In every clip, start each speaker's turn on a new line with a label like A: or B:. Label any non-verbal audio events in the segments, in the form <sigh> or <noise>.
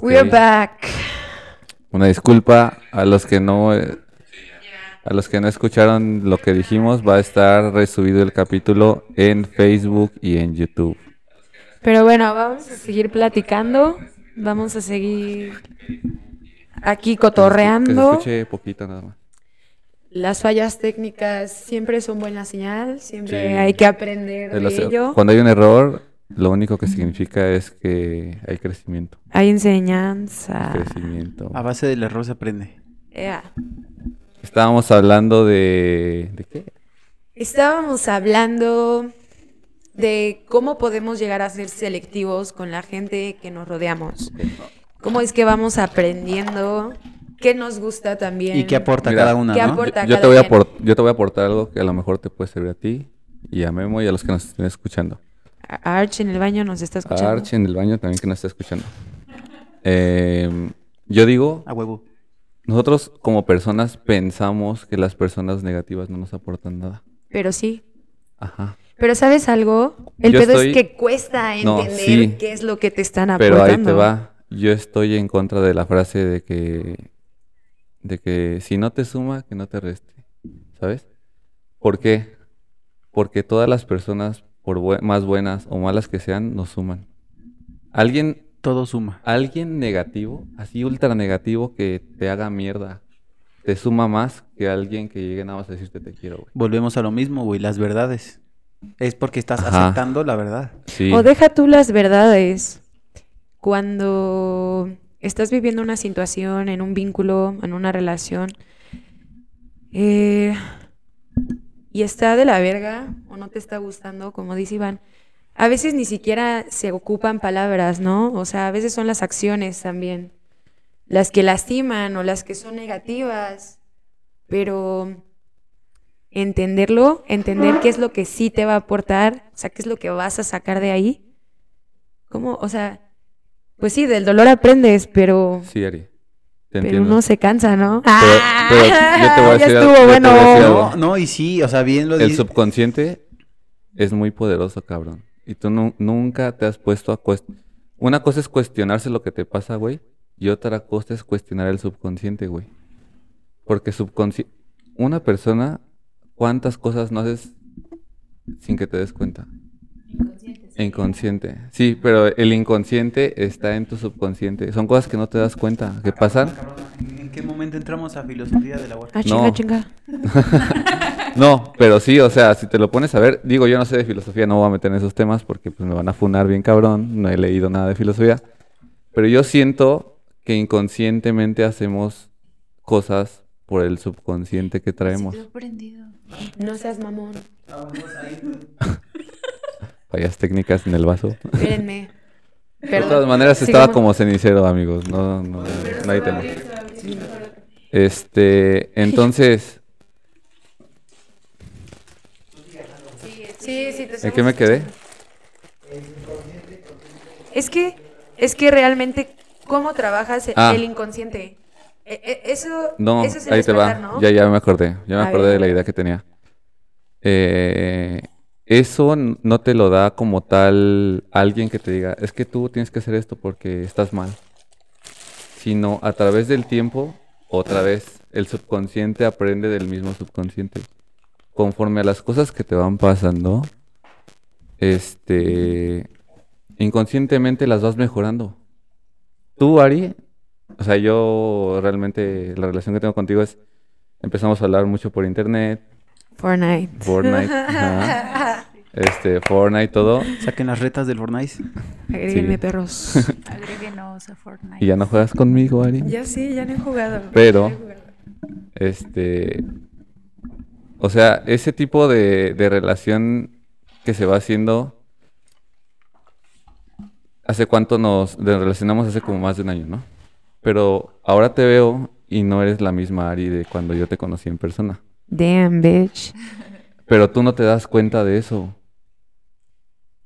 A: Ok.
B: We're back.
A: Una disculpa a los que no eh, a los que no escucharon lo que dijimos, va a estar resubido el capítulo en Facebook y en YouTube.
B: Pero bueno, vamos a seguir platicando. Vamos a seguir aquí
A: Que se
B: cotorreando.
A: escuche poquito nada más.
B: Las fallas técnicas siempre son buena señal. Siempre
A: Sí.
B: hay que aprender
A: De
B: de
A: los-
B: ello.
A: Cuando hay un error, lo único que significa es que hay crecimiento.
B: Hay enseñanza.
A: Crecimiento.
C: A base del error se aprende.
B: Ea.
A: Estábamos hablando de ¿de qué?
B: Estábamos hablando de cómo podemos llegar a ser selectivos con la gente que nos rodeamos. Cómo es que vamos aprendiendo qué nos gusta también.
C: ¿Y qué aporta
A: Mira,
C: cada una,
B: ¿qué
C: no?
B: aporta?
A: Yo, yo
B: cada
A: te voy a yo te voy a aportar algo que a lo mejor te puede servir a ti y a Memo y a los que nos estén escuchando.
B: A- Arch en el baño nos está
A: A
B: escuchando.
A: Arch en el baño también que nos está escuchando. Em, yo digo,
C: A huevo.
A: nosotros como personas pensamos que las personas negativas no nos aportan nada.
B: Pero sí.
A: Ajá.
B: Pero ¿sabes algo? El
A: Yo
B: pedo
A: estoy-
B: es que cuesta
A: No,
B: entender
A: sí.
B: qué es lo que te están aportando.
A: Pero ahí te va. Yo estoy en contra de la frase de que de que si no te suma, que no te reste. ¿Sabes? ¿Por qué? Porque todas las personas, por más buenas o malas que sean, nos suman. Alguien,
C: Todo suma.
A: alguien negativo, así ultra negativo, que te haga mierda, te suma más que alguien que llegue nada más a decirte te quiero, güey.
C: Volvemos a lo mismo, güey, las verdades. Es porque estás
A: Ajá.
C: aceptando la verdad.
A: Sí.
B: O deja tú las verdades. Cuando estás viviendo una situación, en un vínculo, en una relación, eh, y está de la verga o no te está gustando, como dice Iván, a veces ni siquiera se ocupan palabras, ¿no? O sea, a veces son las acciones también las que lastiman o las que son negativas, pero entenderlo, entender qué es lo que sí te va a aportar, o sea, qué es lo que vas a sacar de ahí. ¿Cómo? O sea, pues sí, del dolor aprendes, pero,
A: Sí, Ari. Te
B: pero
A: entiendo.
B: uno se cansa, ¿no?
A: pero yo te voy a <laughs> decir-
B: estuvo
A: yo te
B: bueno.
A: voy a decir algo.
C: No, no, y sí, o sea, bien lo
A: El subconsciente es muy poderoso, cabrón. Y tú nu- nunca te has puesto a cuestionar. Una cosa es cuestionarse lo que te pasa, güey. Y otra cosa es cuestionar el subconsciente, güey. Porque subconsciente... Una persona, ¿cuántas cosas no haces sin que te des cuenta? Inconsciente. Sí, pero el inconsciente está en tu subconsciente. Son cosas que no te das cuenta, que pasan.
C: ¿En qué momento entramos a filosofía de la huerta?
B: Ah, chinga,
A: No.
B: chinga. <laughs>
A: No, pero sí, o sea, si te lo pones a ver, digo, yo no sé de filosofía, no voy a meter en esos temas porque pues me van a funar bien cabrón, no he leído nada de filosofía, pero yo siento que inconscientemente hacemos cosas por el subconsciente que traemos.
B: No seas mamón. <laughs>
A: Fallas técnicas en el vaso.
B: Espérenme.
A: De todas maneras estaba como cenicero, amigos, no, no, no hay tema. Este, entonces,
B: Sí, sí, te
A: ¿en qué me quedé?
B: Es que, es que realmente, ¿cómo trabajas el,
A: Ah.
B: inconsciente? E- e- eso,
A: No,
B: eso es el
A: ahí te va.
B: ¿no?
A: Ya, ya me acordé. Ya me
B: A
A: acordé de la idea que tenía. Eh, eso no te lo da como tal alguien que te diga, es que tú tienes que hacer esto porque estás mal. Sino a través del tiempo, otra vez, el subconsciente aprende del mismo subconsciente. Conforme a las cosas que te van pasando, este, inconscientemente las vas mejorando. Tú, Ari, o sea, yo realmente la relación que tengo contigo es, empezamos a hablar mucho por internet,
B: Fortnite.
A: Fortnite, ajá, <laughs> este, Fortnite, todo,
C: Saquen las retas del Fortnite.
B: Agréguenme,
A: Sí.
B: perros. <laughs>
D: Agréguenos a Fortnite.
A: y ya no juegas conmigo, Ari.
B: ya sí, ya no he jugado.
A: Pero-
B: Ya he jugado.
A: Este, o sea, ese tipo de, de relación que se va haciendo, ¿hace cuánto nos relacionamos? Hace como más de un año, ¿no? Pero ahora te veo y no eres la misma Ari de cuando yo te conocí en persona.
B: Damn, bitch.
A: Pero tú no te das cuenta de eso.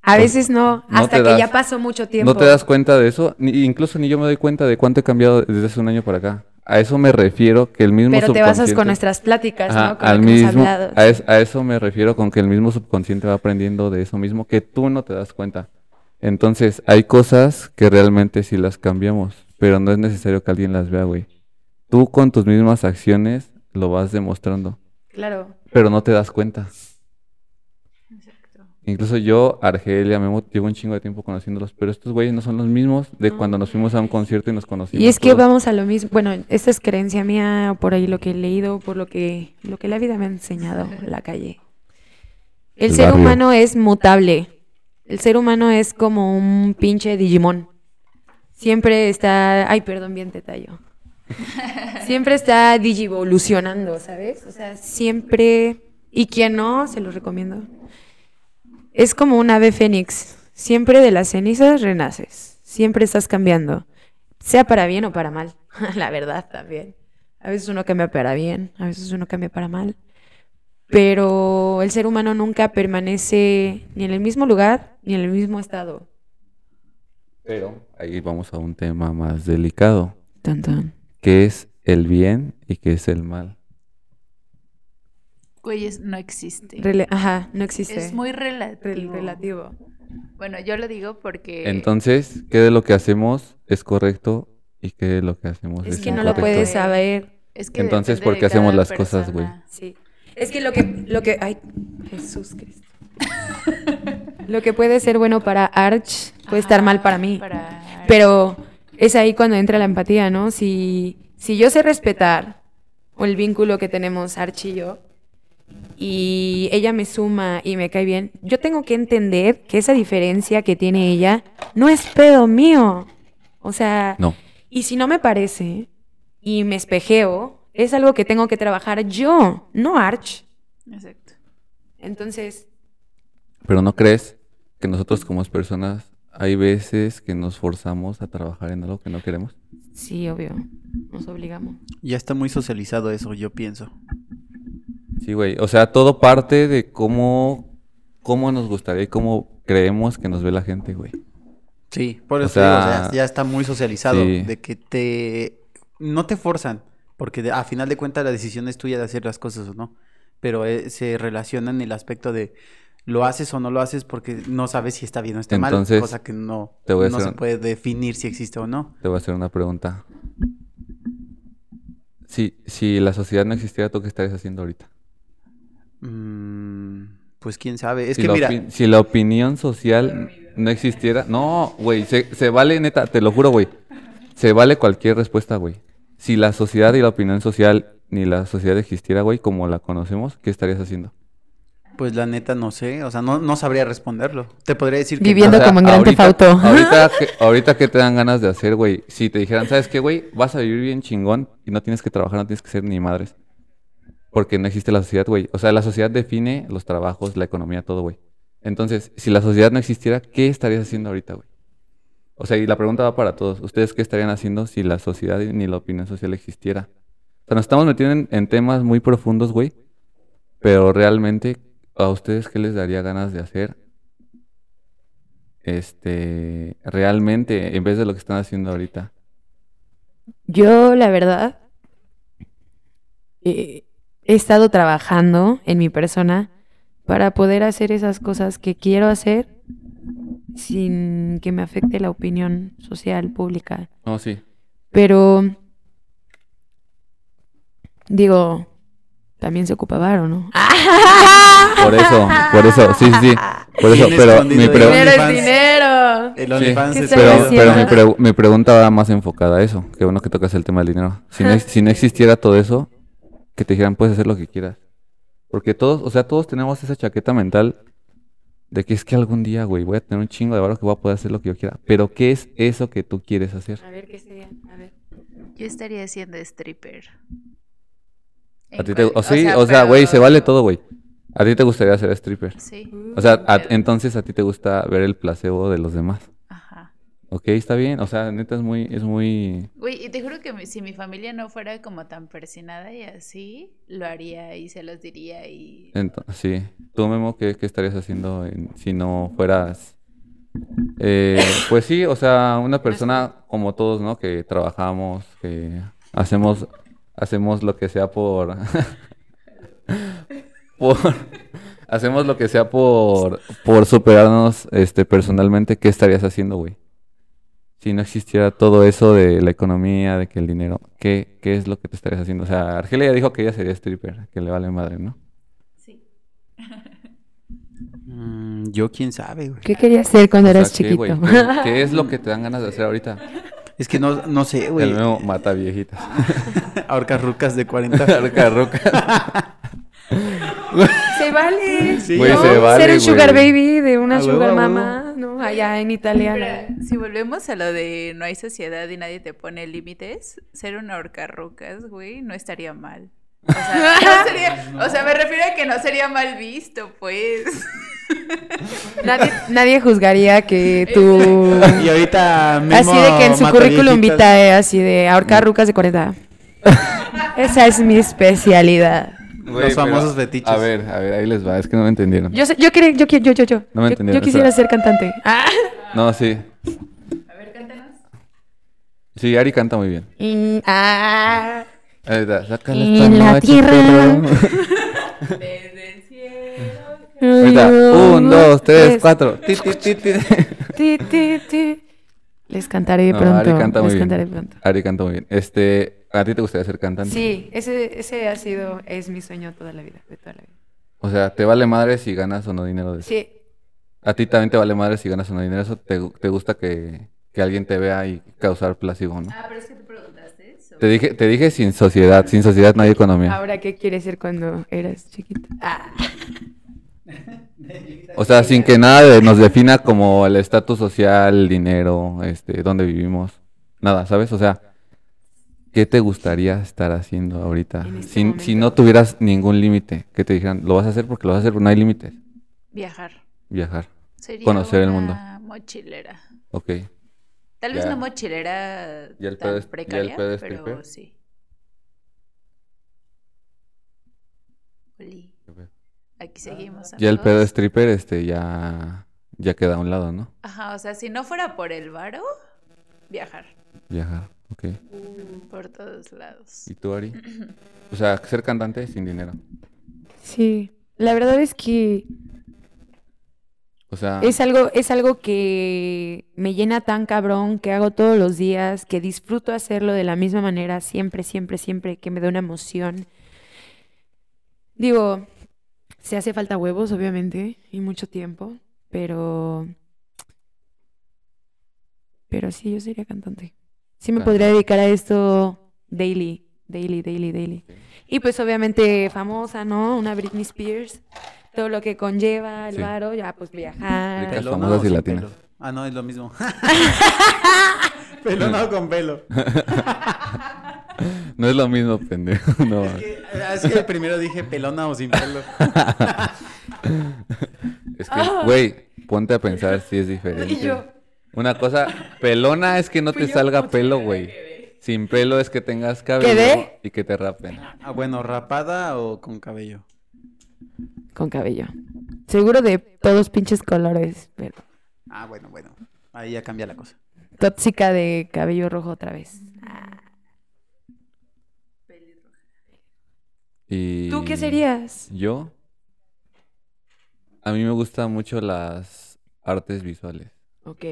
B: A veces no,
A: No
B: hasta que
A: das-
B: ya pasó mucho tiempo.
A: ¿No te das cuenta de eso? Ni- incluso ni yo me doy cuenta de cuánto he cambiado desde hace un año para acá. A eso me refiero que el mismo
B: Pero te basas
A: subconsciente-
B: con nuestras pláticas,
A: Ajá,
B: ¿no? Con
A: al
B: lo que hemos
A: mismo,
B: hablado.
A: a, es- a eso me refiero con que el mismo subconsciente va aprendiendo de eso mismo que tú no te das cuenta. Entonces, hay cosas que realmente sí las cambiamos. pero no es necesario que alguien las vea, güey. Tú con tus mismas acciones lo vas demostrando,
B: Claro.
A: pero no te das cuenta. Incluso yo, Argelia, Memo, llevo un chingo de tiempo conociéndolos, pero estos güeyes no son los mismos de
B: No.
A: cuando nos fuimos a un concierto y nos conocimos.
B: Y es que
A: todos.
B: vamos a lo mismo. Bueno, esta es creencia mía, por ahí lo que he leído, por lo que, lo que la vida me ha enseñado, <laughs> la calle. El,
A: El
B: ser
A: barrio.
B: humano es mutable. El ser humano es como un pinche Digimon. Siempre está. Ay, perdón, bien te tallo. <laughs> Siempre está digivolucionando, ¿sabes? O sea, siempre. Y quien no, se lo recomiendo. Es como un ave fénix. Siempre de las cenizas renaces. Siempre estás cambiando. Sea para bien o para mal. <laughs> La verdad también. A veces uno cambia para bien, a veces uno cambia para mal. Pero el ser humano nunca permanece ni en el mismo lugar ni en el mismo estado.
A: Pero ahí vamos a un tema más delicado,
B: Tan, tan.
A: que es el bien y que es el mal.
D: Güeyes, no existe.
B: Rele- Ajá, no existe.
D: es muy
B: Rel-
D: relativo. Bueno, yo lo digo porque...
A: Entonces, ¿qué de lo que hacemos es correcto y qué de lo que hacemos es,
B: Es que no lo
A: incorrecto?
B: puedes saber.
D: es que
A: Entonces, ¿por qué hacemos las cosas, güey?
B: Sí. Es que lo que, lo que, ay, Jesús Cristo. <laughs> lo que puede ser bueno para Arch puede estar mal para mí.
D: para-
B: Pero es ahí cuando entra la empatía, ¿no? Si, si yo sé respetar el vínculo que tenemos Arch y yo, y ella me suma y me cae bien, yo tengo que entender que esa diferencia que tiene ella no es pedo mío. O sea,
A: No.
B: y si no me parece y me espejeo, es algo que tengo que trabajar yo, no Arch.
D: Exacto.
B: Entonces,
A: Pero ¿no crees que nosotros como personas hay veces que nos forzamos a trabajar en algo que no queremos?
B: sí, obvio, nos obligamos.
C: Ya está muy socializado eso, yo pienso.
A: Sí, güey. O sea, todo parte de cómo, cómo nos gustaría y cómo creemos que nos ve la gente, güey.
C: Sí, por
A: O
C: eso digo, o
A: sea,
C: ya está muy socializado.
A: sí.
C: De que te... No te forzan, porque de- a final de cuentas la decisión es tuya de hacer las cosas o no. Pero eh, se relaciona en el aspecto de lo haces o no lo haces porque no sabes si está bien o está
A: Entonces,
C: mal. Cosa que no,
A: te voy a
C: no se
A: un-
C: puede definir si existe o no.
A: Te voy a hacer una pregunta. Si, si la sociedad no existiera, ¿tú qué estarías haciendo ahorita?
C: Mm, pues quién sabe. Es
A: si,
C: que
A: la
C: mira,
A: si la opinión social no existiera... No, güey, se, se vale, neta, te lo juro, güey. Se vale cualquier respuesta, güey. Si la sociedad y la opinión social ni la sociedad existiera, güey, como la conocemos, ¿qué estarías haciendo?
C: pues la neta no sé. O sea, no, no sabría responderlo. Te podría decir que...
B: Viviendo
A: O sea,
B: como en Theft
A: ahorita-
B: Auto.
A: Ahorita, <laughs> que, ahorita que te dan ganas de hacer, güey. Si te dijeran, ¿sabes qué, güey? Vas a vivir bien chingón y no tienes que trabajar, no tienes que ser ni madres. Porque no existe la sociedad, güey. O sea, la sociedad define los trabajos, la economía, todo, güey. Entonces, si la sociedad no existiera, ¿qué estarías haciendo ahorita, güey? O sea, y la pregunta va para todos. ¿Ustedes qué estarían haciendo si la sociedad ni la opinión social existiera? O sea, nos estamos metiendo en, temas muy profundos, güey. Pero realmente, ¿a ustedes qué les daría ganas de hacer? Este, realmente, en vez de lo que están haciendo ahorita.
B: Yo, la verdad, eh, he estado trabajando en mi persona para poder hacer esas cosas que quiero hacer sin que me afecte la opinión social, pública.
A: No, sí.
B: Pero, digo, también se ocupa varo, ¿no? <laughs>
A: Por eso, por eso, sí, sí, sí. Por eso, pero mi,
C: ahí.
A: pre-
C: Dinero es
B: es dinero.
C: El
A: Sí,
C: OnlyFans
B: ¿Qué
C: es
B: estoy
A: pero, pero mi, pregu- mi pregunta va más enfocada a eso. Qué bueno que tocas el tema del dinero. Si no, si no existiera todo eso, que te dijeran, puedes hacer lo que quieras. Porque todos, o sea, todos tenemos esa chaqueta mental de que es que algún día, güey, voy a tener un chingo de valor que voy a poder hacer lo que yo quiera. Pero, ¿qué es eso que tú quieres hacer?
B: A ver, ¿qué sería? A ver.
D: Yo estaría siendo stripper.
A: A ti te, o sí, o sea,
D: pero-
A: güey, se vale todo, güey. A ti te gustaría ser stripper.
D: Sí.
A: O sea, a-
D: Pero-
A: entonces a ti te gusta ver el placebo de los demás. Ok, está bien. O sea, neta es muy, es muy...
D: Güey, y te juro que mi- si mi familia no fuera como tan persinada y así, lo haría y se los diría y...
A: ento- sí. Tú, Memo, ¿qué, qué estarías haciendo en- si no fueras... eh, pues sí, o sea, una persona como todos, ¿no? Que trabajamos, que hacemos, hacemos lo que sea por... <laughs> por... Hacemos lo que sea por, por superarnos este, personalmente. ¿Qué estarías haciendo, güey? Si no existiera todo eso de la economía, de que el dinero, ¿qué, qué es lo que te estarías haciendo? O sea, Argelia ya dijo que ella sería stripper, que le vale madre, ¿no?
D: Sí.
C: Mm, yo quién sabe, güey.
B: ¿Qué querías hacer cuando
A: O sea,
B: eras
A: ¿qué,
B: chiquito?
A: güey? ¿Qué, qué es lo que te dan ganas de hacer ahorita?
C: Es que no, no sé, güey.
A: El nuevo mata viejitas. <laughs>
C: Ahorcas rucas de 40.
A: Arca, roca. <laughs>
B: Se vale.
C: Sí,
A: Güey,
B: ¿no?
A: se vale,
B: Ser un sugar
A: güey.
B: baby de una sugar mama, ¿no? Allá en Italia.
D: Si volvemos a lo de no hay sociedad y nadie te pone límites, ser una horcarrucas, güey, no estaría mal. O sea, no <laughs> sería- o sea, me refiero a que no sería mal visto, pues. <laughs>
B: Nadie, nadie juzgaría que tú...
C: Y ahorita Memo
B: Así de que en su currículum vitae, así de ahorcar rucas de 40. Esa es mi especialidad.
C: Los famosos
A: pero-
C: fetiches.
A: A ver, a ver, ahí les va. Es que no me entendieron.
B: Yo, sé- yo, quería- yo, yo, yo, yo.
A: No me
B: Yo-
A: entendieron,
B: yo quisiera ser cantante. <laughs> Ah.
A: No, sí.
D: A ver, cántanos.
A: Sí, Ari canta muy bien.
B: Y- ah.
A: Ahí está, sácala
B: En la
A: noche,
B: tierra.
D: Desde el cielo.
A: Ahorita, un, dos, tres, cuatro. Ti, ti, ti, ti. <laughs>
B: Ti, ti, ti. Les cantaré
A: No,
B: pronto.
A: Ari canta muy
B: Les
A: bien.
B: cantaré pronto.
A: Ari canta muy bien. Este, ¿a ti te gustaría ser cantante?
B: Sí, ese, ese ha sido, es mi sueño toda la vida, de toda la vida.
A: O sea, ¿te vale madre si ganas o no dinero de eso?
B: Sí,
A: ¿A ti también te vale madre si ganas o no dinero? ¿Eso te, te gusta que, que alguien te vea y causar placebo, no?
D: Ah, pero es que tú preguntaste eso.
A: Te dije, te dije sin sociedad. Sin sociedad no hay economía.
B: ahora qué quieres ser cuando eras chiquita. Ah. <laughs>
A: O sea, sin que nada de- nos defina como el estatus social, el dinero, este, dónde vivimos. Nada, ¿sabes? O sea, ¿qué te gustaría estar haciendo ahorita?
B: Este
A: si
B: momento.
A: no tuvieras ningún límite, que te dijeran, lo vas a hacer porque lo vas a hacer, no hay límites.
D: Viajar.
A: Viajar.
D: Sería
A: Conocer el mundo.
D: mochilera.
A: Ok.
D: Tal vez
A: Ya.
D: no mochilera
A: Ya el
D: tan
A: ya el
D: precaria, pero sí. Oli, Aquí seguimos.
A: Ya el pedo stripper, este, ya, ya queda a un lado, ¿no?
D: Ajá, o sea, si no fuera por el varo, viajar
A: Viajar, ok.
D: por todos lados.
A: ¿Y tú, Ari? <clears throat> O sea, ser cantante sin dinero.
B: Sí, la verdad es que
A: O sea,
B: es algo, es algo que me llena tan cabrón, que hago todos los días, que disfruto hacerlo de la misma manera, siempre, siempre, siempre, que me da una emoción. Digo, se hace falta huevos, obviamente, y mucho tiempo, pero... Pero sí, yo sería cantante. Sí me podría dedicar a esto daily, daily, daily, daily. Y pues obviamente famosa, ¿no? Una Britney Spears. Todo lo que conlleva el
A: Sí.
B: varo, ya pues viajar.
A: Ricas,
C: ¿Pelona
A: famosas
C: o
A: y
C: sin
A: latinas.
C: pelo? Ah, no, es lo mismo. <laughs> <laughs> Pelona o con pelo. <laughs>
A: no es lo mismo, pendejo. No.
C: Es que, es que primero dije pelona o sin pelo.
A: Es que, güey, ponte a pensar si es diferente.
B: Y yo.
A: Una cosa, pelona es que no te salga pelo, güey. Sin pelo es que tengas cabello
B: ¿Quedé?
A: y que te rapen.
C: Ah, bueno, rapada o con cabello.
B: Con cabello. Seguro de todos pinches colores, pero
C: Ah, bueno, bueno. Ahí ya cambia la cosa.
B: tóxica de cabello rojo otra vez.
A: Y
B: ¿Tú qué serías?
A: Yo. A mí me gustan mucho las artes visuales.
B: Ok.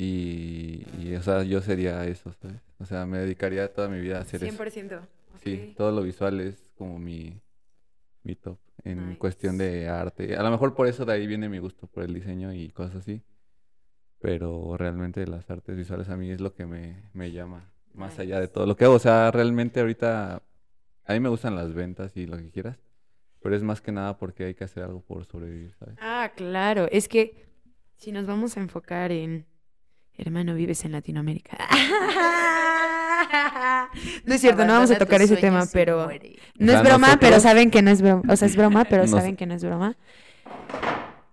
A: Y, y, o sea, yo sería eso, ¿sabes? O sea, me dedicaría toda mi vida a hacer eso.
B: 100%.
A: Sí,
B: ok.
A: todo lo visual es como mi, mi top en
B: Nice.
A: cuestión de arte. A lo mejor por eso de ahí viene mi gusto por el diseño y cosas así. Pero realmente las artes visuales a mí es lo que me, me llama, más allá de todo lo que hago. O sea, realmente ahorita a mí me gustan las ventas y lo que quieras. Pero es más que nada porque hay que hacer algo por sobrevivir, ¿sabes?
B: Ah, claro. Es que si nos vamos a enfocar en hermano, vives en Latinoamérica. <laughs> no es cierto, no vamos a tocar ese tema, pero
D: muere.
B: no es broma, pero saben que no es broma. O sea, es broma, pero
A: Nos-
B: saben que no es broma.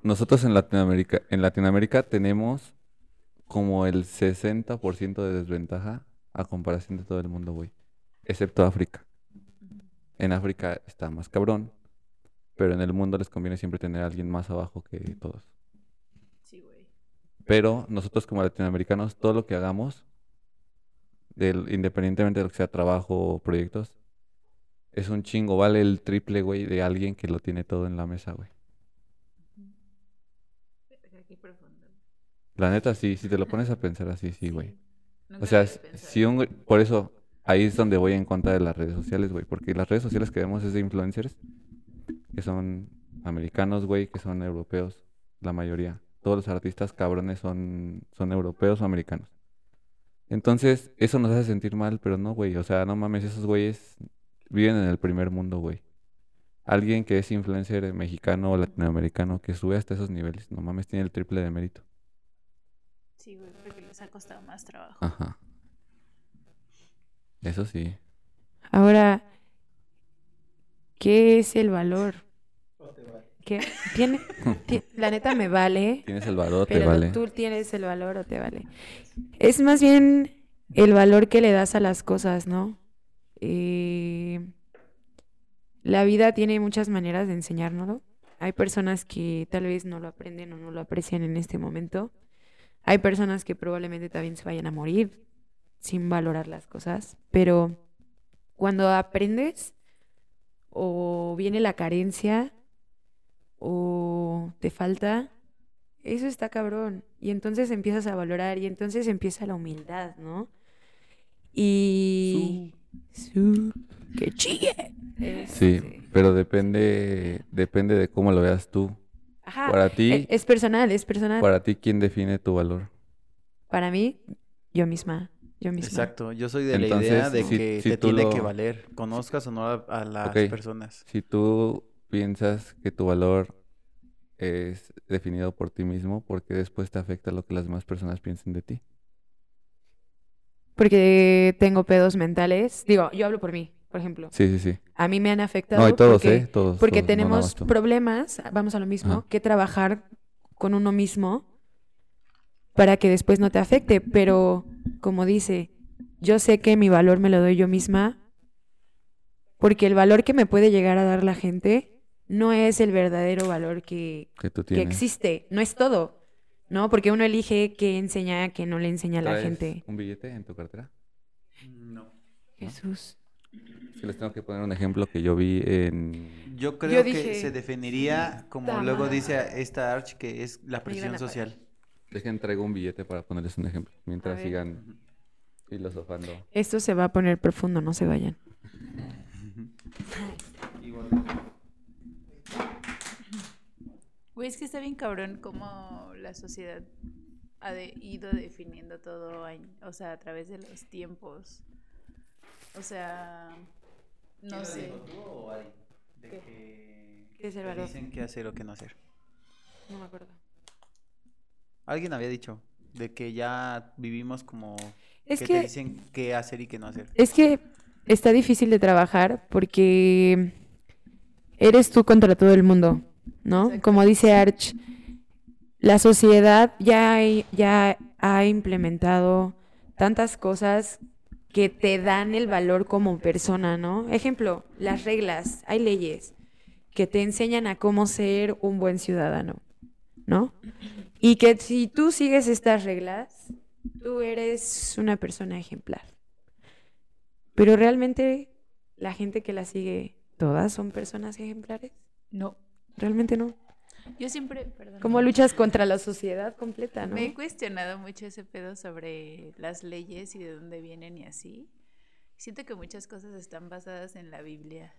A: Nosotros en Latinoamérica, en Latinoamérica tenemos como el 60% de desventaja a comparación de todo el mundo, güey. Excepto África. En África está más cabrón, pero en el mundo les conviene siempre tener a alguien más abajo que todos. Pero nosotros como latinoamericanos, todo lo que hagamos, del, independientemente de lo que sea trabajo o proyectos, es un chingo, vale el triple, güey, de alguien que lo tiene todo en la mesa, güey.
D: Profundo.
A: La neta, sí, si te lo pones a pensar así, sí, güey. O sea, si un, por eso ahí es donde voy en contra de las redes sociales, güey, porque las redes sociales que vemos es de influencers que son americanos, güey, que son europeos, la mayoría. Todos los artistas cabrones son son europeos o americanos. Entonces, eso nos hace sentir mal, pero no, güey, o sea, no mames, esos güeyes viven en el primer mundo, güey. Alguien que es influencer mexicano o latinoamericano que sube hasta esos niveles, no mames, tiene el triple de mérito.
D: Sí, güey, porque les ha costado más trabajo.
A: Ajá. Eso sí.
B: Ahora, ¿qué es el valor? ¿Qué? ¿Tiene, <laughs> ti- la neta me vale,
A: Tienes el valor, te
B: pero
A: vale.
B: tú tienes el valor o te vale. Es más bien el valor que le das a las cosas, ¿no? Eh, la vida tiene muchas maneras de enseñárnoslo. Hay personas que tal vez no lo aprenden o no lo aprecian en este momento. Hay personas que probablemente también se vayan a morir sin valorar las cosas. Pero cuando aprendes o viene la carencia o te falta, eso está cabrón. Y entonces empiezas a valorar y entonces empieza la humildad, ¿no? Y... Su... ¡Que chille!
A: Sí, pero depende depende de cómo lo veas tú.
B: Ajá,
A: Para ti,
B: e- es personal, es personal.
A: para ti quién define tu valor.
B: Para mí, yo misma, yo misma.
C: Exacto, yo soy de
A: Entonces,
C: la idea de
A: si-
C: que
A: si
C: te tiene
A: lo-
C: que valer, conozcas o no a, a las personas.
A: Si tú piensas que tu valor es definido por ti mismo, ¿por qué después te afecta lo que las demás personas piensen de ti?
B: Porque tengo pedos mentales. Digo, yo hablo por mí, por ejemplo.
A: Sí, sí, sí.
B: A mí me han afectado
A: No, y todos,
B: porque,
A: ¿eh? Todos.
B: porque
A: todos,
B: tenemos problemas, vamos a lo mismo,
A: Ajá.
B: que trabajar con uno mismo para que después no te afecte. Pero, como dice, yo sé que mi valor me lo doy yo misma porque el valor que me puede llegar a dar la gente no es el verdadero valor que,
A: Que tú
B: que
A: tienes.
B: existe, no es todo, ¿no? Porque uno elige qué enseña, qué no le enseña a la
A: ¿Traes
B: gente.
A: un billete en tu cartera?
C: No.
B: Jesús.
A: Es que les tengo que poner un ejemplo que yo vi en...
C: Yo creo que
B: dije,
C: se definiría como
B: "Ta
C: luego
B: madre".
C: dice esta Arch que es la presión social.
A: Dejen, traigo un billete para ponerles un ejemplo. Mientras sigan filosofando.
B: Esto se va a poner profundo, no se vayan. <laughs>
D: Güey, es que está bien cabrón cómo la sociedad ha de- ido definiendo todo, a- o sea, a través de los tiempos. O sea, no sé.
B: ¿Qué es el
C: te
B: valor?
C: dicen qué hacer o qué no hacer.
B: No me acuerdo.
C: Alguien había dicho de que ya vivimos como
B: Es
C: que,
B: que-
C: te dicen qué hacer y qué no hacer.
B: Es que está difícil de trabajar porque eres tú contra todo el mundo, ¿no? Como dice Arch, la sociedad ya, ya ha implementado tantas cosas que te dan el valor como persona, ¿no? Ejemplo, las reglas, hay leyes que te enseñan a cómo ser un buen ciudadano, ¿no? Y que si tú sigues estas reglas, tú eres una persona ejemplar. Pero realmente la gente que la sigue, ¿todas son personas ejemplares?
D: No.
B: Realmente no.
D: Yo siempre, perdón.
B: ¿Cómo luchas contra la sociedad completa, no?
D: Me he cuestionado mucho ese pedo sobre las leyes y de dónde vienen y así. Siento que muchas cosas están basadas en la Biblia.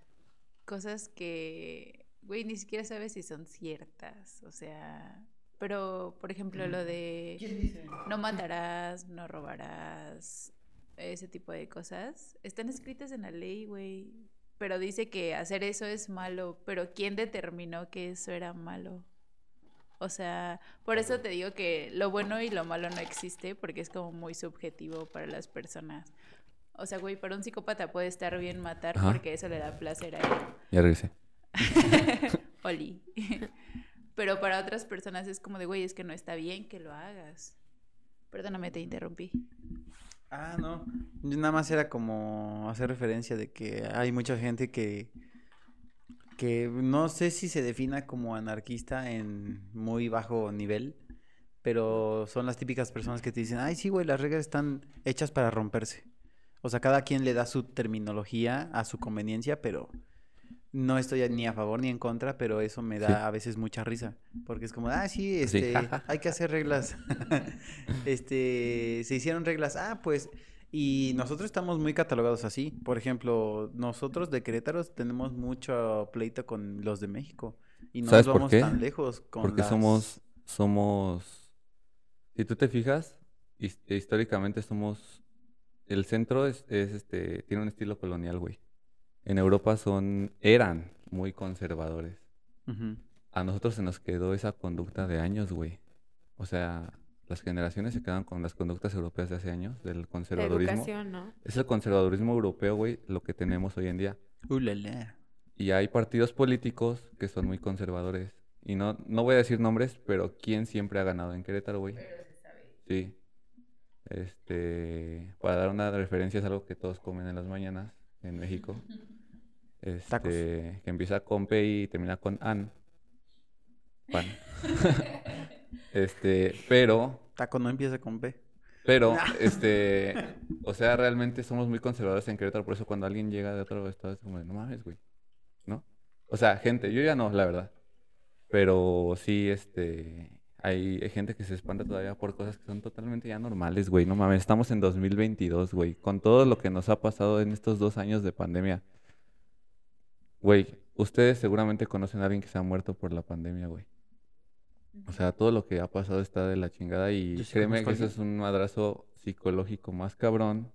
D: Cosas que, güey, ni siquiera sabes si son ciertas. O sea, pero, por ejemplo, lo de no matarás, no robarás, ese tipo de cosas, están escritas en la ley, güey. Pero dice que hacer eso es malo, pero ¿quién determinó que eso era malo? O sea, por eso te digo que lo bueno y lo malo no existe, porque es como muy subjetivo para las personas. O sea, güey, para un psicópata puede estar bien matar
A: Ajá.
D: porque eso le da placer a él.
A: Ya regresé. <laughs>
D: Oli. <laughs> Pero para otras personas es como de, güey, es que no está bien que lo hagas. Perdóname, te interrumpí.
C: Ah, no. Yo nada más era como hacer referencia de que hay mucha gente que que no sé si se defina como anarquista en muy bajo nivel, pero son las típicas personas que te dicen, ay, sí, güey, las reglas están hechas para romperse. O sea, cada quien le da su terminología a su conveniencia, pero no estoy ni a favor ni en contra, pero eso me da
A: Sí.
C: a veces mucha risa. Porque es como, ah, sí, este, <laughs> hay que hacer reglas. <laughs> este, se hicieron reglas. Ah, pues, y nosotros estamos muy catalogados así. Por ejemplo, nosotros de Querétaro tenemos mucho pleito con los de México. Y no
A: ¿Sabes
C: nos
A: por
C: vamos
A: qué?
C: tan lejos con
A: Porque
C: las-
A: somos, somos, si tú te fijas, his- históricamente somos, el centro es, es, este, tiene un estilo colonial, güey. En Europa son, eran muy conservadores. A nosotros se nos quedó esa conducta de años, güey. O sea, las generaciones se quedan con las conductas europeas de hace años, del
B: La
A: conservadurismo.
B: educación, ¿no?
A: Es el conservadurismo europeo, güey, lo que tenemos hoy en día.
C: Uh, la, la.
A: Y hay partidos políticos que son muy conservadores. Y no, no voy a decir nombres, pero ¿quién siempre ha ganado en Querétaro, güey? Sí. Este, para dar una referencia, es algo que todos comen en las mañanas en México. <laughs>
C: Tacos.
A: Este, que empieza con P y termina con AN. <laughs> Este, pero
C: Taco no empieza con P.
A: pero, este, o sea, realmente somos muy conservadores en Querétaro, por eso cuando alguien llega de otro estado es como, no mames, güey, ¿no? O sea, gente, yo ya no, la verdad. Pero sí, este, hay, hay gente que se espanta todavía por cosas que son totalmente ya normales, güey, no mames, estamos en 2022, güey, con todo lo que nos ha pasado en estos dos años de pandemia. Güey, ustedes seguramente conocen a alguien que se ha muerto por la pandemia, güey. O sea, todo lo que ha pasado está de la chingada y
C: sí
A: créeme que
C: a
A: eso es un madrazo psicológico más cabrón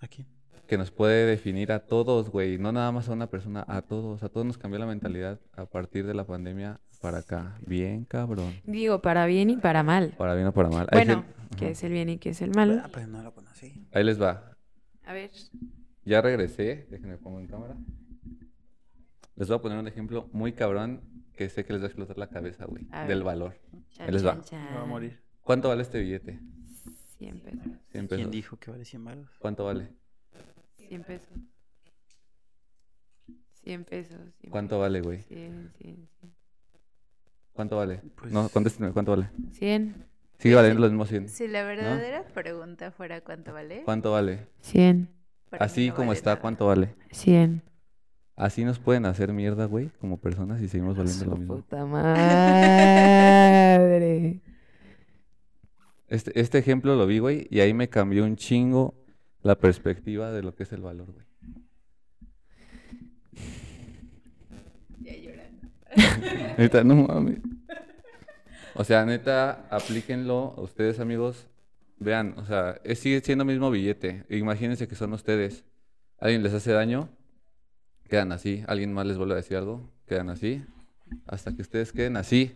C: Aquí.
A: que nos puede definir a todos, güey, no nada más a una persona, a todos, a todos nos cambió la mentalidad a partir de la pandemia para acá, bien cabrón,
B: Digo, para bien y para mal.
A: para bien o para mal.
B: Bueno, ¿qué
A: Ajá.
B: es el bien y qué es el mal?
C: Ah, pues no lo conocí.
A: Ahí les va,
B: A ver.
A: ya regresé, déjenme pongo en cámara. Les voy a poner un ejemplo muy cabrón que sé que les va a explotar la cabeza, güey, del valor.
B: Chan,
A: les va.
B: chan, chan.
C: Me va a morir.
A: ¿Cuánto vale este billete?
B: 100 pesos.
A: 100
C: ¿Quién
A: pesos.
C: dijo que vale 100 baros?
A: ¿Cuánto vale?
B: 100 pesos. 100 pesos. 100
A: ¿Cuánto vale, güey?
B: 100, 100, 100.
A: ¿Cuánto vale?
C: Pues-
A: No, contéstenme, ¿cuánto vale?
B: 100.
A: Sigue valiendo los mismos 100.
D: Si la verdadera pregunta fuera cuánto vale,
A: ¿Cuánto vale?
B: 100.
D: para mí
A: Así
D: no
A: como
D: vale
A: está,
D: nada.
A: ¿cuánto vale?
B: 100.
A: Así nos pueden hacer mierda, güey, como personas y seguimos valiendo lo
B: Su
A: mismo.
B: puta madre.
A: Este, este ejemplo lo vi, güey, y ahí me cambió un chingo la perspectiva de lo que es el valor, güey.
D: Ya llorando. <laughs>
A: Neta, no mames. O sea, neta, aplíquenlo a ustedes, amigos. Vean, o sea, es, sigue siendo el mismo billete. Imagínense que son ustedes. Alguien les hace daño, quedan así. Alguien más les vuelve a decir algo, quedan así. Hasta que ustedes queden así,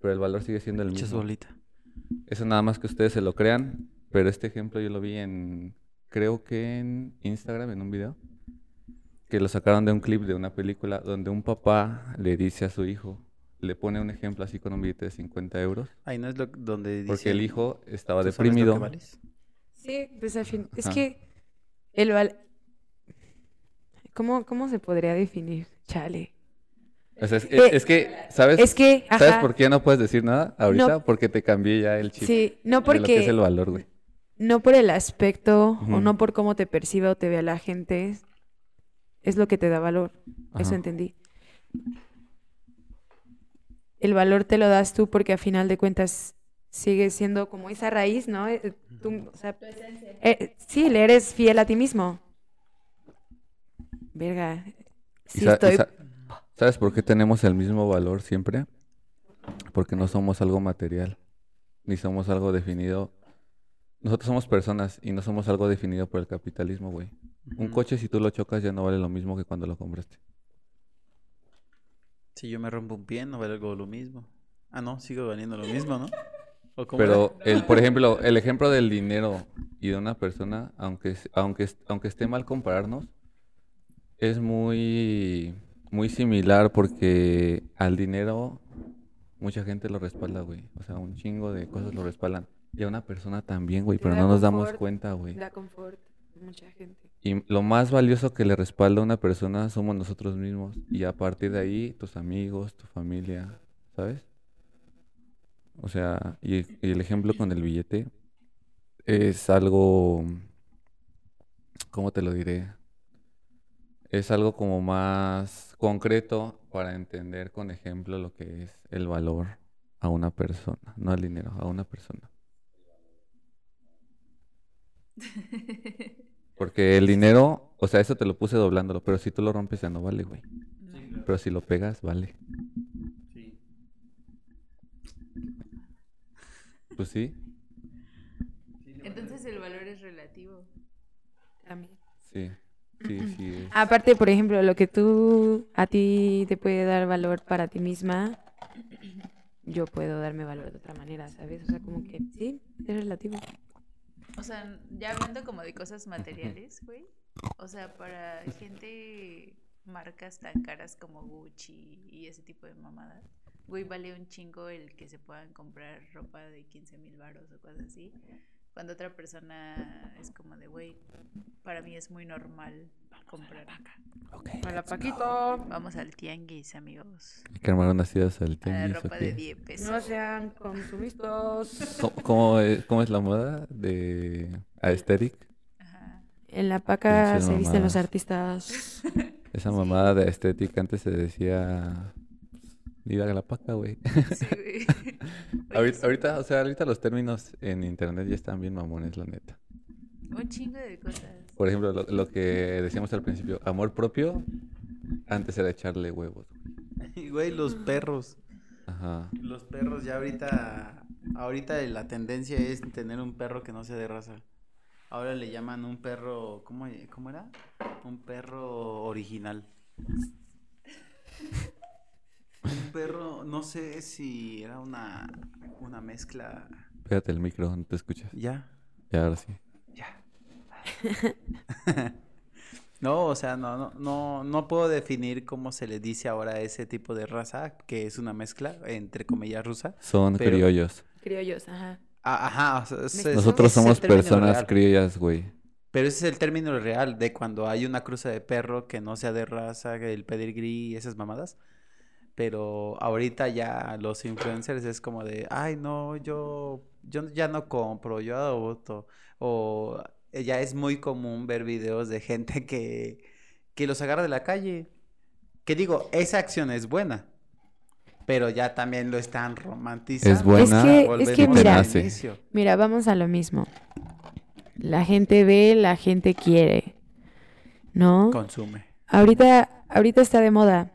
A: pero el valor sigue siendo el
C: Echas
A: mismo.
C: bolita.
A: Eso nada más que ustedes se lo crean, pero este ejemplo yo lo vi en, creo que en Instagram, en un video, que lo sacaron de un clip de una película donde un papá le dice a su hijo, le pone un ejemplo así con un billete de 50 euros,
C: Ahí no es lo donde dice.
A: porque el hijo estaba
C: "¿Tú sabes lo que
A: deprimido.
C: vales?".
B: Sí, pues al fin. Es que el val. ¿Cómo, ¿Cómo se podría definir? Chale.
A: O sea, es,
B: Eh,
A: es que, ¿sabes?
B: Es que.
A: ¿Sabes
B: ajá,
A: por qué no puedes decir nada ahorita?
B: No.
A: Porque te cambié ya el chip
B: Sí, no
A: de lo que es el
B: porque.
A: valor, güey.
B: No por el aspecto o no por cómo te perciba o te vea la gente. Es lo que te da valor. Eso entendí. El valor te lo das tú porque a final de cuentas sigue siendo como esa raíz, ¿no? Eh, tú, o sea, eh, sí, le eres fiel a ti mismo. Verga.
A: ¿Y
B: Sí
A: sa-
B: estoy...
A: sa- ¿Sabes por qué tenemos el mismo valor siempre? Porque no somos algo material, ni somos algo definido. Nosotros somos personas y no somos algo definido por el capitalismo, güey. Un coche, si tú lo chocas, ya no vale lo mismo que cuando lo compraste.
C: Si yo me rompo un pie, no valgo lo mismo. Ah, no, sigo valiendo lo mismo, ¿no? ¿O cómo
A: Pero,
C: era?
A: el, por ejemplo, el ejemplo del dinero y de una persona, aunque, aunque, aunque esté mal compararnos, es muy, muy similar porque al dinero mucha gente lo respalda, güey. O sea, un chingo de cosas lo respaldan. Y a una persona también, güey, pero no nos damos cuenta, güey.
B: Da confort mucha gente.
A: Y lo más valioso que le respalda a una persona somos nosotros mismos. Y a partir de ahí, tus amigos, tu familia, ¿sabes? O sea, y, y el ejemplo con el billete es algo, ¿cómo te lo diré? Es algo como más concreto para entender con ejemplo lo que es el valor a una persona, no al dinero, a una persona. <laughs> Porque el dinero, o sea, eso te lo puse doblándolo, pero si tú lo rompes ya no vale, güey. Pero si lo pegas, vale.
C: Sí.
A: Pues sí,
D: Entonces el valor es relativo.
B: También.
A: sí, sí, sí. es-
B: Aparte, por ejemplo, lo que tú a ti te puede dar valor para ti misma, yo puedo darme valor de otra manera, ¿sabes? O sea, como que sí, es relativo.
D: O sea, ya hablando como de cosas materiales, güey. O sea, para gente, marcas tan caras como Gucci y ese tipo de mamadas, güey, vale un chingo el que se puedan comprar ropa de 15 mil baros o cosas así. Cuando otra persona es como de, güey, para mí es muy normal comprar acá.
B: Hola, Paquito.
D: Vamos al tianguis, amigos.
A: Hay que armar unas ideas al
D: A la
A: tianguis, ¿o
D: ropa de 10 pesos.
B: No sean consumistas.
A: ¿Cómo, cómo es, cómo es la moda de aesthetic?
D: Ajá.
B: En la paca se visten los artistas.
A: Esa <laughs> mamada de aesthetic antes se decía... Ir a la paca, güey.
D: Sí, güey. <laughs> <laughs>
A: Ahorita, o sea, ahorita los términos en internet ya están bien mamones, la neta.
D: Un chingo de cosas.
A: Por ejemplo, lo, lo que decíamos al principio, amor propio, antes era echarle huevos. <laughs>
C: Y, Güey, los perros.
A: Ajá.
C: Los perros ya ahorita, ahorita la tendencia es tener un perro que no sea de raza. Ahora le llaman un perro, ¿cómo, cómo era? Un perro original. Un perro, no sé si era una, una mezcla.
A: Pégate el micro, no te escuchas.
C: Ya,
A: Ya, ahora sí.
C: ya. <laughs> No, o sea, no, no, no, no puedo definir cómo se le dice ahora a ese tipo de raza, que es una mezcla, entre comillas, rusa.
A: Son
C: Pero-
A: criollos.
B: Criollos, ajá.
C: Ah, ajá, o sea, es-
A: Nosotros somos personas
C: real.
A: criollas, güey.
C: Pero ese es el término real de cuando hay una cruza de perro que no sea de raza, el pedigrí y esas mamadas. Pero ahorita ya los influencers es como de, ay, no, yo, yo ya no compro, yo adopto. O eh, ya es muy común ver videos de gente que, que los agarra de la calle. Que digo, esa acción es buena. Pero ya también lo están romantizando.
A: Es buena.
B: Es que- es que mira-
C: inicio.
B: Mira, vamos a lo mismo. La gente ve, la gente quiere. ¿No?
C: Consume.
B: Ahorita, ahorita está de moda.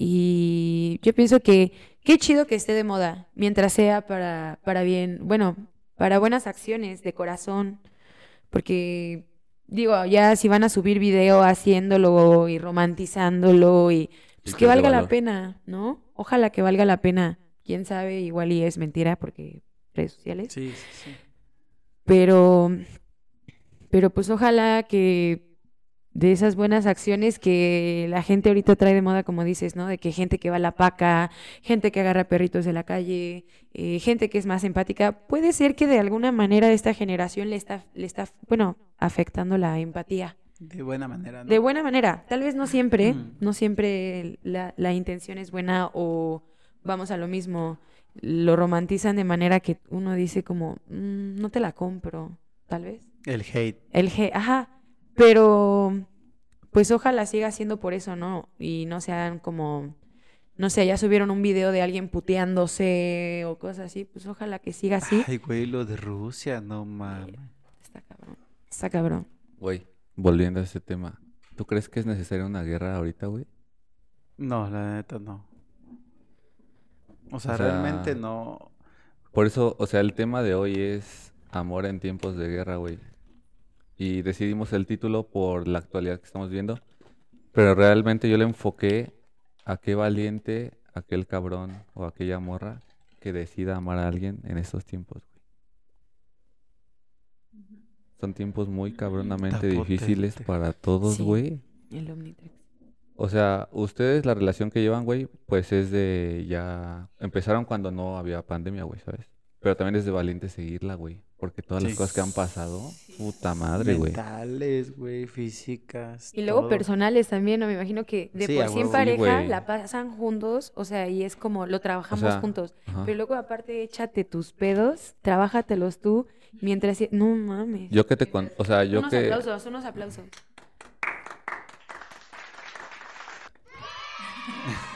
B: Y yo pienso que qué chido que esté de moda, mientras sea para, para bien, bueno, para buenas acciones de corazón. Porque, digo, ya si van a subir video haciéndolo y romantizándolo y pues que valga la pena, ¿no? Ojalá que valga la pena. Quién sabe, igual y es mentira porque redes sociales.
C: Sí, sí, sí.
B: Pero, pero pues ojalá que de esas buenas acciones que la gente ahorita trae de moda, como dices, ¿no? De que gente que va a la paca, gente que agarra perritos de la calle, eh, gente que es más empática, puede ser que de alguna manera esta generación le está, le está, bueno, afectando la empatía.
C: De buena manera, ¿no?
B: De buena manera, tal vez no siempre,
C: Mm.
B: no siempre la, la intención es buena o vamos a lo mismo, lo romantizan de manera que uno dice como, "Mm, no te la compro, tal vez.
C: El hate.
B: El G, ajá, pero pues ojalá siga siendo por eso, ¿no? Y no sean como, no sé, ya subieron un video de alguien puteándose o cosas así, pues ojalá que siga así.
C: Ay, güey, lo de Rusia, no mames.
B: Está cabrón, está cabrón.
A: Güey, volviendo a ese tema. ¿Tú crees que es necesaria una guerra ahorita, güey?
C: No, la neta no. O sea,
A: O sea,
C: realmente no.
A: Por eso, o sea, el tema de hoy es amor en tiempos de guerra, güey. Y decidimos el título por la actualidad que estamos viendo. Pero realmente yo le enfoqué a qué valiente aquel cabrón o aquella morra que decida amar a alguien en estos tiempos, güey. Son tiempos muy cabronamente
C: Está
A: difíciles para todos,
B: Sí.
A: güey.
B: El Omnitrix.
A: O sea, ustedes la relación que llevan, güey, pues es de ya... Empezaron cuando no había pandemia, güey, ¿sabes? Pero también es de valiente seguirla, güey. Porque todas las
C: Sí.
A: cosas que han pasado, puta madre, güey.
C: Mentales, güey, físicas.
B: Y luego
C: todo.
B: personales también, ¿no? Me imagino que de
C: Sí,
B: por sí en.
A: Sí,
B: pareja la pasan juntos, o sea, y es como lo trabajamos
A: sea,
B: juntos.
A: Ajá.
B: Pero luego aparte échate tus pedos, trabájatelos tú, mientras... No mames.
A: Yo que te con... O sea, yo
B: unos
A: que...
B: aplausos, unos aplausos.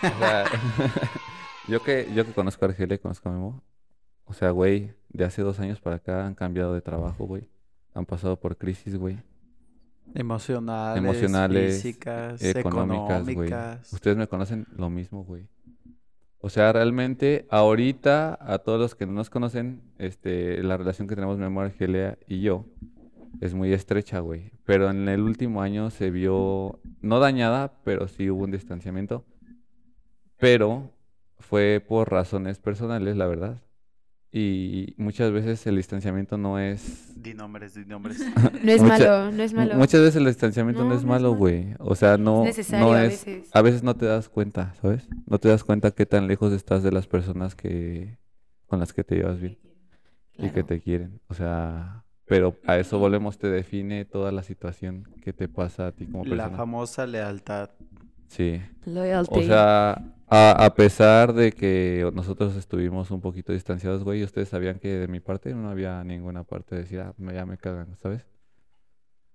A: O sea, <laughs> yo que, yo que conozco a Argelia y conozco a Memo, o sea, güey, de hace dos años para acá han cambiado de trabajo, güey. Han pasado por crisis, güey.
C: Emocionales,
A: Emocionales,
C: físicas,
A: Económicas, güey. Ustedes me conocen lo mismo, güey. O sea, realmente, ahorita, a todos los que no nos conocen, este, la relación que tenemos Memo, Argelia y yo es muy estrecha, güey. Pero en el último año se vio, no dañada, pero sí hubo un distanciamiento. Pero fue por razones personales, la verdad. Y muchas veces el distanciamiento no es...
C: Di nombres, di nombres. <laughs> <laughs>
B: No es
A: Mucha-
B: malo, no es malo.
A: Muchas veces el distanciamiento no,
B: No,
A: es
B: no es
A: malo, güey. O sea, no,
B: necesario
A: no
B: a
A: es...
B: veces.
A: A veces no te das cuenta, ¿sabes? No te das cuenta qué tan lejos estás de las personas que... con las que te llevas bien y que te quieren. O sea, pero a eso volvemos, te define toda la situación que te pasa a ti como
C: La
A: persona.
C: famosa lealtad.
A: Sí.
B: Loyalty.
A: O sea, a, a pesar de que nosotros estuvimos un poquito distanciados, güey, ustedes sabían que de mi parte no había ninguna parte de decir, ah, me- ya me cagan, ¿sabes?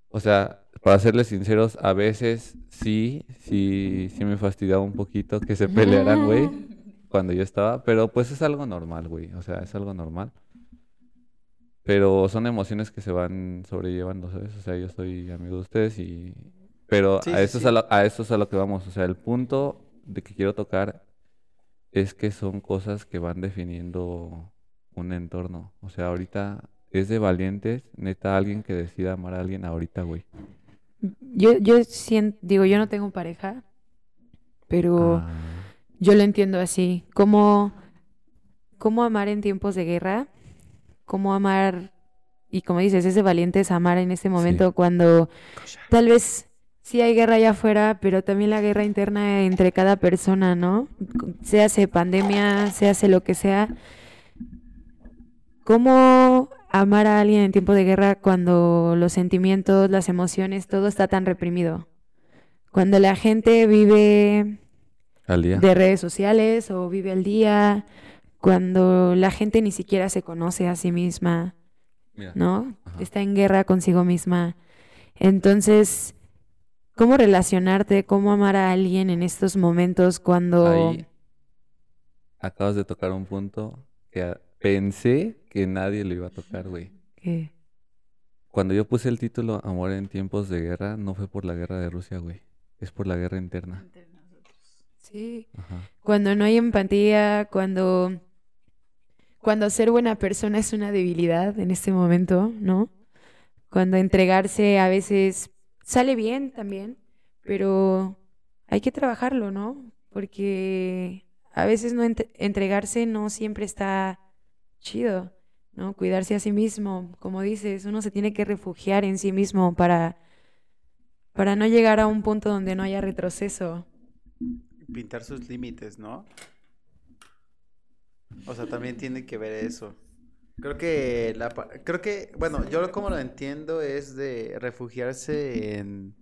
A: O sea, para serles sinceros, a veces sí, sí, sí me fastidiaba un poquito que se pelearan, güey, <laughs> cuando yo estaba, pero pues es algo normal, güey, o sea, es algo normal. Pero son emociones que se van sobrellevando, ¿sabes? O sea, yo soy amigo de ustedes y... Pero
C: Sí,
A: a
C: sí,
A: eso es a lo, a eso es a lo que vamos. O sea, el punto de que quiero tocar es que son cosas que van definiendo un entorno. O sea, ahorita es de valientes, neta, alguien que decida amar a alguien ahorita, güey.
B: Yo, yo siento, digo, yo no tengo pareja, pero
A: Ah,
B: yo lo entiendo así. Cómo, cómo amar en tiempos de guerra, cómo amar, y como dices, es de valientes amar en este momento cuando tal vez sí hay guerra allá afuera, pero también la guerra interna entre cada persona, ¿no? Se hace pandemia, se hace lo que sea. ¿Cómo amar a alguien en tiempo de guerra cuando los sentimientos, las emociones, todo está tan reprimido? Cuando la gente vive
A: al día.
B: de redes sociales o vive al día, cuando la gente ni siquiera se conoce a sí misma,
A: Mira,
B: ¿no?
A: Ajá.
B: Está en guerra consigo misma. Entonces, ¿cómo relacionarte, cómo amar a alguien en estos momentos cuando...
A: ahí acabas de tocar un punto que pensé que nadie lo iba a tocar, güey.
B: ¿Qué?
A: Cuando yo puse el título Amor en tiempos de guerra, no fue por la guerra de Rusia, güey. Es por la guerra interna.
B: Sí.
A: Ajá.
B: Cuando no hay empatía, cuando... Cuando ser buena persona es una debilidad en este momento, ¿no? Cuando entregarse a veces sale bien también, pero hay que trabajarlo, ¿no? Porque a veces no ent- entregarse no siempre está chido, ¿no? Cuidarse a sí mismo, como dices, uno se tiene que refugiar en sí mismo para para no llegar a un punto donde no haya retroceso.
C: Pintar sus límites, ¿no? O sea, también tiene que ver eso. Creo que la creo que, bueno, yo como lo entiendo es de refugiarse en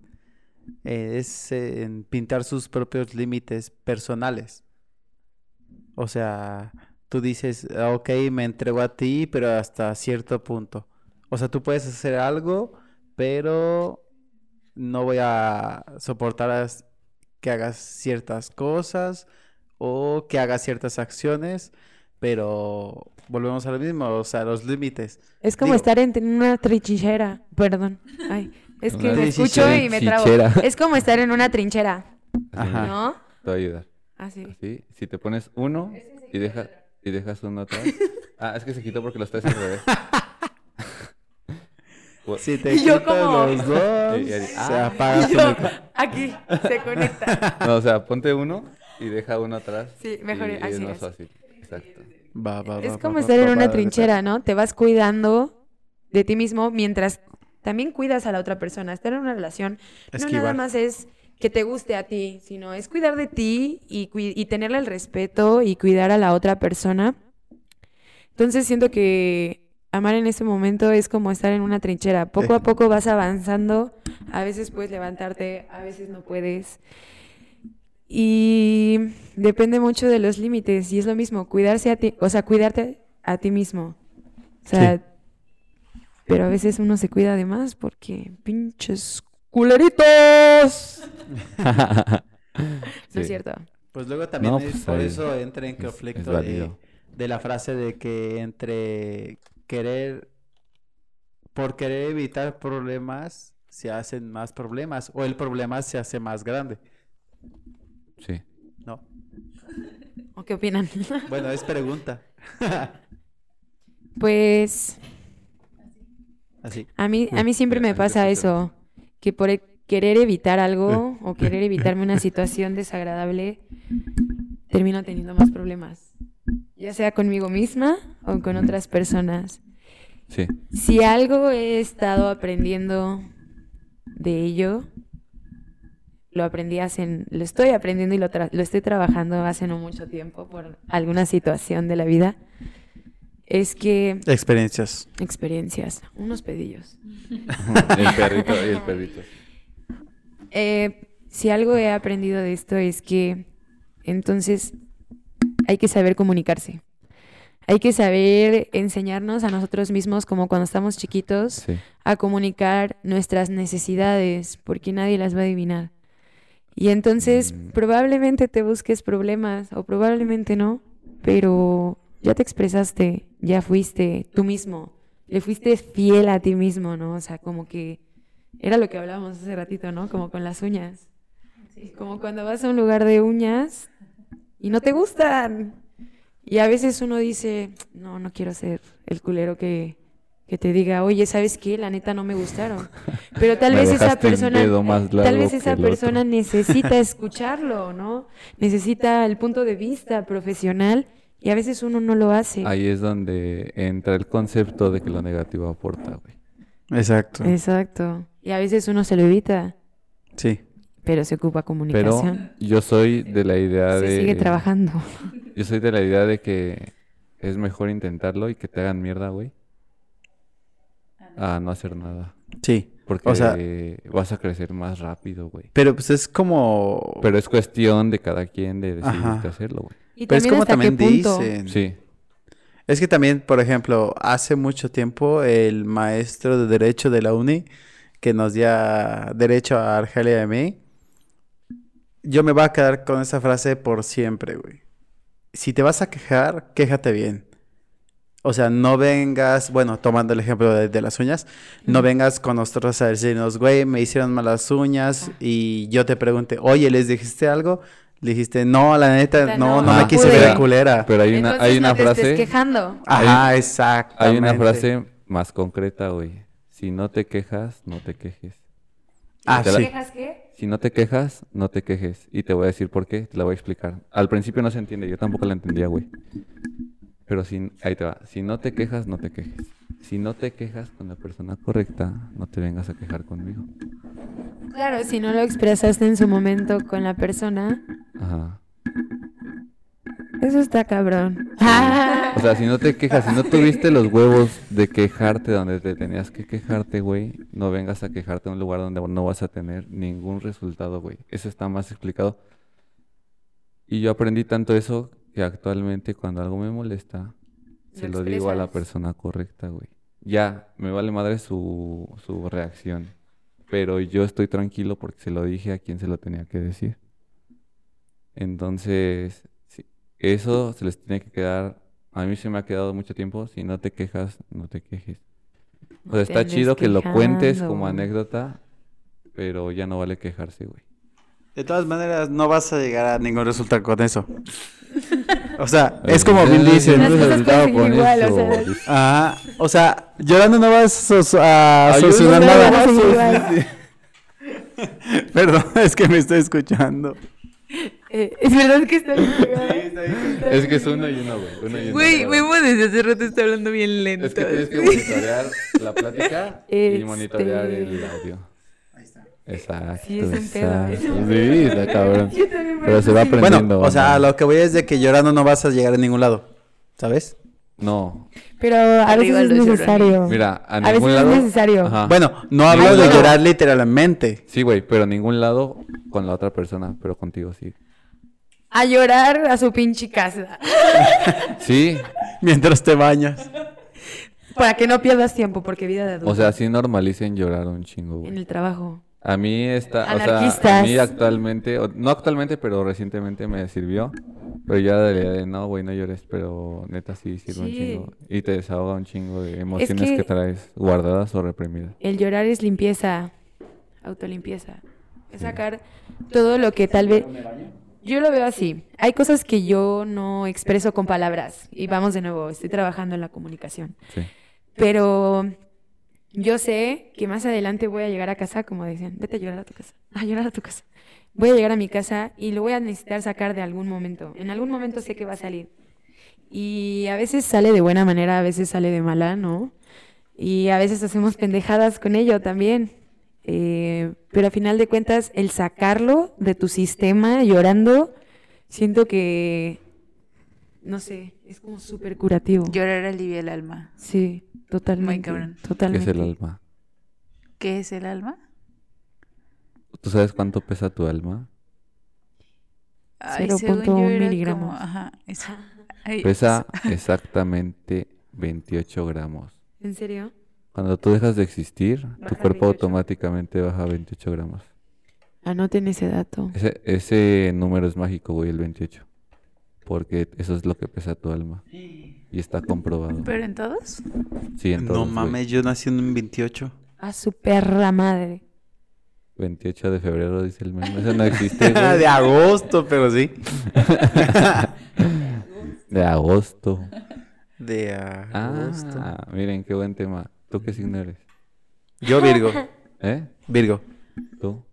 C: eh, es en pintar sus propios límites personales. O sea, tú dices, "Ah, ok, me entrego a ti, pero hasta cierto punto. O sea, tú puedes hacer algo, pero no voy a soportar que hagas ciertas cosas o que hagas ciertas acciones, pero volvemos a lo mismo, o sea, los límites.
B: Es como
C: Digo-
B: estar en en una trinchera, perdón. Ay, es que me escucho y me trabo. Es como estar en una trinchera,
C: Ajá.
B: ¿no?
A: Te va a ayudar.
B: Así.
A: Así, si te pones uno y, deja, y dejas uno atrás. <laughs> Ah, es que se quitó porque los traes al revés. Bu- <laughs>
C: Si te
B: Y yo como-
C: los <laughs> dos,
A: Y- y-
C: se
A: ah.
C: apaga
B: yo,
C: micro.
B: aquí, se conecta.
A: No, o sea, ponte uno y deja uno atrás.
B: Sí, mejor
A: y, y es
B: así
A: más
B: es.
A: Exacto.
C: Va, va,
B: Es
C: va,
B: como
C: va,
B: estar
C: va,
B: en
C: va,
B: una
C: va,
B: trinchera, ¿no? Te vas cuidando de ti mismo mientras también cuidas a la otra persona. Estar en una relación no nada más es que te guste a ti, sino es cuidar de ti y, y tenerle el respeto y cuidar a la otra persona. Entonces siento que amar en ese momento es como estar en una trinchera. Poco a poco vas avanzando, a veces puedes levantarte, a veces no puedes. Y depende mucho de los límites y es lo mismo, cuidarse a ti, o sea, cuidarte a ti mismo. O sea, pero a veces uno se cuida de más porque pinches culeritos. <laughs> No es cierto.
C: Pues luego también
A: No,
C: es-
A: pues
C: por eso entra en
A: es- es
C: conflicto de la frase de que entre querer, por querer evitar problemas, se hacen más problemas o el problema se hace más grande,
A: Sí.
C: ¿no?
B: ¿O qué opinan? <laughs>
C: Bueno, es pregunta. <laughs>
B: Pues
C: Así.
B: a mí, a mí siempre me pasa eso, que por e- querer evitar algo <laughs> o querer evitarme una situación desagradable, termino teniendo más problemas, ya sea conmigo misma o con otras personas.
A: Sí.
B: Si algo he estado aprendiendo de ello, lo aprendí hace, lo estoy aprendiendo y lo, tra- lo estoy trabajando hace no mucho tiempo por alguna situación de la vida, es que
C: Experiencias.
B: experiencias, unos pedillos. <laughs>
A: el perrito y el perrito.
B: Eh, si algo he aprendido de esto es que entonces hay que saber comunicarse. Hay que saber enseñarnos a nosotros mismos, como cuando estamos chiquitos,
A: Sí.
B: a comunicar nuestras necesidades, porque nadie las va a adivinar. Y entonces
A: Mm.
B: probablemente te busques problemas o probablemente no, pero ya te expresaste, ya fuiste tú mismo, le fuiste fiel a ti mismo, ¿no? O sea, como que era lo que hablábamos hace ratito, ¿no? Como con las uñas. Como cuando vas a un lugar de uñas y no te gustan. Y a veces uno dice, no, no quiero ser el culero que, que te diga, oye, ¿sabes qué? La neta no me gustaron. <laughs> Pero tal vez esa persona,
A: dedo más
B: tal vez esa persona
A: otro.
B: necesita escucharlo, ¿no? Necesita el punto de vista profesional y a veces uno no lo hace.
A: Ahí es donde entra el concepto de que lo negativo aporta, güey.
C: Exacto.
B: Exacto. Y a veces uno se lo evita,
C: Sí.
B: pero se ocupa
A: Pero
B: comunicación.
A: yo soy de la idea
B: se
A: de...
B: sigue trabajando.
A: Yo soy de la idea de que es mejor intentarlo y que te hagan mierda, güey, a no hacer nada.
C: Sí.
A: Porque
C: O sea-
A: vas a crecer más rápido, güey.
C: Pero pues es como...
A: Pero es cuestión de cada quien de decidir
C: Ajá.
A: qué hacerlo, güey.
B: Y
C: Pero es como
B: hasta qué
C: también
B: punto.
C: dicen.
A: Sí.
C: Es que también, por ejemplo, hace mucho tiempo el maestro de Derecho de la UNI, que nos dio Derecho a Argelia y a mí, yo me voy a quedar con esa frase por siempre, güey. Si te vas a quejar, quéjate bien. O sea, no vengas, bueno, tomando el ejemplo de, de las uñas, no vengas con nosotros a decirnos, güey, me hicieron malas uñas y yo te pregunte, oye, ¿les dijiste algo? Le dijiste, no, la neta, no,
B: no,
C: no
A: no
C: me quise
B: pude".
C: ver culera.
A: Pero hay una,
B: Entonces
A: hay una
B: no te estés
A: frase...
B: quejando.
C: Ajá,
A: Hay-
C: exactamente.
A: Hay una frase más concreta, güey. Si no te quejas, no te quejes.
C: Ah,
A: Te la-
C: sí.
B: ¿Quejas qué?
A: Si no te quejas, no te quejes. Y te voy a decir por qué, te la voy a explicar. Al principio no se entiende, yo tampoco la entendía, güey. Pero si, ahí te va. Si no te quejas, no te quejes. Si no te quejas con la persona correcta, no te vengas a quejar conmigo.
B: Claro, si no lo expresaste en su momento con la persona,
A: Ajá.
B: eso está cabrón.
A: O sea, si no te quejas, si no tuviste los huevos de quejarte donde te tenías que quejarte, güey, no vengas a quejarte a un lugar donde no vas a tener ningún resultado, güey. Eso está más explicado. Y yo aprendí tanto eso que actualmente cuando algo me molesta, se
B: Lo
A: digo a la persona correcta, güey. Ya, me vale madre su, su reacción. Pero yo estoy tranquilo porque se lo dije a quien se lo tenía que decir. Entonces, sí, eso se les tiene que quedar. A mí se me ha quedado mucho tiempo. Si no te quejas, no te quejes. O sea, está chido que lo cuentes como anécdota, pero ya no vale quejarse, güey.
C: De todas maneras, no vas a llegar a ningún resultado con eso. <laughs> O sea, es como
B: sea.
A: Dice,
C: Ajá. O sea, llorando no vas a, so- a
A: Ayúdame,
C: solucionar
B: no
C: nada. <laughs> Perdón, es que me estoy escuchando.
B: Eh, es verdad que está bien.
A: Es que es uno y uno, güey. Uno y uno.
D: Güey, desde hace rato está hablando bien lento.
A: Es que tienes que <laughs> monitorear la plática y
B: Este-
A: monitorear el audio. Exacto.
B: Sí, es
A: Sí, está cabrón. <laughs> Pero se va aprendiendo.
C: Bueno, o sea, lo que voy es de que llorando no vas a llegar a ningún lado. ¿Sabes?
A: No,
B: Pero a veces es necesario.
A: mira, a
B: a
A: ningún
B: veces
A: lado.
B: es necesario.
A: Ajá.
C: Bueno, no hablo
B: Ay,
C: de
B: no.
C: llorar literalmente.
A: Sí, güey, pero a ningún lado con la otra persona, pero contigo sí.
B: A llorar a su pinche casa. <laughs>
A: Sí,
C: Mientras te bañas.
B: Para que no pierdas tiempo, porque vida de adulto.
A: o sea, sí normalicen llorar un chingo,
B: En
A: güey.
B: el trabajo.
A: A mí está, o sea, a mí actualmente, no actualmente, pero recientemente me sirvió. Pero ya de, de, no, güey, no llores, pero neta sí sirve un
B: Sí.
A: chingo. Y te desahoga un chingo de emociones que...
B: que-
A: traes guardadas o reprimidas.
B: El llorar es limpieza, autolimpieza. Es sacar todo lo que tal vez... Yo lo veo así. Hay cosas que yo no expreso con palabras. Y vamos de nuevo, estoy trabajando en la comunicación.
A: Sí.
B: Pero yo sé que más adelante voy a llegar a casa, como decían, vete a llorar a tu casa. A llorar a tu casa. Voy a llegar a mi casa y lo voy a necesitar sacar de algún momento. En algún momento sé que va a salir. Y a veces sale de buena manera, a veces sale de mala, ¿no? Y a veces hacemos pendejadas con ello también. Eh, pero a final de cuentas, el sacarlo de tu sistema llorando, siento que, no sé, es como súper curativo.
D: Llorar alivia el alma.
B: Sí, totalmente.
D: cabrón.
A: ¿Qué es
B: Totalmente.
A: el alma?
D: ¿Qué es el alma?
A: ¿Tú sabes cuánto pesa tu alma?
D: Ay,
B: 0.1
D: según yo era
B: miligramos.
D: como- ajá. <laughs> Ay,
A: Pesa <laughs> exactamente 28 gramos.
B: ¿En serio?
A: Cuando tú dejas de existir, tu cuerpo
B: 28.
A: automáticamente baja a 28 gramos.
B: Anoten ese dato.
A: Ese, ese número es mágico, güey, el 28. Porque eso es lo que pesa tu alma. Y está comprobado.
D: ¿Pero en todos?
A: Sí, en
C: No
A: todos, güey.
C: mames, yo nací en un 28.
B: A su perra madre.
A: 28 de febrero, dice el meme. Eso no existe, <laughs> güey.
C: de agosto, pero sí. <laughs>
A: De agosto.
C: De agosto.
A: Ah, miren, qué buen tema. ¿Tú qué signo eres?
C: Yo Virgo.
A: ¿Eh?
C: Virgo.
A: ¿Tú?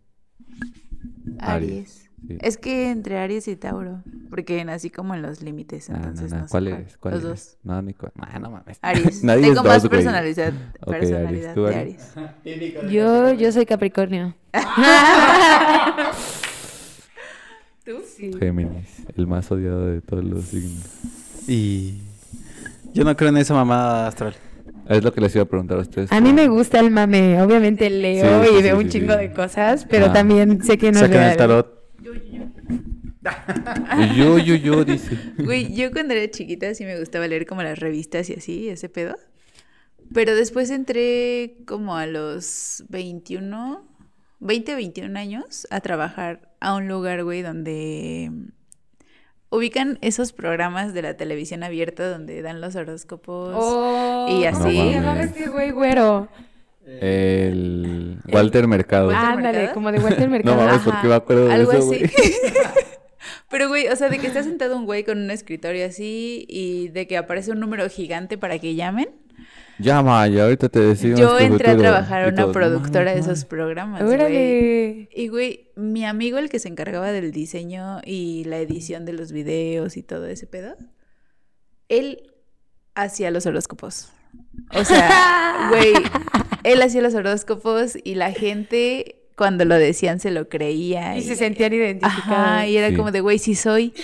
A: Aries.
D: Es que entre Aries y Tauro, porque nací como en los límites,
A: Ah, no,
D: entonces
A: no,
D: no, sé
A: ¿Cuál
D: cuál.
A: eres? ¿Cuál
D: los
A: eres?
D: dos.
A: No, ni cuál. Ah, no mames.
D: Aries. <laughs>
A: Nadie
D: Tengo
A: es
D: más
A: dos,
D: personalidad,
A: Ok,
D: personalidad
A: Aries. ¿Tú,
D: de
A: Aries? <laughs>
B: Yo, yo soy Capricornio. <laughs>
D: ¿Tú?
B: Sí.
A: Géminis, el más odiado de todos los signos.
C: Y yo no creo en esa mamada astral.
A: Es lo que les iba a preguntar a ustedes.
B: A mí me gusta el mame. Obviamente leo
A: Sí, sí,
B: y
A: sí,
B: veo
A: sí,
B: un
A: sí.
B: chingo de cosas, pero
A: Ah.
B: también sé que no es
C: Saquen el
B: real.
C: tarot.
A: Yo, yo, yo, dice.
D: Güey, yo cuando era chiquita sí me gustaba leer como las revistas y así, ese pedo. Pero después entré como a los 21, 20, 21 años a trabajar a un lugar, güey, donde ubican esos programas de la televisión abierta donde dan los horóscopos.
B: Oh,
D: Y
B: ¿cómo
D: así.
B: este güey güero?
A: El Walter Mercado.
D: Walter
B: Ándale,
D: Mercado?
B: como de Walter <laughs>
A: No
B: Mercado.
A: mames,
D: Ajá,
A: ¿por qué me acuerdo de
D: algo
A: eso, güey? <laughs> <laughs>
D: Pero, güey, o sea, de que está sentado un güey con un escritorio así y de que aparece un número gigante para que llamen.
A: Llama, y ahorita te decimos
D: Yo entré a trabajar a una
A: no
D: productora de
A: mames,
D: esos programas. güey. Y, güey, mi amigo, el que se encargaba del diseño y la edición de los videos y todo ese pedo, él hacía los horóscopos. O sea, <laughs> güey, él hacía los horóscopos y la gente, cuando lo decían, se lo creía.
B: Y se sentían identificados.
D: Ajá, y era
A: Sí.
D: como de, güey, sí soy. <laughs>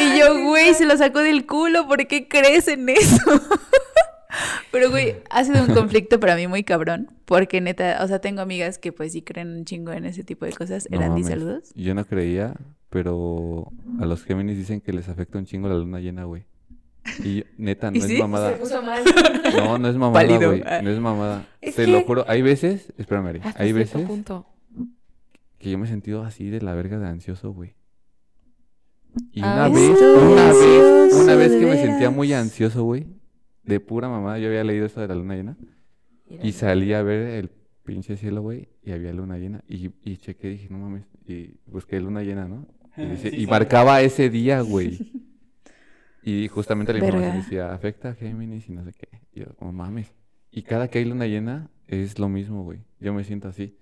D: Y yo, güey, se lo sacó del culo, ¿por qué crees en eso? <laughs> Pero, güey, ha sido un conflicto para mí muy cabrón, porque neta, o sea, tengo amigas que pues sí creen un chingo en ese tipo de cosas.
A: No
D: Eran
A: mames.
D: saludos.
A: Yo no creía, pero a los Géminis dicen que les afecta un chingo la luna llena, güey. <laughs> Y yo- neta, no
D: ¿Y
A: es
D: sí?
A: mamada.
B: Se puso mal.
A: No, no es mamada, güey.
D: Ah.
A: No es mamada.
B: Es
A: Te
B: que-
A: lo juro. Hay veces, espérame, Ari,
B: Hasta
A: hay veces
B: punto.
A: que yo me he sentido así de la verga de ansioso, güey. Y
B: Ah,
A: una vez, una vez, una vez que me sentía muy ansioso, güey. De pura mamada, yo había leído eso de la luna llena. Y salí a ver el pinche cielo, güey, y había luna llena. Y, y chequé, dije, no mames. Y busqué luna llena, ¿no? Y, dice- y marcaba ese día, güey. <laughs> Y justamente la información
D: Verga.
A: decía, afecta a Géminis y no sé qué. Y yo, como mames. Y cada que hay luna llena es lo mismo, güey. Yo me siento así.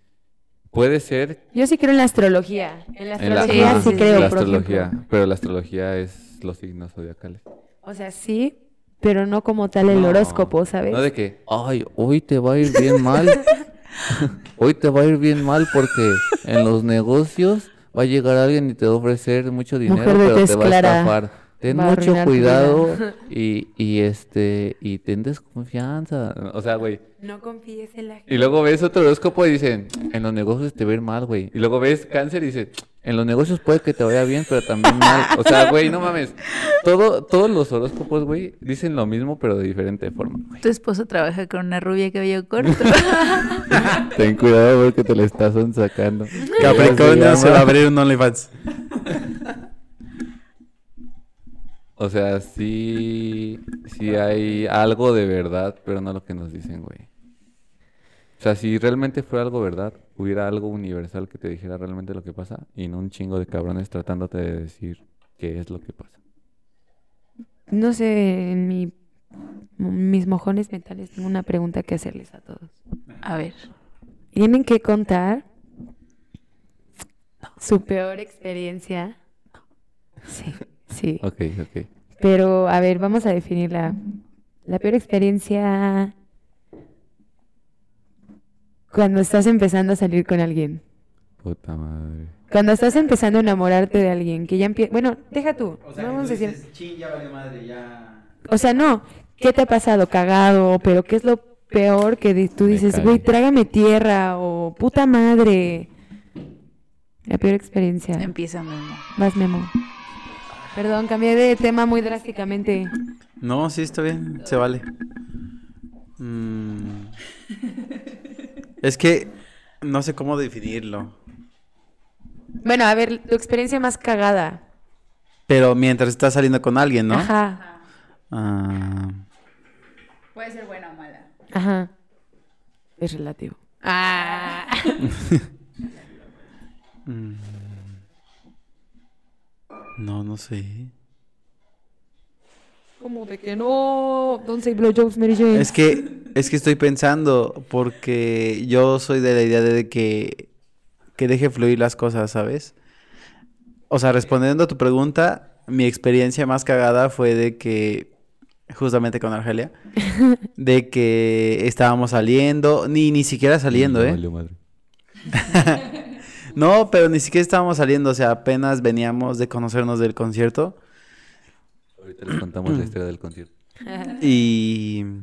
A: Puede ser
B: Yo sí creo en la astrología. En la
A: en la,
B: astrología sí, creo,
A: la
B: por
A: astrología,
B: ejemplo.
A: pero la astrología es los signos zodiacales.
B: O sea, sí, pero no como tal el
A: No,
B: horóscopo, ¿sabes?
A: No de que, ay, hoy te va a ir bien mal. <laughs> hoy te va a ir bien mal porque en los negocios va a llegar alguien y te va a ofrecer mucho dinero,
B: Mujer
A: pero te va a estafar. Ten
B: va
A: mucho cuidado <laughs> y, y este y ten desconfianza. O sea, güey.
B: No confíes en la gente.
A: Y luego ves otro horóscopo y dicen, en los negocios te va a ir mal, güey. Y luego ves cáncer y dicen, En los negocios puede que te vaya bien, pero también mal. O sea, güey, no mames. Todo, todos los horóscopos, güey, dicen lo mismo, pero de diferente forma, güey.
D: Tu esposo trabaja con una rubia de cabello corto. <laughs>
A: Ten cuidado porque te la estás sacando.
C: Capricornio se va a abrir un OnlyFans. <laughs>
A: O sea, sí, sí hay algo de verdad, pero no lo que nos dicen, güey. O sea, si realmente fuera algo verdad, hubiera algo universal que te dijera realmente lo que pasa y no un chingo de cabrones tratándote de decir qué es lo que pasa.
B: No sé, en mi, mis mojones mentales tengo una pregunta que hacerles a todos.
D: A ver.
B: Tienen que contar su peor experiencia. Sí, sí.
A: Ok, ok.
B: Pero, a ver, vamos a definirla. La peor experiencia cuando estás empezando a salir con alguien.
A: Puta madre.
B: Cuando estás empezando a enamorarte de alguien, que ya empieza... Bueno, deja tú. vamos a decir... O sea, no. ¿Qué te ha pasado? Cagado, pero ¿qué es lo peor que tú dices, güey, trágame tierra o puta madre? La peor experiencia.
D: Empieza Memo.
B: Vas, Memo. Perdón, cambié de tema muy drásticamente.
C: No, sí, está bien, se vale. Mm. Es que no sé cómo definirlo.
B: Bueno, a ver, tu experiencia más cagada.
C: Pero mientras estás saliendo con alguien, ¿no?
B: Ajá,
C: Ah,
D: Puede ser buena o mala.
B: ajá. Es relativo. Ah. <laughs>
C: no, no sé.
B: Como de que no. Don't say blowjobs, Mary Jane.
C: Es que, es que estoy pensando, porque yo soy de la idea de que, que deje fluir las cosas, ¿sabes? O sea, respondiendo a tu pregunta, mi experiencia más cagada fue de que, justamente con Argelia, <laughs> de que estábamos saliendo, ni, ni siquiera saliendo, ¿eh? <laughs> No, pero ni siquiera estábamos saliendo, o sea, apenas veníamos de conocernos del concierto.
A: Ahorita les contamos la <clears throat> historia del concierto.
C: Y. <laughs>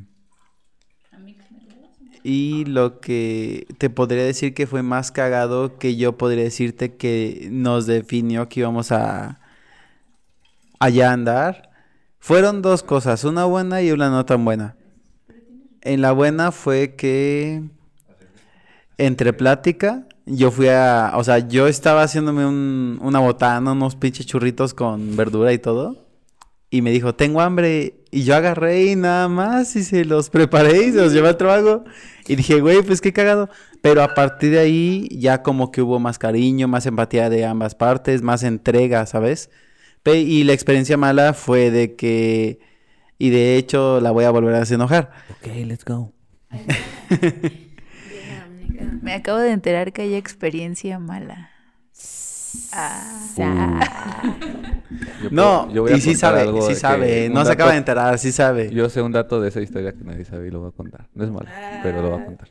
C: Y lo que te podría decir que fue más cagado que yo podría decirte que nos definió que íbamos a allá a andar. Fueron dos cosas, una buena y una no tan buena. En la buena fue que entre plática, yo fui a, o sea, yo estaba haciéndome un- una botana, unos pinches churritos con verdura y todo. Y me dijo, tengo hambre. Y yo agarré y nada más y se los preparé y se los llevé al trabajo. Y dije, güey, pues qué cagado. Pero a partir de ahí ya como que hubo más cariño, más empatía de ambas partes, más entrega, ¿sabes? Y la experiencia mala fue de que, y de hecho la voy a volver a hacer enojar.
A: Ok, let's go. <laughs>
D: Me acabo de enterar que hay experiencia mala. Ah.
A: Yo
C: No,
A: puedo- yo voy a
C: y sí sabe, sí sabe. No se
A: dato-
C: acaba de enterar, sí sabe.
A: Yo sé un dato de esa historia que nadie sabe y lo voy a contar. No es malo, pero lo voy a contar.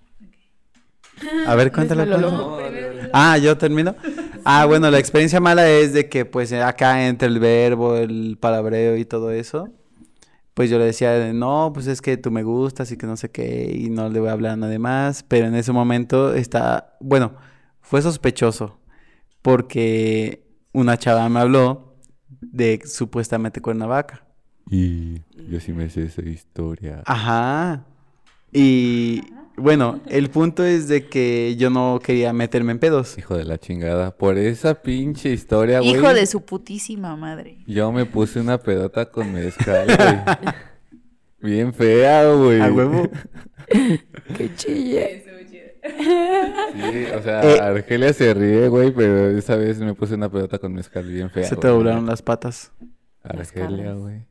C: A ver, cuéntalo.
B: Déjalo,
C: cuéntalo. Ah, yo termino. Ah, bueno, la experiencia mala es de que pues acá entre el verbo, el palabreo y todo eso, pues yo le decía, de, no, pues es que tú me gustas y que no sé qué, y no le voy a hablar a nadie más, pero en ese momento está, bueno, fue sospechoso, porque una chava me habló de supuestamente Cuernavaca.
A: Y yo sí me sé esa historia.
C: Ajá. Y bueno, el punto es de que yo no quería meterme en pedos.
A: Hijo de la chingada. Por esa pinche historia, güey.
D: Hijo de su putísima madre.
A: Yo me puse una pedota con mezcal, güey. Bien fea, güey.
C: A huevo. <laughs>
B: Que chille.
A: Sí, o sea,
C: Eh.
A: Argelia se ríe, güey, pero esa vez me puse una pedota con mezcal bien fea.
C: Se te
A: güey.
C: doblaron las patas.
A: Argelia, güey.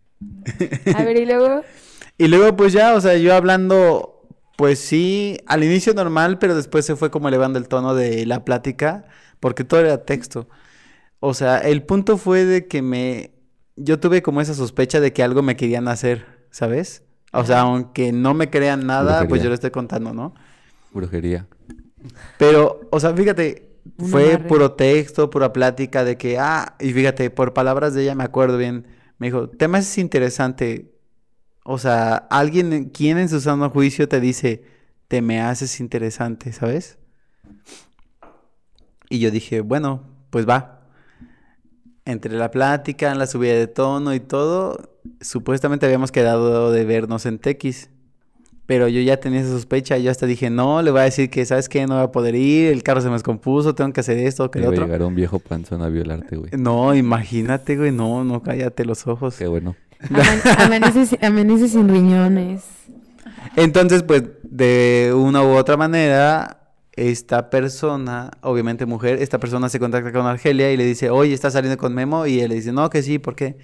B: A ver, y luego. <laughs>
C: Y luego pues ya, o sea, yo hablando, pues sí, al inicio normal, pero después se fue como elevando el tono de la plática, porque todo era texto. O sea, el punto fue de que me, yo tuve como esa sospecha de que algo me querían hacer, ¿sabes? O sea, aunque no me crean nada, pues
A: Brujería.
C: yo lo estoy contando, ¿no?
A: Brujería.
C: Pero, o sea, fíjate, fue puro texto, pura plática de que, ah, y fíjate, por palabras de ella me acuerdo bien, me dijo, tema es interesante. O sea, alguien, quien en su sano juicio te dice, te me haces interesante, ¿sabes? Y yo dije, bueno, pues va. entre la plática, la subida de tono y todo, supuestamente habíamos quedado de vernos en Tequis. Pero yo ya tenía esa sospecha, yo hasta dije, no, le voy a decir que, ¿sabes qué? No voy a poder ir, el carro se me descompuso, tengo que hacer esto, que lo otro.
A: llegar un viejo panzón a violarte, güey.
C: No, imagínate, güey, no, no, cállate los ojos.
A: Qué bueno. <laughs>
B: Aman- amanece, amanece sin riñones.
C: Entonces, pues, de una u otra manera, esta persona, obviamente mujer, esta persona se contacta con Argelia y le dice, oye, ¿estás saliendo con Memo? Y él le dice, no, que sí, ¿por qué?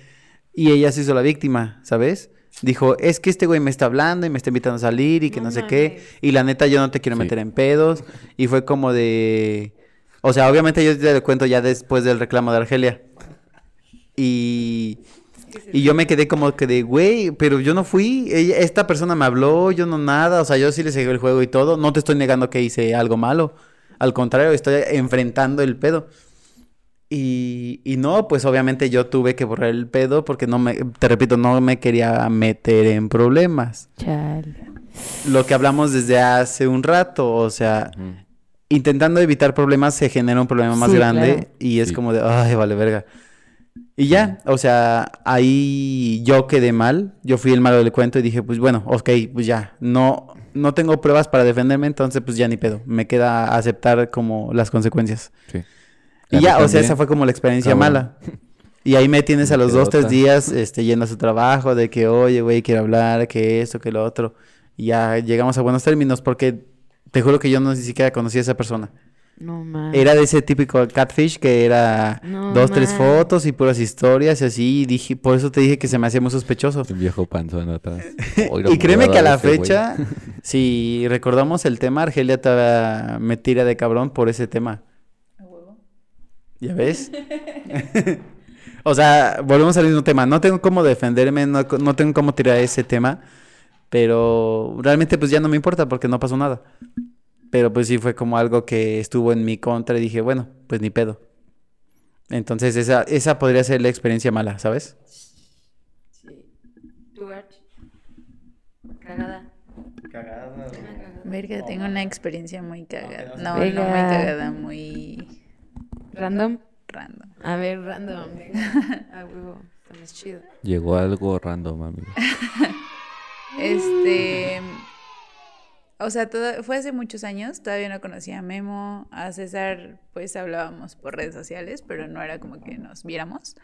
C: Y ella se hizo la víctima, ¿sabes? Dijo, es que este güey me está hablando y me está invitando a salir y que no,
B: No
C: sé qué. Y la neta, yo no te quiero
A: Sí.
C: meter en pedos. Y fue como de... O sea, obviamente yo te lo cuento ya después del reclamo de Argelia. Y... Y yo me quedé como que de, güey, pero yo no fui, ella- esta persona me habló, yo no nada, o sea, yo sí le seguí el juego y todo, no te estoy negando que hice algo malo, al contrario, estoy enfrentando el pedo. Y, y no, pues obviamente yo tuve que borrar el pedo porque no me, te repito, no me quería meter en problemas.
B: Chale.
C: Lo que hablamos desde hace un rato, o sea,
A: Ujú.
C: intentando evitar problemas se genera un problema más
B: Sí,
C: grande
B: claro.
C: y es
A: Sí.
C: como de, ay, vale verga. Y ya, o sea, ahí yo quedé mal, yo fui el malo del cuento y dije, pues bueno, ok, pues ya, no, no tengo pruebas para defenderme, entonces pues ya ni pedo, me queda aceptar como las consecuencias.
A: Sí.
C: Y ya, o sea, esa fue como la experiencia
A: Cabrón.
C: mala. Y ahí me tienes <laughs> a los dos, tres días este, yendo a su trabajo, de que, oye, güey, quiero hablar, que esto, que lo otro. Y ya llegamos a buenos términos porque te juro que yo no ni siquiera conocía a esa persona.
B: No mames.
C: Era de ese típico catfish que era
B: No
C: dos, tres fotos y puras historias y así. Y dije, por eso te dije que se me hacía muy sospechoso.
A: Un viejo panzón atrás. <laughs>
C: Y créeme que a la fecha, <laughs> si recordamos el tema, Argelia todavía me tira de cabrón por ese tema.
D: A huevo.
C: ¿Ya ves? <laughs> o sea, volvemos al mismo tema. No tengo cómo defenderme, no, no tengo cómo tirar ese tema. Pero realmente pues ya no me importa porque no pasó nada. Pero pues sí fue como algo que estuvo en mi contra y dije, bueno, pues ni pedo. Entonces esa, esa podría ser la experiencia mala, ¿sabes?
B: Sí. ¿Tú, Arch? Cagada.
D: Verga, tengo una experiencia muy cagada. No, no muy cagada, muy
B: ¿Random?
D: random.
B: A ver, random. <laughs> A huevo. Está más chido.
A: Llegó algo random, amigo. <laughs>
D: Este. O sea, todo, fue hace muchos años, todavía no conocía a Memo, a César, pues hablábamos por redes sociales, pero no era como que nos viéramos.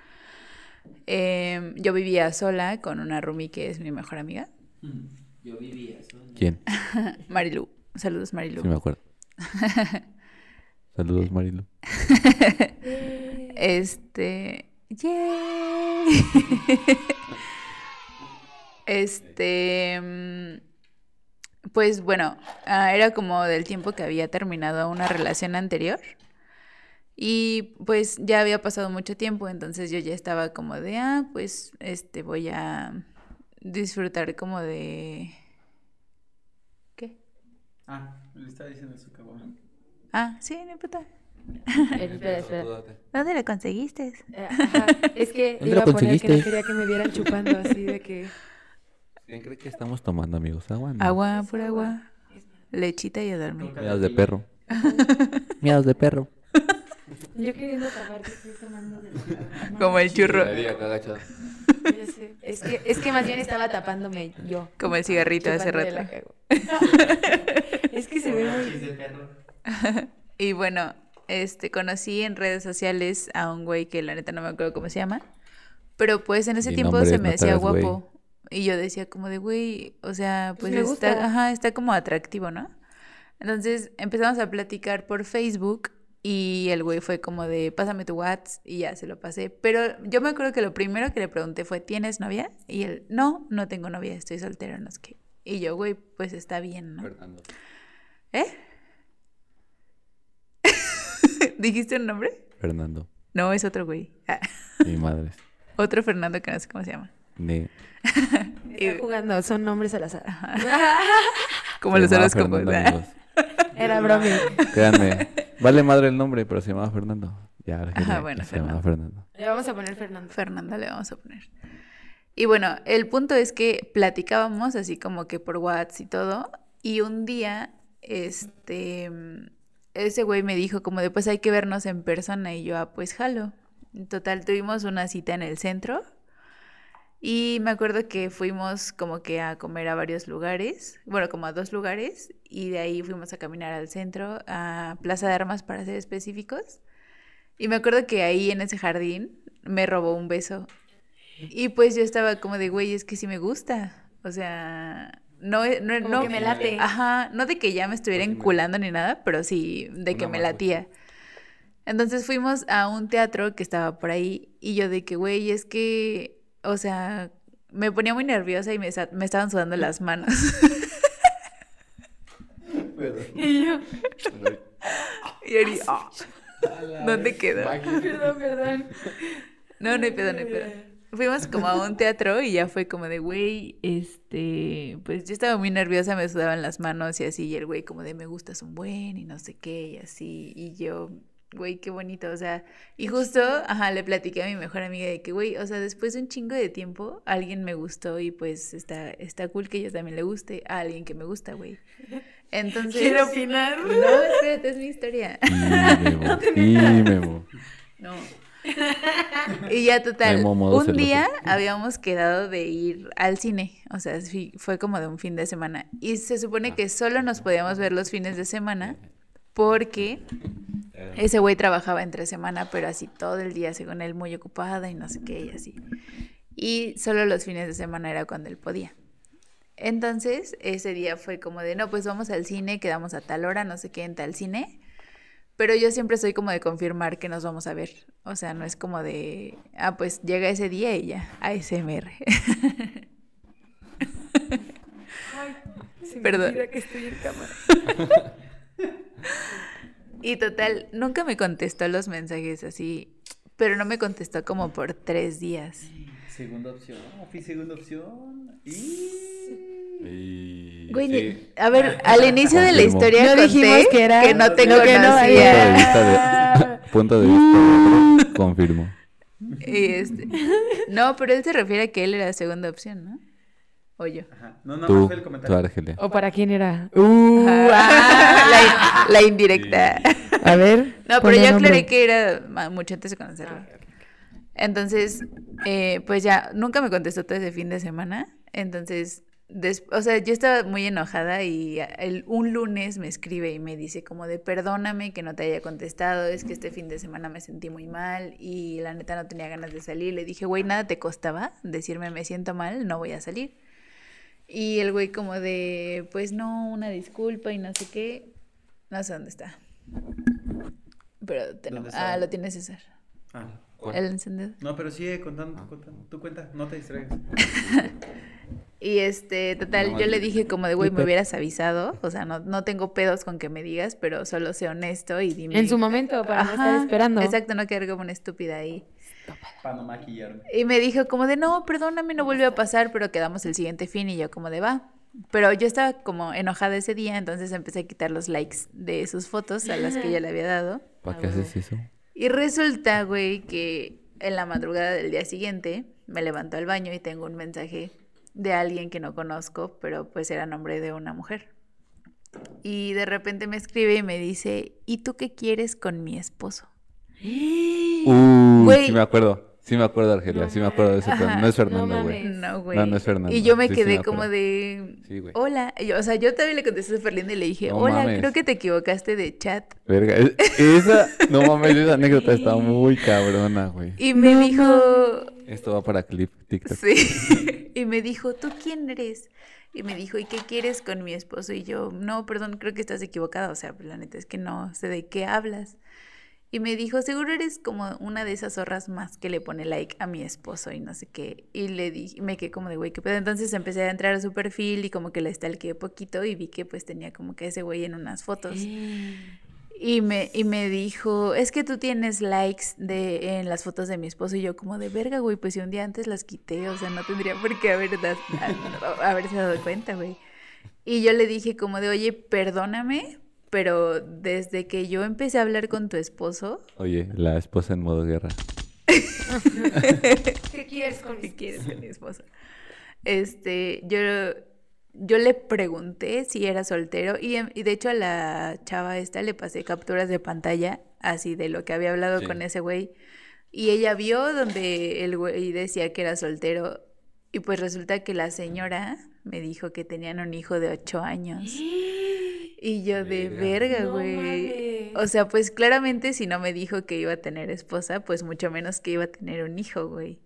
D: Em, yo vivía sola con una roomie que es mi mejor amiga, <laughs>
A: ¿Quién? <laughs>
D: Marilu. Saludos, Marilu.
A: Sí me acuerdo. <laughs> Saludos, Marilu.
D: Este. ¡Yay! este. Pues bueno, ah, era como del tiempo que había terminado una relación anterior. Y pues ya había pasado mucho tiempo, entonces yo ya estaba como de, ah, pues este voy a disfrutar como de. ¿Qué?
C: Ah, le estaba diciendo su cabrón.
D: Ah, sí, no puta.
B: Eh, espera, espera.
D: ¿Dónde lo conseguiste?
B: Eh, ajá. Es que
A: ¿Dónde
B: iba
A: lo
B: a poner que no
A: conseguiste?
B: quería que me vieran chupando así de que...
A: ¿Quién cree que estamos tomando, amigos? Agua. no.
D: Agua, pura agua. Lechita y a dormir.
A: Miados de perro. Miados de perro. <laughs>
B: Yo queriendo tapar que estoy tomando de...
D: Como el churro.
B: Ya sé. Es que, es que más bien estaba tapándome yo.
D: Como el cigarrito de hace rato. <laughs>
B: es que se ve muy... <laughs>
D: Y bueno, este, conocí en redes sociales a un güey que la neta no me acuerdo cómo se llama. Pero pues en ese tiempo se me decía
A: güey.
D: Y yo decía como de, güey, o sea,
B: Pues
D: pues, está, ajá, está como atractivo, ¿no? Entonces empezamos a platicar por Facebook y el güey fue como de, pásame tu WhatsApp y ya se lo pasé. Pero yo me acuerdo que lo primero que le pregunté fue, ¿tienes novia? Y él, no, no tengo novia, estoy soltero, no sé qué. Y yo, güey, pues está bien, ¿no?
A: Fernando.
D: ¿Eh? <laughs> ¿Dijiste un nombre?
A: Fernando.
D: No, es otro güey. Ah,
A: Mi madre. <laughs>
D: otro Fernando que no sé cómo se llama. <laughs>
B: Está jugando, son nombres al azar. <laughs>
D: Como los horóscopos.
B: Era bromi.
A: Créanme. <laughs> Vale madre el nombre, pero se llamaba Fernando. Ya,
D: Ajá,
A: Argelia,
D: bueno,
A: se llamaba Fernando.
B: Le vamos a poner Fernando.
D: Fernanda le vamos a poner. Y bueno, el punto es que platicábamos así como que por WhatsApp y todo. Y un día, este, ese güey me dijo como de pues hay que vernos en persona. Y yo, ah, pues jalo. En total, tuvimos una cita en el centro. Y me acuerdo que fuimos como que a comer a varios lugares, bueno, como a dos lugares, y de ahí fuimos a caminar al centro, a Plaza de Armas para ser específicos. Y me acuerdo que ahí en ese jardín me robó un beso. Y pues yo estaba como de, güey, es que sí me gusta. O sea, no, no,
B: Como
D: no
B: que me late.
D: Ajá, no de que ya me estuviera
A: Pues
D: enculando ni nada, pero sí de que me latía. Entonces fuimos a un teatro que estaba por ahí y yo de que, güey, es que, o sea, me ponía muy nerviosa y me, me estaban sudando las manos. <laughs>
B: Y yo, <laughs>
D: y Ari, "Ah". ¿Dónde quedó?
B: perdón, perdón.
D: No, no hay pedo, no hay pedo. Fuimos como a un teatro y ya fue como de, güey, este, pues yo estaba muy nerviosa, me sudaban las manos y así, y el güey como de, me gustas un buen y no sé qué, y así, y yo, güey, qué bonito, o sea, y justo, ajá, le platiqué a mi mejor amiga de que, güey, o sea, después de un chingo de tiempo, alguien me gustó y pues está, está cool que yo también le guste a alguien que me gusta, güey. <laughs> Entonces...
B: Quiero opinar.
D: No, espérate, es mi historia.
A: Y <laughs> Memo.
D: No. Y ya total, un día habíamos quedado de ir al cine, o sea, sí, fue como de un fin de semana. Y se supone que solo nos podíamos ver los fines de semana porque ese güey trabajaba entre semana, pero así todo el día, según él, muy ocupada y no sé qué, y así. Y solo los fines de semana era cuando él podía. Entonces, ese día fue como de, no, pues vamos al cine, quedamos a tal hora, no sé qué, en tal cine. Pero yo siempre soy como de confirmar que nos vamos a ver. O sea, no es como de, ah, pues llega ese día y ya, ASMR.
B: Se me
D: Perdón.
B: que estoy en cámara. <laughs>
D: Y total, nunca me contestó los mensajes así, pero no me contestó como por tres días.
C: Segunda opción. Fui segunda opción. Y...
A: Y-
D: Güey,
A: sí.
D: a ver, al inicio de la historia
B: No
D: conté
B: dijimos que era-
D: no te
B: no, que no,
D: conocía.
A: Punto de vista de, <laughs> punto de vista de- confirmo.
D: Y este- No, pero él se refiere a que él era la segunda opción, ¿no? O yo.
C: Ajá. No, no,
A: Tú,
C: fue el
A: tú,
C: comentario.
A: Argelia.
B: ¿O para quién era? Uh,
D: Ah, la, la indirecta.
B: A ver.
D: No, pero yo aclaré que era mucho antes de conocerlo. Entonces, eh, pues ya, nunca me contestó todo ese fin de semana. Entonces, des- o sea, yo estaba muy enojada y el, un lunes me escribe y me dice como de perdóname que no te haya contestado, es que este fin de semana me sentí muy mal y la neta no tenía ganas de salir. Le dije, güey, nada te costaba decirme me siento mal, no voy a salir. Y el güey como de, pues no, una disculpa y no sé qué. No sé dónde está. Pero tenemos...
C: está?
D: Ah, lo tiene César.
C: Ah.
D: El encendedor.
C: No, pero sigue contando, contando. Tú cuenta, no te distraigas. <laughs>
D: Y este, total,
A: No,
D: yo le dije como de, güey, me hubieras avisado. O sea, no, no tengo pedos con que me digas, pero solo sé honesto y dime.
B: En su momento, para no estar esperando.
D: Exacto, no quedar como una estúpida ahí.
C: Para no maquillarme.
D: Y me dijo como de, no, perdóname, no volvió a pasar, pero quedamos el siguiente fin y yo como de, va. Pero yo estaba como enojada ese día, entonces empecé a quitar los likes de sus fotos a las que yo le había dado. <laughs>
A: ¿Para qué haces eso?
D: Y resulta, güey, que en la madrugada del día siguiente me levanto al baño y tengo un mensaje de alguien que no conozco, pero pues era nombre de una mujer. Y de repente me escribe y me dice, ¿y tú qué quieres con mi esposo?
A: Uy,
D: Güey.
A: sí me acuerdo. Sí me acuerdo, Argelia. Sí me acuerdo de ese
D: Ajá.
A: plan. No es Fernando, güey.
D: No, güey.
A: No, no es Fernando.
D: Y yo me
A: Sí, sí
D: quedé
A: me
D: como de,
A: Sí, güey.
D: hola. Yo- o sea, yo también le contesté súper lindo y le dije,
A: No
D: hola,
A: mames.
D: creo que te equivocaste de chat.
A: Verga, es- esa, no mames, esa anécdota está muy cabrona, güey.
D: Y me
B: No
D: dijo,
A: Esto va para clip TikTok.
D: Sí. <laughs> Y me dijo, ¿tú quién eres? Y me dijo, ¿y qué quieres con mi esposo? Y yo, no, perdón, creo que estás equivocada. O sea, la neta es que no sé de qué hablas. Y me dijo, seguro eres como una de esas zorras más que le pone like a mi esposo y no sé qué. Y le dije, me quedé como de, güey, qué pedo. Entonces empecé a entrar a su perfil y como que le stalkeé poquito y vi que pues tenía como que ese güey en unas fotos. Y me, y me dijo, es que tú tienes likes de, en las fotos de mi esposo. Y yo como de verga, güey, pues si un día antes las quité, o sea, no tendría por qué haber a- <laughs> haberse dado cuenta, güey. Y yo le dije como de, oye, perdóname, pero desde que yo empecé a hablar con tu esposo,
A: Oye, la esposa en modo guerra. <laughs>
B: ¿Qué quieres con
D: ¿qué quieres con mi esposo? Este, yo, yo le pregunté si era soltero y, em- y de hecho a la chava esta le pasé capturas de pantalla así de lo que había hablado
A: Sí.
D: con ese güey Y ella vio donde el güey decía que era soltero. Y pues resulta que la señora me dijo que tenían un hijo de ocho años. Y yo de
A: Verga.
B: No
D: güey. O sea, pues claramente si no me dijo que iba a tener esposa, pues mucho menos que iba a tener un hijo, güey.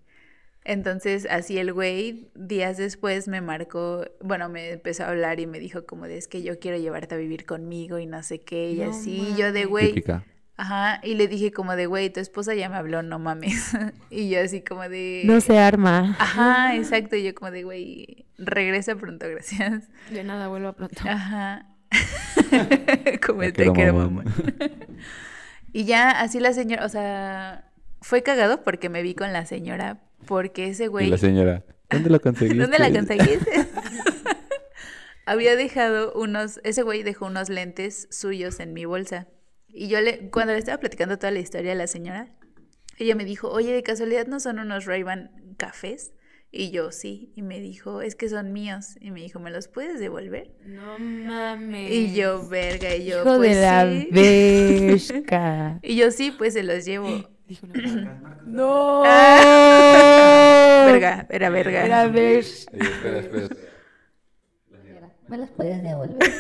D: Entonces, así el güey, días después me marcó, bueno, me empezó a hablar y me dijo como de, es que yo quiero llevarte a vivir conmigo y no sé qué, y
B: No
D: así, y yo de, güey, ajá, y le dije como de, güey, tu esposa ya me habló, no mames. <laughs> Y yo así como de...
B: No se arma.
D: Ajá, exacto, y yo como de, güey, regresa pronto, gracias.
B: De nada, vuelva pronto.
D: Ajá. <laughs> Como el
A: mamón.
D: mamón. <laughs> Y ya así la señora, o sea, fue cagado porque me vi con la señora, porque ese
A: Y
D: güey...
A: la señora, ¿dónde lo conseguiste? <laughs>
D: ¿Dónde la conseguiste? Había dejado unos, ese güey dejó unos lentes suyos en mi bolsa. Y yo le, cuando le estaba platicando toda la historia a la señora, ella me dijo, oye, de casualidad no son unos Ray-Ban cafés. Y yo sí, y me dijo, es que son míos. Y me dijo, ¿me los puedes devolver?
B: No mames.
D: Y yo, verga, y yo,
B: Hijo
D: pues
B: de la
D: sí.
B: vesca. <laughs>
D: Y yo, sí, pues se los llevo. <gasps>
B: Dijo una No. <laughs>
D: Verga, era verga.
B: Era.
A: Oye, espera, espera.
E: ¿Me las puedes devolver? <laughs>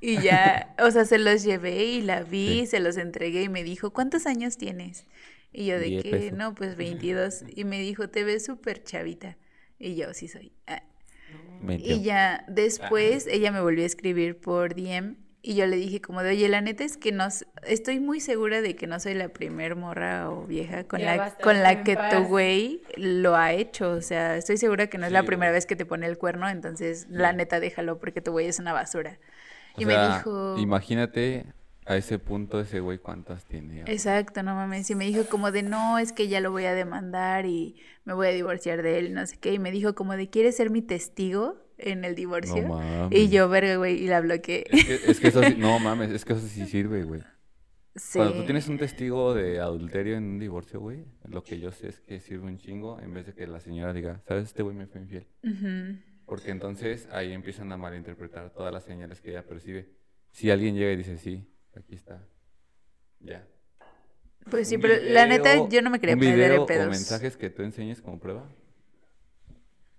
D: Y ya, o sea, se los llevé y la vi, se los entregué y me dijo, ¿cuántos años tienes? Y yo de que, no, pues 22. <laughs> Y me dijo, te ves súper chavita. Y yo, sí soy. Ah. Y ya después ella me volvió a escribir por DM y yo le dije como de, oye, la neta es que no, estoy muy segura de que no soy la primer morra o vieja con
B: Ya
D: la, con la que tu güey lo ha hecho. O sea, estoy segura que no es la primera
A: güey.
D: vez que te pone el cuerno, entonces la neta déjalo porque tu güey es una basura.
A: O
D: Y
A: sea,
D: me dijo...
A: Imagínate a ese punto ese güey cuántas tiene.
D: Exacto, no mames. Y me dijo como de, no, es que ya lo voy a demandar y me voy a divorciar de él, no sé qué. Y me dijo como de, ¿quieres ser mi testigo en el divorcio?
A: No mames.
D: y yo, verga, güey, y la bloqueé.
A: Es que, es que eso sí, no <laughs> mames, es que eso sí sirve, güey.
D: Sí.
A: Cuando tú tienes un testigo de adulterio en un divorcio, güey, lo que yo sé es que sirve un chingo en vez de que la señora diga, ¿sabes? Este güey me fue infiel.
D: Ujú.
A: Porque entonces ahí empiezan a malinterpretar todas las señales que ella percibe. Si alguien llega y dice, sí, aquí está, ya.
D: Pues sí, pero la neta yo no me quería
A: un video
D: en
A: o
D: pedos.
A: mensajes que tú enseñes como prueba,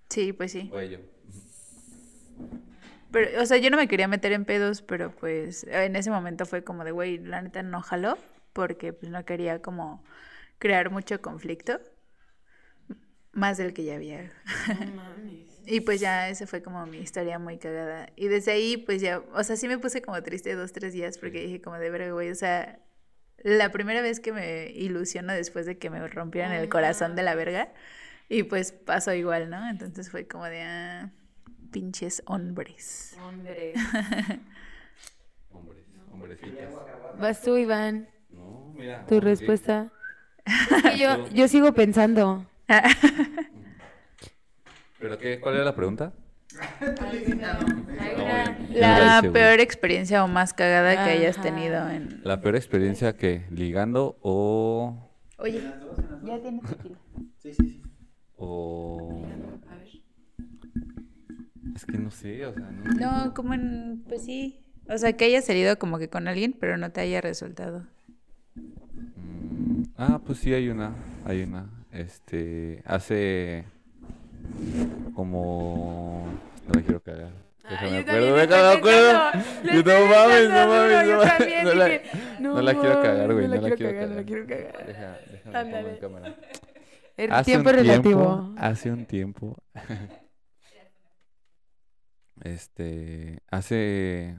D: Sí, pues sí.
A: o ello.
D: Pero, o sea, yo no me quería meter en pedos, pero pues en ese momento fue como de, güey, la neta no jaló, porque pues no quería como crear mucho conflicto, más del que ya había.
B: No <laughs> mames.
D: Y pues ya esa fue como mi historia muy cagada. Y desde ahí pues ya, o sea, sí me puse como triste dos, tres días porque dije como de verga, güey, o sea, la primera vez que me ilusiono después de que me rompieran el corazón de la verga. Y pues pasó igual, ¿no? Entonces fue como de, ah, pinches hombres.
B: Hombre.
A: Hombres, <laughs> hombrecitas.
B: Vas tú, Iván.
A: No, mira.
B: Tu respuesta. <laughs> Es que yo, yo sigo pensando. <laughs>
A: ¿Pero qué? ¿Cuál era la pregunta?
D: La peor experiencia o más cagada que hayas tenido en...
A: La peor experiencia que ligando o
D: Oye, ya tienes tequila.
C: Sí, sí, sí.
A: o es que no sé, o sea, no.
D: No, como en, pues sí. O sea, que hayas salido como que con alguien, pero no te haya resultado.
A: Mm, Ah, pues sí hay una, hay una. Este, hace como no me quiero cagar. Déjame
B: yo
A: acuerdo, déjame acuerdo. Yo, No mames, no mames, no mames. No la,
B: dije,
A: no la quiero cagar, güey,
B: no la quiero cagar, no la quiero cagar.
A: Deja, déjame
B: Ándale.
A: pongo en cámara.
B: El
A: Hace
B: tiempo
A: un
B: relativo.
A: hace un tiempo. <laughs> este, hace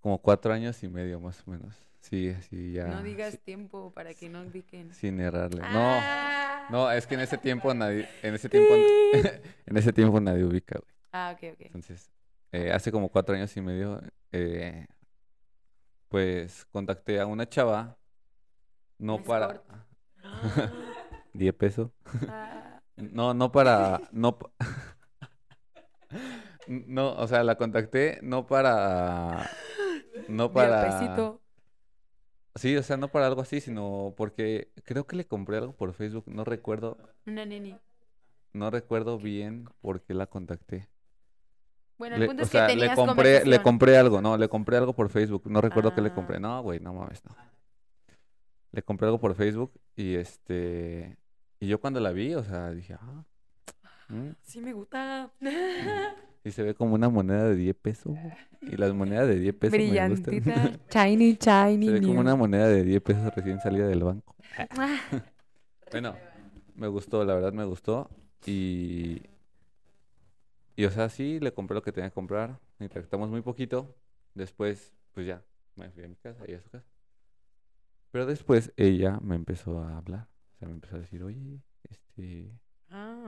A: como cuatro años y medio más o menos. Sí, sí, ya.
B: No digas
A: sí-
B: tiempo para que no ubiquen.
A: sin errarle.
B: Ah.
A: No, no, es que en ese tiempo nadie, en ese tiempo, <laughs> en ese tiempo nadie ubica, güey.
B: Ah, ok, ok.
A: Entonces, eh, hace como cuatro años y medio, eh, pues contacté a una chava, no para
B: escort. <laughs> <gasps> Ah.
A: 10 pesos.
B: Ah.
A: No, no para, no, <laughs> no, o sea, la contacté no para, no para,
B: Pesito.
A: Sí, o sea, no para algo así, sino porque creo que le compré algo por Facebook, no recuerdo,
B: Una neni.
A: no recuerdo bien por qué la contacté.
B: Bueno, el
A: Le-
B: punto es
A: sea, le compré, le compré algo, no, le compré algo por Facebook. No recuerdo qué le
B: Ah.
A: compré. No, güey, no mames, no. Le compré algo por Facebook y este. Y yo cuando la vi, o sea, dije, ah. mm,
B: Sí me gusta. <laughs>
A: Y se ve como una moneda de 10 pesos. Y las monedas de 10 pesos me gustan.
B: Brillantita. <laughs> Shiny, shiny.
A: Se ve como una moneda de 10 pesos recién salida del banco.
B: Ah, <laughs>
A: Bueno, me gustó, la verdad me gustó. Y. Y o sea, sí, le compré lo que tenía que comprar. Interactuamos muy poquito. Después, pues ya, me fui a mi casa y a su casa. Pero después ella me empezó a hablar. O sea, me empezó a decir, oye, este.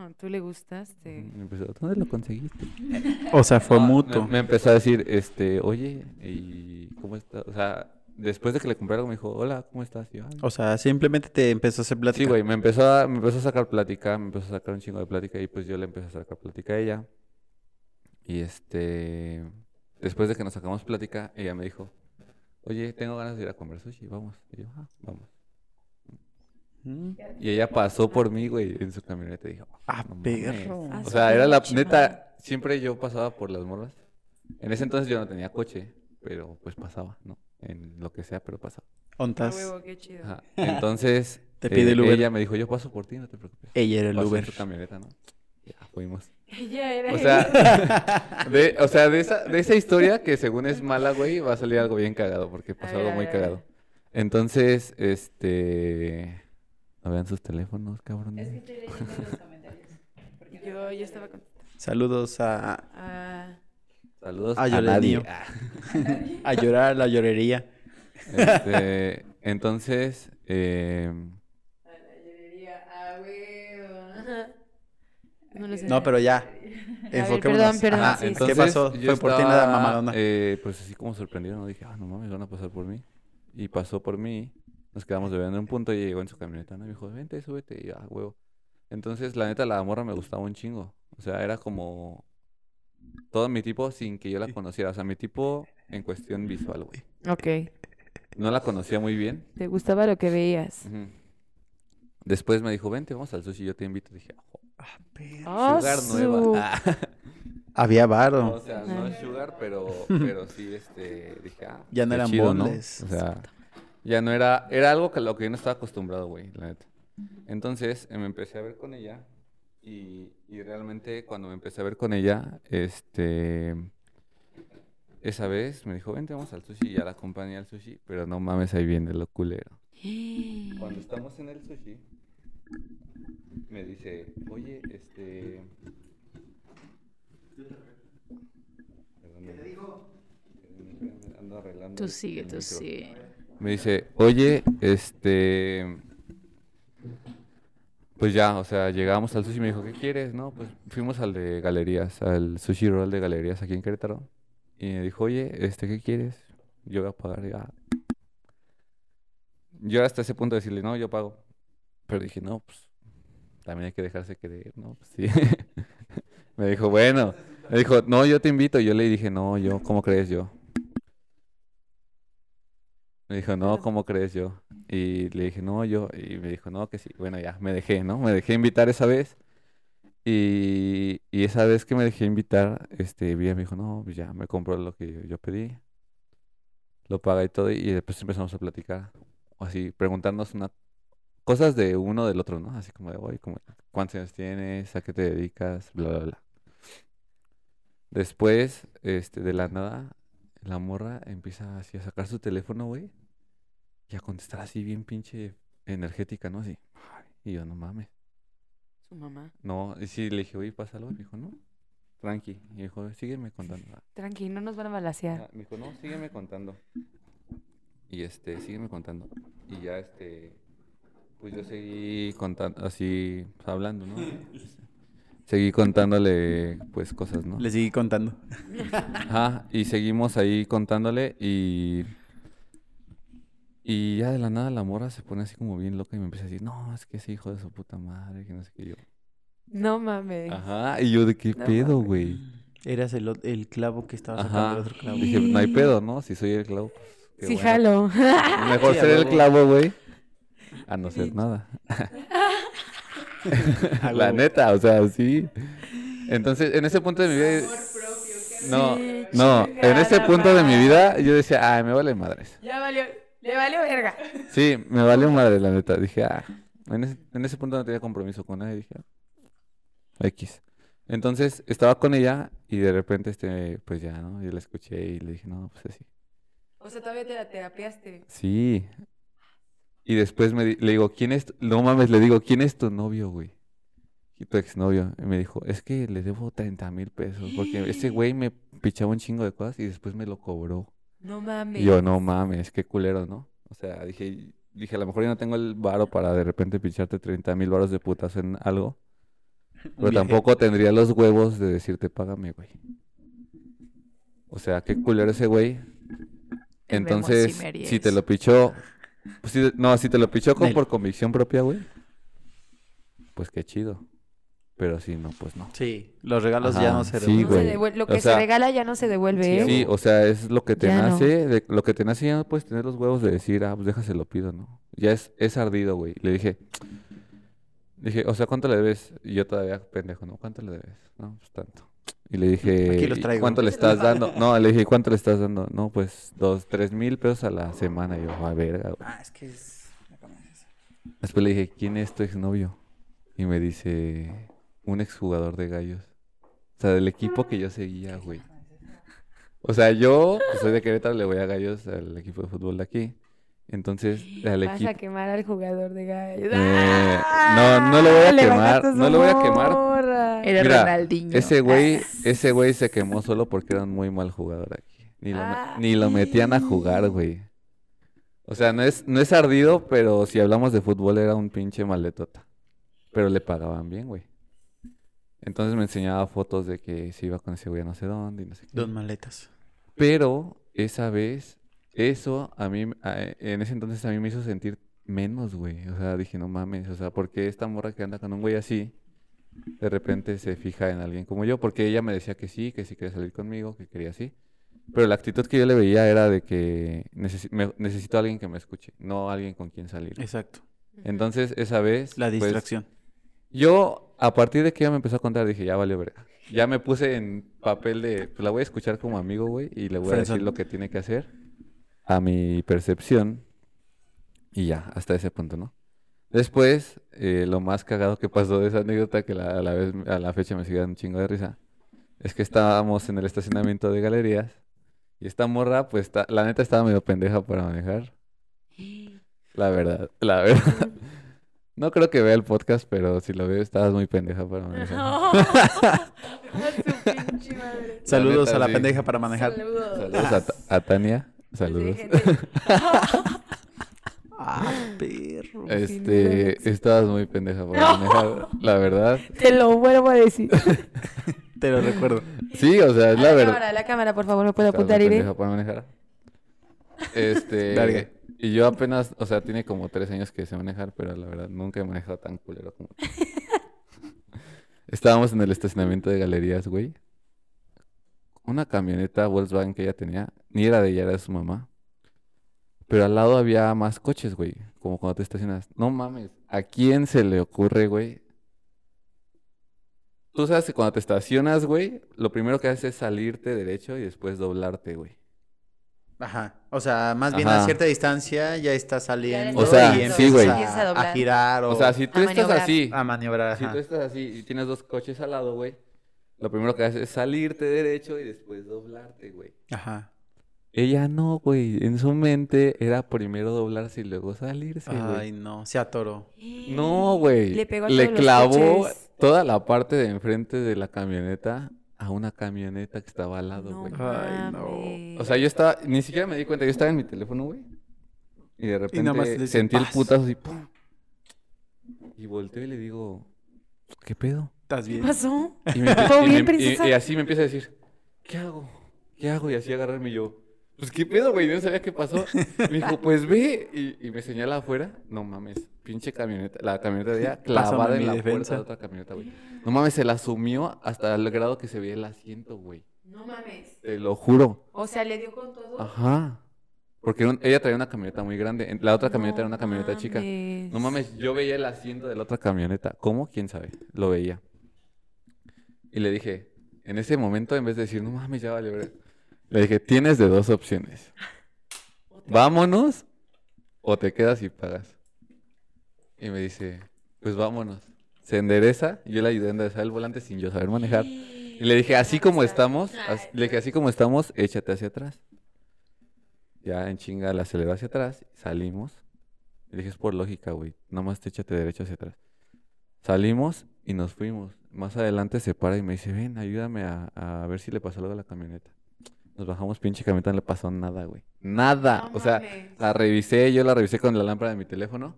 B: Ah, tú le gustaste.
A: Me empezó, ¿dónde lo conseguiste? <laughs>
C: O sea, fue
A: No,
C: mutuo.
A: Me, me empezó a decir, este, oye, ¿y cómo estás? O sea, después de que le compré algo me dijo, hola, ¿cómo estás? Yo, "Ay,
C: O sea, simplemente te empezó a hacer plática.
A: Sí, güey, me empezó a, me empezó a sacar plática, me empezó a sacar un chingo de plática y pues yo le empecé a sacar plática a ella. Y este, después de que nos sacamos plática, ella me dijo, oye, tengo ganas de ir a comer sushi, vamos. Y yo, ah, vamos. Y ella pasó por mí, güey, en su camioneta y dijo,
C: Ah,
A: no mames".
C: perro.
B: Ah,
A: O sea, era la neta, siempre yo pasaba por las morras. En ese entonces yo no tenía coche, pero pues pasaba, ¿no? En lo que sea, pero pasaba.
B: A
C: Ontas.
A: Ajá. Entonces, <laughs>
C: Te pide el
A: eh,
C: Uber.
A: ella me dijo, yo paso por ti, no te preocupes.
C: Ella era el
A: Pasó en
C: Uber.
A: su camioneta, ¿no? Ya, fuimos.
B: Ella era.
A: O sea, <laughs> de, o sea de, esa, de esa historia que según es mala, güey, va a salir algo bien cagado, porque pasó algo muy cagado. Entonces, este... No vean sus teléfonos, cabrón.
D: Es que estoy leyendo los comentarios. porque
B: Yo,
D: no-
B: yo estaba con.
C: Saludos a,
B: Ah,
A: Saludos
C: Ah,
A: a
C: le
A: nadie. <laughs>
C: a llorar a la llorería.
A: Este, entonces, eh,
B: a la llorería, a huevo. No lo sé.
C: No, pero ya.
B: ver,
C: Enfoquémonos.
B: perdón, perdón,
C: Ajá,
B: sí, sí.
C: ¿Qué
A: entonces
C: pasó? Fue por ti nada
A: estaba,
C: mamadona.
A: eh, pues así como sorprendido, ¿no? Dije, ah, no mames, van a pasar por mí. Y pasó por mí, nos quedamos bebiendo en un punto y llegó en su camioneta, ¿no? Y me dijo, vente, súbete, y yo, ah, huevo. Entonces, la neta, la morra me gustaba un chingo. O sea, era como todo mi tipo sin que yo la conociera. O sea, mi tipo en cuestión visual, güey.
B: Ok.
A: No la conocía muy bien.
B: ¿Te gustaba lo que veías?
A: Después me dijo, vente, vamos al sushi, yo te invito. Dije, "Ah,
C: Ah, perro.
B: Ah,
A: sugar
B: su-
A: nueva. Ah. <laughs>
C: Había
A: No,
C: varo.
A: o sea, no es sugar, pero, pero sí, este, dije, ah,
C: Ya no eran
A: chido, ¿no? O sea, ya no era, era algo que lo que yo no estaba acostumbrado, güey, la neta. Entonces, me empecé a ver con ella y, y realmente cuando me empecé a ver con ella, este, esa vez me dijo, vente, vamos al sushi, y ya la acompañé al sushi, pero no mames, ahí viene lo culero. Cuando estamos en el sushi, me dice, oye, este... Perdóname,
D: Tú sigue, tú sigue.
A: Me dice, oye, este... Pues ya, o sea, llegamos al sushi y me dijo, ¿qué quieres? No, pues fuimos al de galerías, al sushi roll de galerías aquí en Querétaro. Y me dijo, oye, este, ¿qué quieres? Yo voy a pagar. Y, "Ah". Yo hasta ese punto de decirle, no, yo pago. Pero dije, no, pues también hay que dejarse querer, ¿no? Pues sí. <laughs> me dijo, bueno. Me dijo, no, yo te invito. Yo le dije, no, yo, ¿cómo crees yo? Me dijo, no, ¿cómo crees yo? Y le dije, no, yo. Y me dijo, no, que sí. Bueno, ya, me dejé, ¿no? Me dejé invitar esa vez. Y, y esa vez que me dejé invitar, este, Vía me dijo, no, pues ya, me compró lo que yo, yo pedí. Lo paga y todo. Y después empezamos a platicar. O así, preguntarnos una, cosas de uno del otro, ¿no? Así como de, oye, como, ¿cuántos años tienes? ¿A qué te dedicas? Bla, bla, bla. Después, este, de la nada, la morra empieza así a sacar su teléfono, güey. Y a contestar así bien pinche energética, ¿no? Así. Y yo, no mames.
B: Su mamá.
A: No, y sí, le dije, oye, pásalo. Y me dijo, no, tranqui. Y me dijo, sígueme contando. <laughs>
B: Tranqui, no nos van a balasear.
A: ah, Me dijo, no, sígueme contando. Y este, sígueme contando. Y ya, este, pues yo seguí contando, así, hablando, ¿no? <laughs> Seguí contándole, pues, cosas, ¿no?
C: Le seguí contando.
A: Ajá, y seguimos ahí contándole y... Y ya de la nada la morra se pone así como bien loca y me empieza a decir, no, es que ese hijo de su puta madre, que no sé qué yo.
B: No mames.
A: Ajá, y yo de qué
B: No
A: pedo, güey.
C: Eras el, el clavo que estaba sacando
A: Ajá.
C: el otro clavo.
A: Dije, no hay pedo, ¿no? Si soy el clavo, pues, qué
B: Sí,
A: bueno.
B: jalo.
A: Mejor
C: Sí,
A: ser el clavo, güey, a no ser nada. <laughs> <laughs>
C: A
A: La neta, o sea, sí. Entonces, en ese punto de mi vida... No,
B: Sí,
A: no, en ese punto de mi vida yo decía, ay, me vale madres.
B: Ya valió, le valió verga.
A: Sí, me valió madre, la neta. Dije, ah, en ese, en ese punto no tenía compromiso con nadie. Dije, ah, X. Entonces estaba con ella y de repente, este, pues ya, ¿no? Yo la escuché y le dije, no, pues así.
B: O sea, todavía te la terapiaste.
A: Sí. Y después me le digo, ¿quién es? tu-?" No mames, le digo, ¿quién es tu novio, güey? Y tu exnovio. Y me dijo, es que le debo 30 mil pesos porque ese <gasps> güey me pichaba un chingo de cosas y después me lo cobró.
B: No mames.
A: Y yo, no mames, qué culero, ¿no? O sea, dije, dije, a lo mejor yo no tengo el varo para de repente pincharte 30 mil varos de putas en algo. <laughs> Pero tampoco tendría los huevos de decirte, págame, güey. O sea, qué culero ese güey. Entonces, si te lo pichó, pues sí, no, si te lo pichó con, por convicción propia, güey, pues qué chido. Pero si no, pues no.
C: Sí, los regalos ya no se
A: sí,
B: No se
C: devuelven.
B: Lo
A: O
B: que
A: sea,
B: se regala ya no se devuelve, ¿eh?
A: Sí, o sea, es lo que te
B: Ya no.
A: nace, de- lo que te nace ya no puedes tener los huevos de decir, ah, pues déjase lo pido, ¿no? Ya es, es ardido, güey. Le dije, dije, o sea, ¿cuánto le debes? Y yo todavía pendejo, ¿no? ¿Cuánto le debes? No, pues tanto. Y le dije,
C: Aquí los
A: "¿Y
C: traigo".
A: ¿cuánto le estás dando? No, le dije, ¿cuánto le estás dando? No, pues dos, tres mil pesos a la semana. Y yo, a verga, güey.
C: Ah, es que es...
A: Después le dije, ¿quién es tu exnovio? Y me dice, un exjugador de gallos. O sea, del equipo que yo seguía, güey. O sea, yo pues, soy de Querétaro, le voy a gallos al equipo de fútbol de aquí. Entonces, <gasps> al
B: Vas a quemar al jugador de gallos.
A: Eh, no, no lo voy a
B: Le
A: quemar, no lo voy a quemar.
B: morra.
D: Era
A: Mira,
D: Ronaldinho.
A: Ese güey, ese güey se quemó solo porque era un muy mal jugador aquí. Ni lo, me- ni lo metían a jugar, güey. O sea, no es, no es ardido, pero si hablamos de fútbol era un pinche maletota. Pero le pagaban bien, güey. Entonces me enseñaba fotos de que se iba con ese güey a no sé dónde y no sé qué.
C: Dos maletas.
A: Pero esa vez, eso a mí, a- en ese entonces a mí me hizo sentir menos, güey. O sea, dije, no mames, o sea, porque esta morra que anda con un güey así, de repente se fija en alguien como yo? Porque ella me decía que sí, que sí quería salir conmigo, que quería así. Pero la actitud que yo le veía era de que me- necesito a alguien que me escuche, no alguien con quien salir.
C: Exacto.
A: Entonces, esa vez,
C: La
A: pues,
C: distracción.
A: yo, a partir de que ella me empezó a contar, dije, ya valió verga. Ya me puse en papel de, pues la voy a escuchar como amigo, güey, y le voy a decir lo que tiene que hacer a mi percepción. Y ya, hasta ese punto, ¿no? Después, eh, lo más cagado que pasó de esa anécdota, que la- a la vez, a la fecha me sigue dando un chingo de risa, es que estábamos en el estacionamiento de galerías y esta morra, pues, ta- la neta estaba medio pendeja para manejar. La verdad, la verdad. <laughs> No creo que vea el podcast, pero si lo veo, estabas muy pendeja para manejar. <laughs>
B: Su pinche madre.
C: Saludos
A: neta,
C: a la
A: sí.
C: pendeja para manejar.
B: Saludos.
A: Saludos a, a Tania. Saludos. <laughs>
C: Ah, perro.
A: Este, estabas muy pendeja para manejar, la verdad. <laughs>
B: Te lo vuelvo a decir. <laughs>
C: Te lo recuerdo.
A: Sí, o sea, es
B: A
A: la
B: la
A: verdad.
B: cámara, a la cámara, por favor, ¿me puedo
A: Estabas muy
B: apuntar, Irene?
A: pendeja para manejar. Este, y yo apenas, o sea, tiene como tres años que sé manejar, pero la verdad nunca he manejado tan culero como. tú. Estábamos en el estacionamiento de galerías, güey. Una camioneta Volkswagen que ella tenía, ni era de ella, era de su mamá. Pero al lado había más coches, güey, como cuando te estacionas. No mames, ¿a quién se le ocurre, güey? Tú sabes que cuando te estacionas, güey, lo primero que haces es salirte derecho y después doblarte, güey.
C: Ajá. O sea, más bien
A: Ajá.
C: a cierta distancia ya está saliendo
A: O sea,
C: y
A: sí, güey.
C: a-
B: a
C: girar o,
A: O sea, si tú
B: a
A: estás
B: maniobrar.
A: así,
C: a maniobrar.
A: si tú estás así y tienes dos coches al lado, güey, lo primero que haces es salirte derecho y después doblarte, güey.
C: Ajá.
A: Ella no, güey. En su mente era primero doblarse y luego salirse,
C: Ay,
A: güey.
C: no, se atoró.
A: No, güey.
B: Le pegó a
A: Le
B: todos
A: clavó toda la parte de enfrente de la camioneta a una camioneta que estaba al lado,
B: No
A: güey.
C: Ay, no.
A: O sea, yo estaba, ni siquiera me di cuenta, yo estaba en mi teléfono, güey. Y de repente
C: nada más
A: sentí el putazo así, ¡pum! Y volteo y le digo, ¿qué pedo?
C: ¿Estás
B: ¿Qué
C: bien?
B: pasó?
A: Y, me,
B: ¿Todo
A: y
B: bien,
A: me- y-
B: princesa?
A: y así me empieza a decir, ¿qué hago? ¿Qué hago? Y así agarrarme yo, pues qué pedo, güey, Yo no sabía qué pasó. Me dijo, pues ve, y, y me señala afuera. No mames, pinche camioneta, la camioneta de <laughs> ella clavada
C: Pásame
A: en la
C: defensa.
A: puerta de otra camioneta, güey. No mames, se la sumió hasta el grado que se veía el asiento, güey.
B: No mames.
A: Te lo juro.
B: O sea, le dio con todo.
A: Ajá. Porque un- ella traía una camioneta muy grande. La otra camioneta
B: No
A: era una camioneta chica. No mames, yo veía el asiento de la otra camioneta. ¿Cómo? ¿Quién sabe? Lo veía. Y le dije, En ese momento, en vez de decir, no mames, ya vale, verga", le dije, tienes de dos opciones. <laughs> Vámonos o te quedas y pagas. Y me dice, pues vámonos. Se endereza, yo le ayudé a enderezar el volante sin yo saber manejar. Y le dije, así como estamos, as- le dije, así como estamos, échate hacia atrás. Ya en chinga la aceleró hacia atrás, salimos. Le dije, es por lógica, güey, nomás te échate derecho hacia atrás. Salimos y nos fuimos. Más adelante se para y me dice, ven, ayúdame a, a ver si le pasó algo a la camioneta. Nos bajamos, pinche camioneta, no le pasó nada, güey. Nada.
B: No
A: o sea,
B: mames.
A: la revisé, yo la revisé con la lámpara de mi teléfono.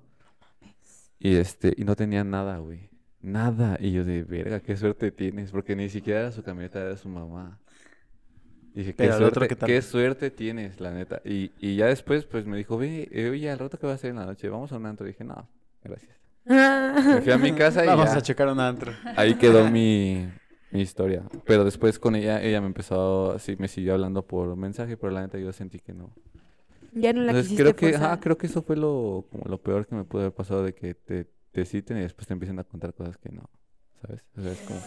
A: Y este, y no tenía nada, güey. Nada. Y yo de, verga, qué suerte tienes. Porque ni siquiera era su camioneta, era su mamá. Dije, qué
C: Pero
A: suerte,
C: ¿qué tal?
A: qué suerte tienes, la neta. Y, y ya después, pues me dijo, ve, eh, oye, al rato que va a hacer en la noche, vamos a un antro. dije, no, gracias. Me fui a mi casa y
C: Vamos
A: ya.
C: a checar un antro.
A: Ahí quedó mi, mi historia. Pero después con ella, ella me empezó, sí, me siguió hablando por mensaje, pero la neta yo sentí que no.
B: Ya no la
A: Entonces creo que, ajá, creo que eso fue lo, como lo peor que me pudo haber pasado de que te, te citen y después te empiecen a contar cosas que no, ¿sabes? O sea, es como,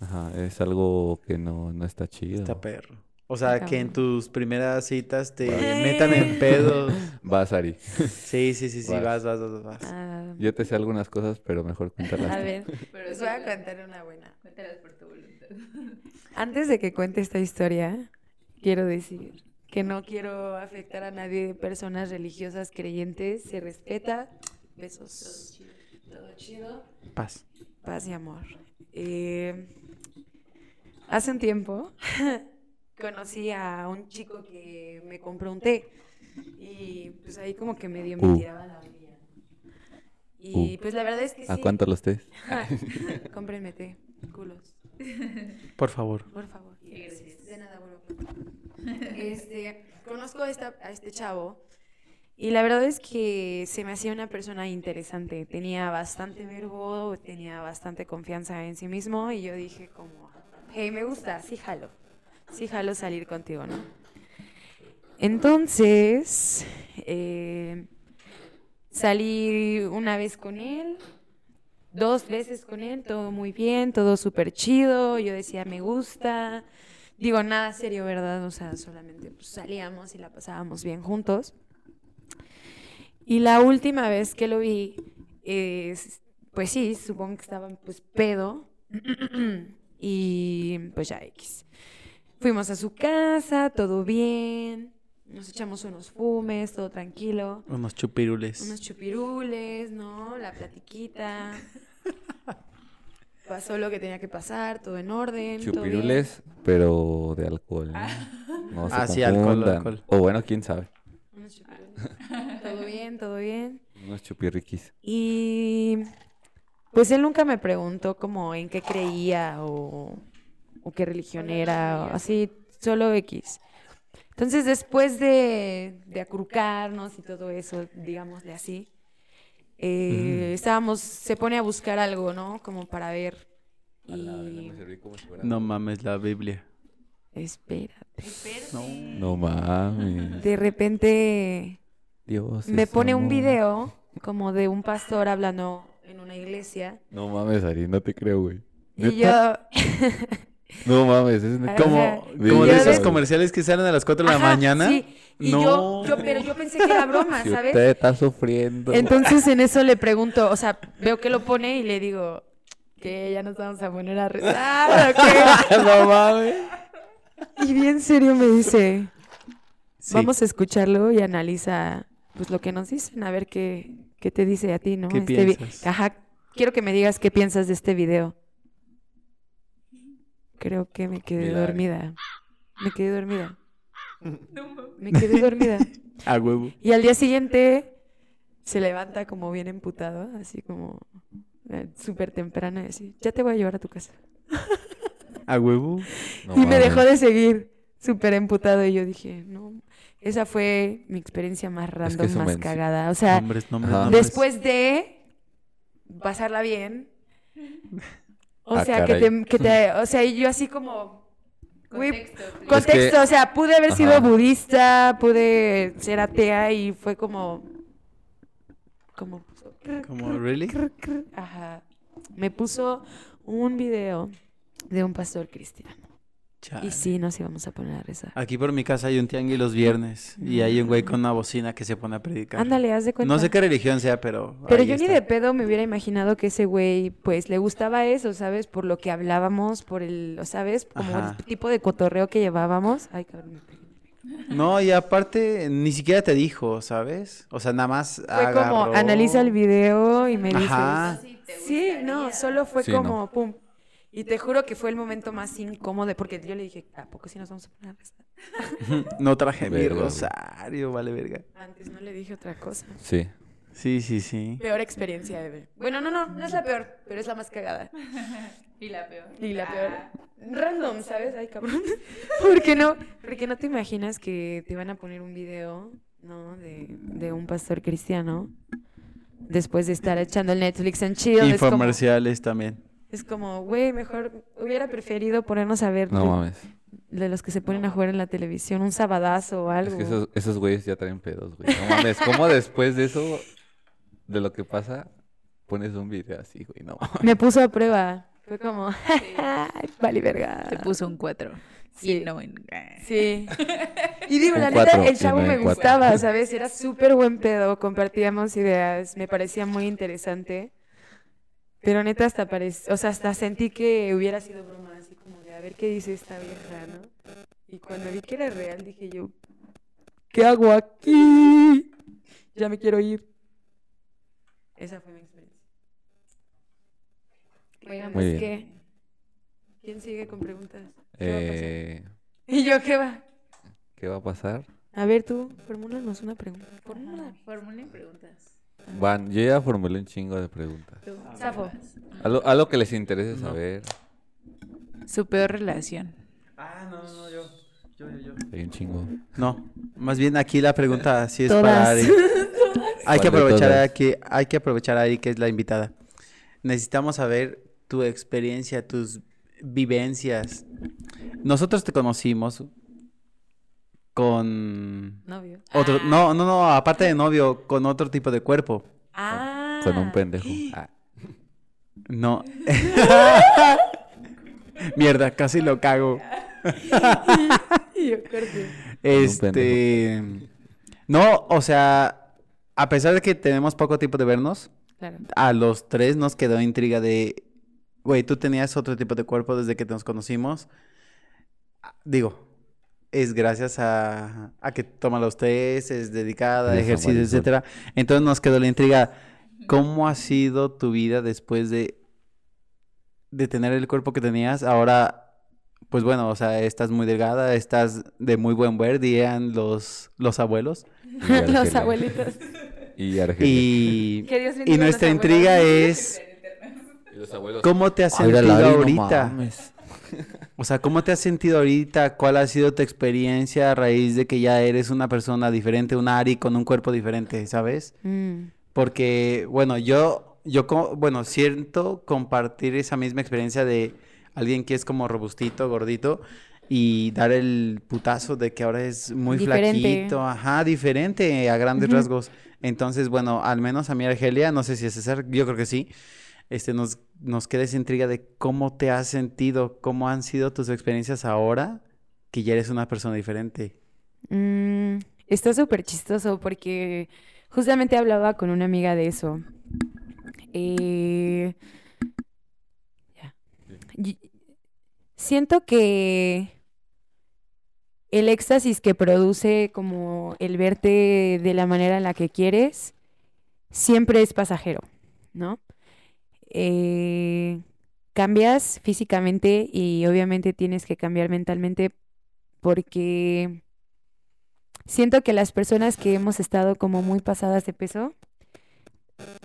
A: ajá, es algo que no, no está chido.
C: Está perro. O sea, que en tus primeras citas te metan en <laughs> pedos.
A: Vas, Ari.
C: Sí, sí, sí, sí,
A: Vas.
C: vas, vas, vas, vas.
B: Ah,
A: Yo te sé algunas cosas, pero mejor cuéntalas
B: a
A: tú.
B: ver,
D: Pero
B: les
D: sí,
B: voy a contar una buena.
D: Cuéntalas por tu voluntad.
B: Antes de que cuente esta historia, quiero decir que no quiero afectar a nadie de personas religiosas creyentes. Se respeta. Besos. Todo chido.
C: Paz.
B: Paz y amor. Eh, hace un tiempo <laughs> conocí a un chico que me compró un té y pues ahí como que medio me
A: Uh.
B: tiraba la orilla. Y
A: Uh.
B: pues la verdad es que sí.
A: ¿A cuánto los tés? <laughs>
B: Cómprenme té, culos.
C: Por favor.
B: Por favor. De nada, bueno. Este, conozco a, esta- a este chavo y la verdad es que se me hacía una persona interesante. Tenía bastante verbo, tenía bastante confianza en sí mismo y yo dije como, hey, me gusta, sí jalo. Sí jalo salir contigo, ¿no? Entonces, eh, salí una vez con él, dos veces con él, todo muy bien, todo súper chido. Yo decía, me gusta. Digo, nada serio, ¿verdad? O sea, solamente pues, salíamos y la pasábamos bien juntos. Y la última vez que lo vi, es- pues sí, supongo que estaban pues pedo. <clears throat> y pues ya X. Fuimos a su casa, todo bien. Nos echamos unos fumes, todo tranquilo.
C: Unos chupirules.
B: Unos chupirules, ¿no? La platiquita. <laughs> Pasó lo que tenía que pasar, todo en orden. todo bien.
A: Chupirules, pero de alcohol. ¿no? No se
C: Ah, sí, alcohol, alcohol.
A: O bueno, quién sabe.
B: Unos chupirules. todo bien, todo bien.
A: Unos chupirriquis.
B: Y pues él nunca me preguntó como en qué creía o, o qué religión era, o así, solo X. Entonces después de, de acurrucarnos y todo eso, digámosle así, eh, estábamos, se pone a buscar algo, ¿no? Como para ver. Y
C: No mames, la Biblia.
B: espérate.
C: No.
A: No mames.
B: De repente
A: Dios.
B: me pone un video como de un pastor hablando en una iglesia.
A: No mames, Ari, no te creo, güey.
B: Y yo, <laughs>
A: No mames, es.
C: Como, de esos comerciales que salen a las 4 de la
B: Ajá,
C: mañana.
B: Sí, y
C: No.
B: yo, yo, pero yo pensé que era broma,
A: Si
B: ¿sabes?
A: usted está sufriendo.
B: Entonces en eso le pregunto, o sea, veo que lo pone y le digo que ya nos vamos a poner a rezar o qué. <laughs>
A: no mames.
B: Y bien serio me dice,
C: Sí.
B: vamos a escucharlo y analiza pues lo que nos dicen, a ver qué, qué te dice a ti, ¿no?
C: ¿Qué
B: Este
C: piensas?
B: Ajá, quiero que me digas qué piensas de este video. Creo que me quedé
A: Mira,
B: dormida. Me quedé dormida. Me quedé dormida. <laughs>
C: A huevo.
B: Y al día siguiente se levanta como bien emputado, así como eh, súper temprano y así, ya te voy a llevar a tu casa. <laughs>
C: A huevo. <laughs>
A: No
B: y me dejó de seguir súper emputado y yo dije, no, esa fue mi experiencia más random, más cagada. O sea,
C: Nombres, nombres,
A: Ajá.
C: nombres.
B: después de pasarla bien, o
A: Ah,
B: sea, que te, que te, o sea, y yo así como...
D: Contexto.
B: Contexto, o sea, pude haber sido
A: Ajá.
B: budista, pude ser atea y fue como... Como...
C: Como, ¿really?
B: Ajá. Me puso un video de un pastor cristiano.
C: Chale.
B: Y sí, nos íbamos a poner a rezar.
C: Aquí por mi casa hay un tianguis los viernes y hay un güey con una bocina que se pone a predicar.
B: Ándale, haz de cuenta.
C: No sé qué religión sea, pero.
B: Pero
C: ahí
B: yo ni de pedo me hubiera imaginado que ese güey, pues, le gustaba eso, ¿sabes? Por lo que hablábamos, por el, ¿sabes? Como
C: Ajá.
B: el tipo de cotorreo que llevábamos. Ay, cabrón.
C: No, y aparte, ni siquiera te dijo, ¿sabes? O sea, nada más.
B: Fue como, analiza el video y me dices.
C: Ajá.
B: Sí, no, solo fue
A: Sí,
B: como,
A: no.
B: pum. Y te juro que fue el momento más incómodo, porque yo le dije, ¿a poco sí nos vamos a poner a rezar? <laughs>
C: No traje mi rosario, vale, verga.
B: Antes no le dije otra cosa.
A: Sí.
C: Sí, sí, sí.
B: Peor experiencia, Eve. Bueno, no, no, no es la peor, pero es la más cagada. <laughs>
D: Y la peor.
B: Y la peor. Random, ¿sabes? Ay, cabrón. <laughs> ¿Por qué no? Porque no te imaginas que te van a poner un video, ¿no? De, de un pastor cristiano. Después de estar echando el Netflix en chill. Como,
C: Infomerciales también.
B: Es como, güey, mejor hubiera preferido ponernos a ver
A: No
B: de,
A: mames.
B: de los que se ponen a jugar en la televisión, un sabadazo o algo.
A: Es que esos, esos güeyes ya traen pedos, güey. No mames. ¿Cómo después de eso, de lo que pasa, pones un video así, güey? No mames.
B: Me puso a prueba. Fue como, <laughs> "Ay, vale, verga.
D: Se puso un 4.
B: Sí.
D: Y no en...
B: Sí. <laughs> Y digo,
A: Un
B: la neta,
A: cuatro,
B: el chavo
A: no
B: me
A: cuatro.
B: gustaba, ¿sabes? Era súper buen pedo, compartíamos ideas, me parecía muy interesante. Pero neta, hasta parec- o sea, hasta sentí que hubiera sido broma, así como de a ver qué dice esta vieja, ¿no? Y cuando vi que era real, dije yo, ¿qué hago aquí? Ya me quiero ir. Esa fue mi experiencia. Oigan,
A: Muy
B: pues,
A: bien.
B: ¿qué? ¿Quién sigue con preguntas? ¿Qué va a pasar?
A: Eh, <laughs>
B: ¿Y yo qué va?
A: ¿Qué va a pasar?
B: A ver, tú, formúlanos una pregunta. Formula.
D: Formulen preguntas.
A: Van, yo ya formulé un chingo de preguntas.
B: Safo.
A: Algo, algo que les interese saber.
D: Su peor relación.
C: Ah, no, no, yo. Yo, yo, yo.
A: Hay un chingo.
C: No, más bien aquí la pregunta sí es
B: Todas.
C: para Ari. <laughs> Hay que
A: ¿Cuál de
C: aprovechar a que hay que aprovechar a Ari que es la invitada. Necesitamos saber tu experiencia, tus vivencias. Nosotros te conocimos con
B: Novio.
C: otro, no, no, no, aparte de novio, con otro tipo de cuerpo.
B: Ah.
A: Con un pendejo. <gasps> Ah,
C: No. <laughs> Mierda, casi lo cago. <laughs>
B: Y yo corté.
C: Este, no, o sea, a pesar de que tenemos poco tiempo de vernos,
B: Claro.
C: a los tres nos quedó intriga de, güey, tú tenías otro tipo de cuerpo desde que nos conocimos. Ah, Digo, es gracias a, a que toma los test, es dedicada a ejercicio, etcétera. Entonces nos quedó la intriga, ¿cómo ha sido tu vida después de, de tener el cuerpo que tenías? Ahora, pues bueno, o sea, estás muy delgada, estás de muy buen ver, dirían los, los abuelos.
B: Los abuelitos.
A: Y Argelia.
C: Y, <laughs> nuestra intriga es... ¿Cómo te has sentido ahorita? O sea, ¿cómo te has sentido ahorita? ¿Cuál ha sido tu experiencia a raíz de que ya eres una persona diferente, un Ari con un cuerpo diferente, ¿sabes?
B: Mm,
C: Porque, bueno, yo, yo, bueno, siento compartir esa misma experiencia de alguien que es como robustito, gordito, y dar el putazo de que ahora es muy
B: Diferente.
C: flaquito, ajá, diferente a grandes rasgos. Entonces, bueno, al menos a mí, Argelia, no sé si es César, yo creo que sí, este, nos, nos queda esa intriga de cómo te has sentido, cómo han sido tus experiencias ahora que ya eres una persona diferente.
B: mm, está súper chistoso porque justamente hablaba con una amiga de eso. Eh, Siento que el éxtasis que produce como el verte de la manera en la que quieres siempre es pasajero, ¿no? Eh, cambias físicamente y obviamente tienes que cambiar mentalmente porque siento que las personas que hemos estado como muy pasadas de peso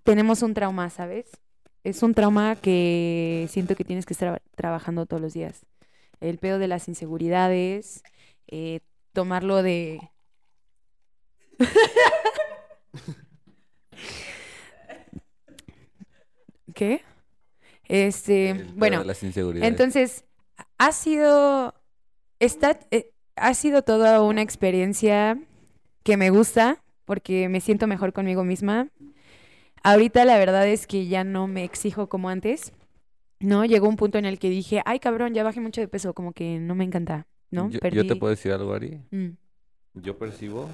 B: tenemos un trauma, ¿sabes? Es un trauma que siento que tienes que estar trabajando todos los días. El pedo de las inseguridades, eh, tomarlo de... <laughs> <laughs> ¿Qué? Este,
A: El
B: bueno,
A: de las inseguridades.
B: entonces, ha sido, está, eh, ha sido toda una experiencia que me gusta porque me siento mejor conmigo misma. Ahorita la verdad es que ya no me exijo como antes. ¿no? Llegó un punto en el que dije, ay cabrón, ya bajé mucho de peso, como que no me encanta, ¿no?
A: Yo, yo
B: Perdí-
A: te puedo decir algo, Ari.
B: Mm.
A: Yo percibo.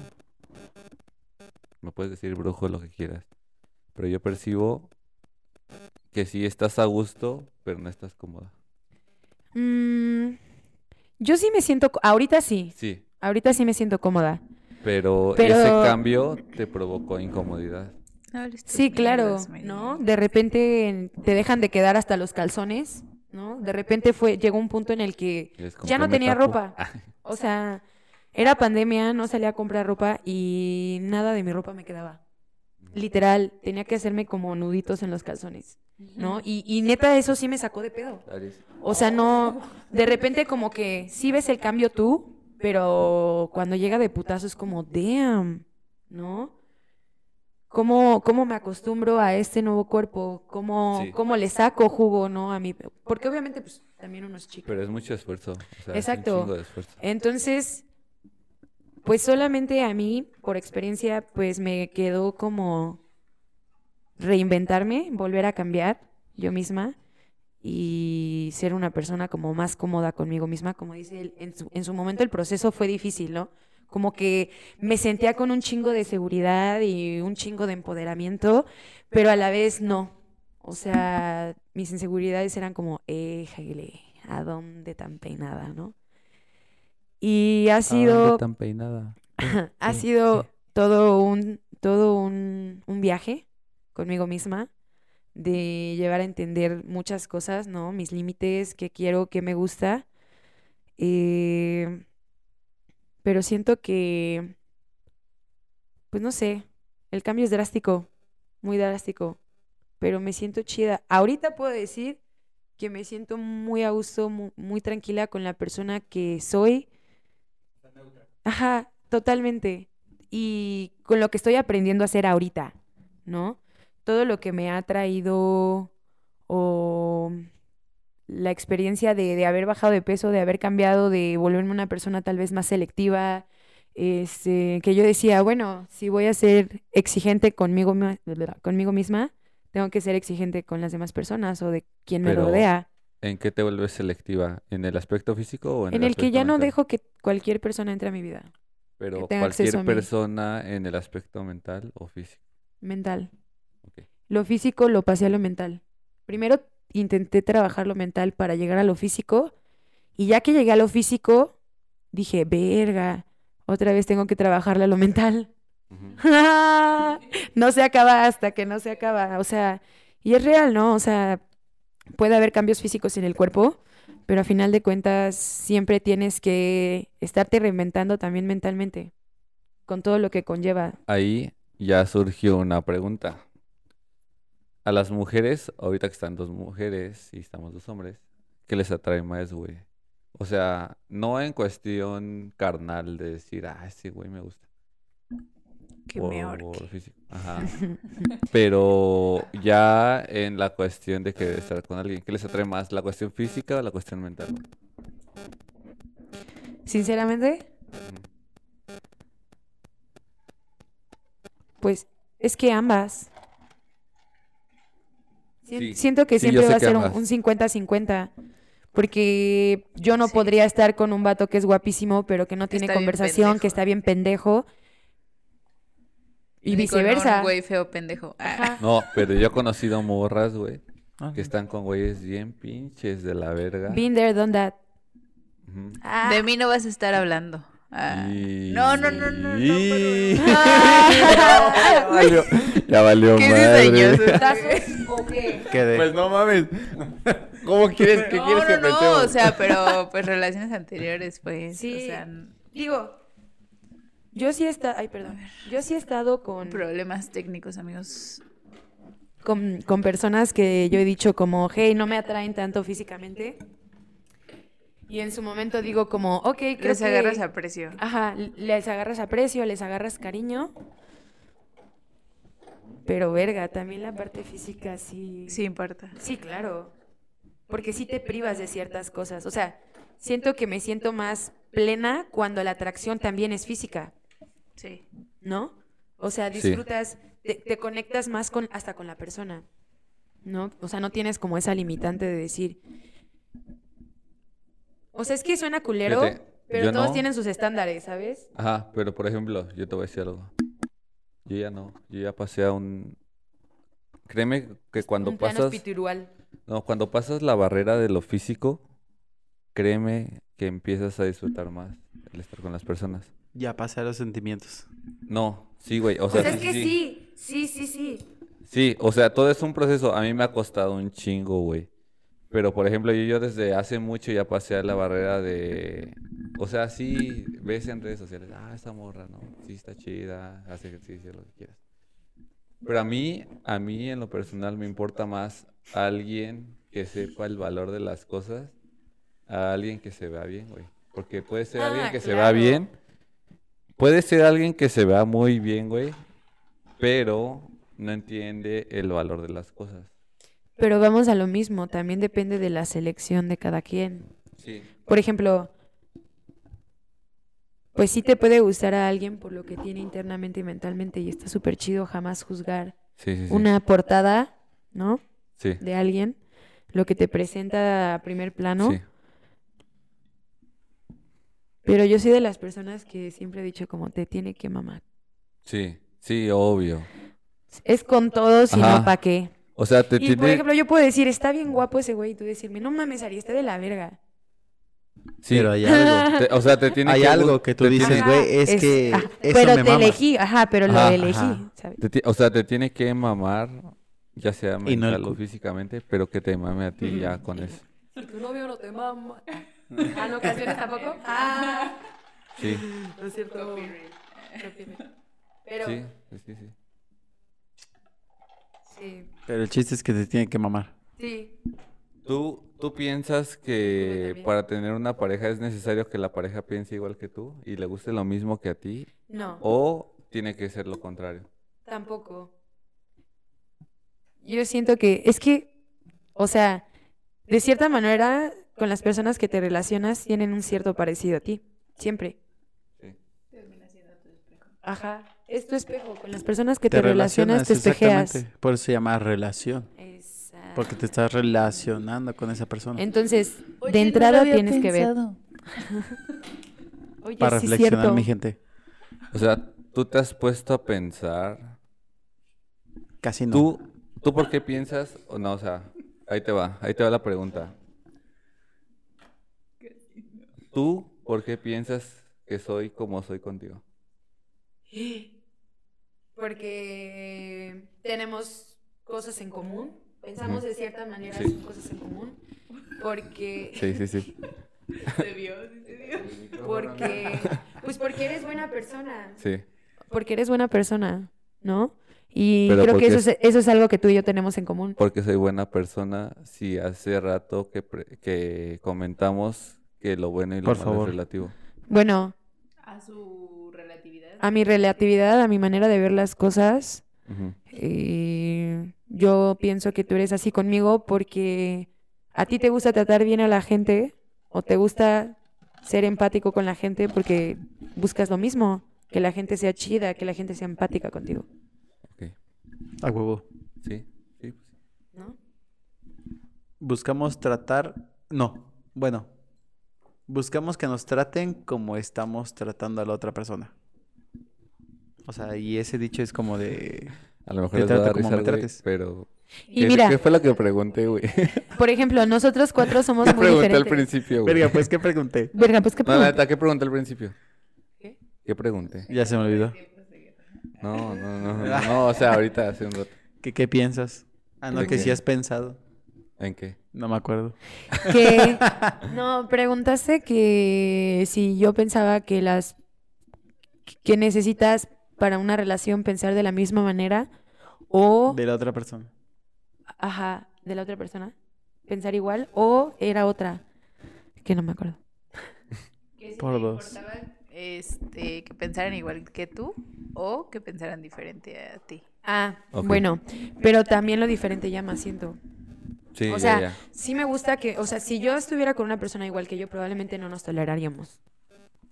A: Me puedes decir brujo lo que quieras. Pero yo percibo que sí estás a gusto, pero no estás cómoda.
B: Mm, yo sí me siento, ahorita sí,
A: Sí,
B: ahorita sí me siento cómoda.
A: pero,
B: Pero-
A: ese cambio te provocó incomodidad.
B: Sí, claro. ¿no? De repente en- te dejan de quedar hasta los calzones, ¿no? De repente fue, llegó un punto en el que Ya no tenía
A: tapo.
B: ropa. O sea, era pandemia, no salía a comprar ropa y nada de mi ropa me quedaba. Literal, tenía que hacerme como nuditos en los calzones, ¿no? Y, y neta, eso sí me sacó de pedo. O sea, no, de repente como que sí ves el cambio tú, pero cuando llega de putazo es como, damn, ¿no? ¿Cómo, cómo me acostumbro a este nuevo cuerpo? ¿Cómo,
A: Sí.
B: cómo le saco jugo, no? A mí, porque obviamente, pues, también uno es chico.
A: Pero es mucho esfuerzo. O sea, es un
B: Exacto.
A: chingo de esfuerzo.
B: Entonces, pues solamente a mí, por experiencia, pues me quedó como reinventarme, volver a cambiar yo misma y ser una persona como más cómoda conmigo misma. Como dice él, en su, en su momento el proceso fue difícil, ¿no? Como que me sentía con un chingo de seguridad y un chingo de empoderamiento, pero a la vez no. O sea, mis inseguridades eran como, eh, Jaile, ¿a dónde tan peinada, no? Y ha sido,
A: ande tan peinada.
B: ha sido
A: sí.
B: todo un, todo un, un viaje conmigo misma de llevar a entender muchas cosas, ¿no? Mis límites, qué quiero, qué me gusta. Eh, pero siento que, pues no sé, el cambio es drástico, muy drástico, pero me siento chida. Ahorita puedo decir que me siento muy a gusto, mu- muy, tranquila con la persona que soy. Ajá, totalmente. Y con lo que estoy aprendiendo a hacer ahorita, ¿no? Todo lo que me ha traído o la experiencia de, de haber bajado de peso, de haber cambiado, de volverme una persona tal vez más selectiva, este, que yo decía, bueno, si voy a ser exigente conmigo, mi- conmigo misma, tengo que ser exigente con las demás personas o de quien me rodea.
A: ¿En qué te vuelves selectiva? ¿En el aspecto físico o en,
B: En
A: el
B: el que ya no dejo que cualquier persona entre a mi vida,
A: Pero cualquier persona en el aspecto mental o físico.
B: mental. Lo físico lo pasé a lo mental. Primero intenté trabajar lo mental para llegar a lo físico y ya que llegué a lo físico, dije, verga, otra vez tengo que trabajarle a lo mental. <laughs> No se acaba hasta que no se acaba. O sea, y es real, ¿no? O sea, puede haber cambios físicos en el cuerpo, pero a final de cuentas siempre tienes que estarte reinventando también mentalmente, con todo lo que conlleva.
A: Ahí ya surgió una pregunta. A las mujeres, ahorita que están dos mujeres y estamos dos hombres, ¿qué les atrae más, güey? O sea, no en cuestión carnal de decir, ah, ese güey me gusta.
D: Que
A: o-
D: me
A: físico. Ajá. <laughs> Pero ya en la cuestión de que estar con alguien, ¿qué les atrae más? ¿La cuestión física o la cuestión mental?
B: Sinceramente, pues es que ambas.
A: Sí,
B: Siento que
A: sí,
B: siempre va a ser un- un 50-50. Porque yo no
D: Sí.
B: podría estar con un vato que es guapísimo, pero que no tiene
D: está
B: conversación, que está bien pendejo. Y
D: Ni con
B: viceversa.
D: un güey feo pendejo. Ah,
B: Ajá.
A: No, pero yo he conocido morras, güey,
C: Ah,
A: que están con güeyes bien pinches de la verga.
B: Been there, done that. Ah.
D: De mí no vas a estar hablando. Ah,
A: Y-
D: No, no, no, no, no. <laughs> <laughs>
A: ya valió
D: ¿Qué
A: madre.
B: ¿Putazos o <laughs> qué?
C: Quedé.
A: Pues no mames. ¿Cómo quieres que
D: No,
A: quieres que
D: no, no, o sea, pero pues relaciones anteriores, pues,
B: Sí.
D: o sea, n-
B: Digo, yo sí he estado, ay, perdón, yo sí he estado con,
D: problemas técnicos, amigos.
B: con, con personas que yo he dicho como, hey, no me atraen tanto físicamente. Y en su momento digo como, ok, creo
D: Les
B: que...
D: agarras aprecio.
B: Ajá, les agarras aprecio, les agarras cariño. Pero verga, también la parte física sí.
D: Sí importa.
B: Sí, claro. Porque sí te privas de ciertas cosas. O sea, siento que me siento más plena cuando la atracción también es física,
D: Sí.
B: ¿no? O sea,
A: Sí.
B: disfrutas, te, te conectas más con hasta con la persona. ¿no? O sea, no tienes como esa limitante de decir. O sea, es que suena culero,
A: Fíjate,
B: pero todos
A: no.
B: tienen sus estándares, ¿sabes?
A: Ajá, pero por ejemplo, yo te voy a decir algo. Yo ya no, yo ya pasé a un... Créeme que cuando
B: Un
A: pasas...
B: espiritual.
A: No, cuando pasas la barrera de lo físico, créeme que empiezas a disfrutar más el estar con las personas.
C: Ya pasé a los sentimientos.
A: No, sí, güey, o sea, sí,
B: es que
A: sí.
B: sí, sí, sí, sí.
A: Sí, o sea, todo es un proceso. A mí me ha costado un chingo, güey. Pero, por ejemplo, yo, yo desde hace mucho ya pasé a la barrera de... O sea, sí, ves en redes sociales, ah, esa morra, ¿no? Sí, está chida, hace ejercicio, lo que quieras. Pero a mí, a mí en lo personal me importa más alguien que sepa el valor de las cosas a alguien que se vea bien, güey. Porque puede ser alguien
B: Ah,
A: que se vea
B: claro.
A: bien, puede ser alguien que se vea muy bien, güey, pero no entiende el valor de las cosas.
B: Pero vamos a lo mismo, también depende de la selección de cada quien.
A: Sí.
B: Por ejemplo, pues sí te puede gustar a alguien por lo que tiene internamente y mentalmente y está súper chido jamás juzgar
A: Sí, sí, sí.
B: una portada, ¿no?
A: Sí.
B: De alguien, lo que te presenta a primer plano.
A: Sí.
B: Pero yo soy de las personas que siempre he dicho como te tiene que mamar.
A: Sí, sí, obvio.
B: Es con todo, si
A: Ajá.
B: no, ¿pa' qué?
A: O sea, te
B: Y por
A: tiene...
B: ejemplo, yo puedo decir, está bien guapo ese güey, y tú decirme, no mames, Ari, está de la verga.
A: Sí.
C: Pero hay <laughs> algo.
A: Te- o sea, te tiene
C: Hay
A: que...
C: algo que tú dices, güey, es que eso
B: pero
C: me
B: te
C: mama.
B: elegí, ajá, pero lo
A: Ajá,
B: elegí,
C: ajá.
B: ¿sabes?
A: te o sea, te tiene que mamar, ya sea
C: Y no el
A: mental o físicamente, pero que te mame a ti ya con eso.
B: Si tu novio no te mama. <laughs> Ah, ¿no ocasiones tampoco? Ah,
A: Sí,
B: no es cierto. Pero,
A: sí, sí, sí, sí.
C: Pero el chiste es que te tiene que mamar.
B: sí.
A: ¿Tú, ¿Tú piensas que para tener una pareja es necesario que la pareja piense igual que tú y le guste lo mismo que a ti?
B: No,
A: ¿O tiene que ser lo contrario?
B: tampoco. Yo siento que, es que, o sea, de cierta manera, con las personas que te relacionas tienen un cierto parecido a ti, siempre.
A: Sí.
B: Ajá, es tu espejo. Con las personas que te, relacionas, te espejeas.
C: exactamente. Por eso se llama relación.
B: Exacto.
C: Porque te estás relacionando con esa persona.
B: Entonces, de entrada tienes que ver. <laughs> Oye,
C: Para
B: sí,
C: reflexionar,
B: cierto.
C: mi gente.
A: O sea, tú te has puesto a pensar
C: Casi no.
A: ¿Tú, ¿Tú por qué piensas? o no, o sea, ahí te va, ahí te va la pregunta. ¿Tú por qué piensas que soy como soy contigo? <gasps> <laughs>
B: Porque tenemos cosas en común. Pensamos de cierta manera
A: Sí.
B: cosas en común. Porque,
A: Sí, sí, sí. <laughs>
D: Se vio, sí se vio.
B: porque, pues porque eres buena persona.
A: Sí.
B: Porque eres buena persona, ¿no? Y
A: Pero
B: creo que eso es, eso es algo que tú y yo tenemos en común.
A: Porque soy buena persona. Si hace rato que, pre- que comentamos que lo bueno y lo
C: Por
A: malo
C: favor.
A: es relativo.
B: Bueno,
D: A su relatividad.
B: a mi relatividad, a mi manera de ver las cosas. Eh, yo pienso que tú eres así conmigo porque a ti te gusta tratar bien a la gente o te gusta ser empático con la gente porque buscas lo mismo, que la gente sea chida, que la gente sea empática contigo,
A: Ok.
C: A huevo.
A: Sí. Sí. pues,
B: ¿no?
C: Buscamos tratar. No. Bueno. Buscamos que nos traten como estamos tratando a la otra persona. O sea, y ese dicho es como de.
A: A lo mejor
C: Te trato como me trates.
A: pero...
B: Y
A: ¿Qué,
B: mira,
A: ¿Qué fue lo que pregunté, güey? <laughs>
B: por ejemplo, nosotros cuatro somos
A: ¿Qué
B: muy
A: pregunté al principio, güey?
C: Verga, pues, ¿qué pregunté? <laughs>
B: Verga, pues qué
A: No,
B: pregunta?
A: neta, ¿qué pregunté al principio?
B: ¿Qué?
A: ¿Qué pregunté?
C: Ya se me olvidó.
A: No, no, no, no, no, o sea, ahorita hace un rato.
C: ¿Qué, qué piensas? Ah, no,
A: ¿De
C: que
A: qué?
C: sí has pensado.
A: ¿En qué?
C: No me acuerdo.
B: Que <laughs> no, preguntaste que si yo pensaba que las que necesitas para una relación pensar de la misma manera o
C: De la otra persona.
B: ajá, de la otra persona, pensar igual o era otra que no me acuerdo. <laughs>
D: Que si
C: Por dos.
D: Este, que pensaran igual que tú o que pensaran diferente a ti.
B: Ah,
A: Ok.
B: bueno, pero también lo diferente llama, siento.
A: Sí,
B: o sea,
A: ya.
B: sí me gusta que, o sea, si yo estuviera con una persona igual que yo, probablemente no nos toleraríamos.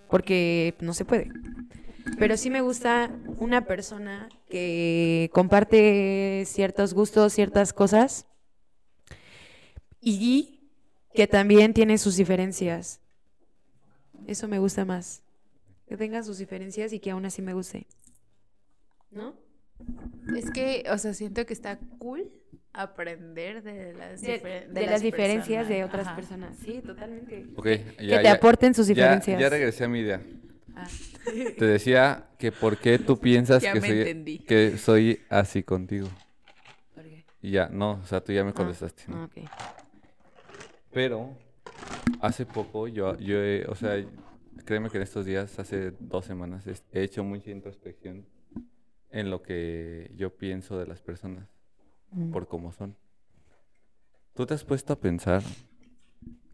B: Porque no se puede. Pero sí me gusta una persona que comparte ciertos gustos, ciertas cosas y que también tiene sus diferencias. Eso me gusta más. Que tenga sus diferencias y que aún así me guste. ¿No?
D: Es que, o sea, siento que está cool aprender de las,
B: De,
D: difer-
B: de las diferencias de otras
D: Ajá.
B: personas. Sí, totalmente.
A: Ok,
B: que te
A: ya-
B: aporten sus diferencias.
A: Ya, regresé a mi idea.
B: Ah. <laughs>
A: Te decía que por qué tú piensas que soy, que soy así contigo.
B: ¿Por qué?
A: Y ya, no, o sea, tú ya me
B: Ah,
A: contestaste. ¿no?
B: ah, ok.
A: Pero hace poco yo, yo he- o sea, créeme que en estos días, hace dos semanas, he hecho mucha introspección en lo que yo pienso de las personas,
B: Mm.
A: por cómo son. ¿Tú te has puesto a pensar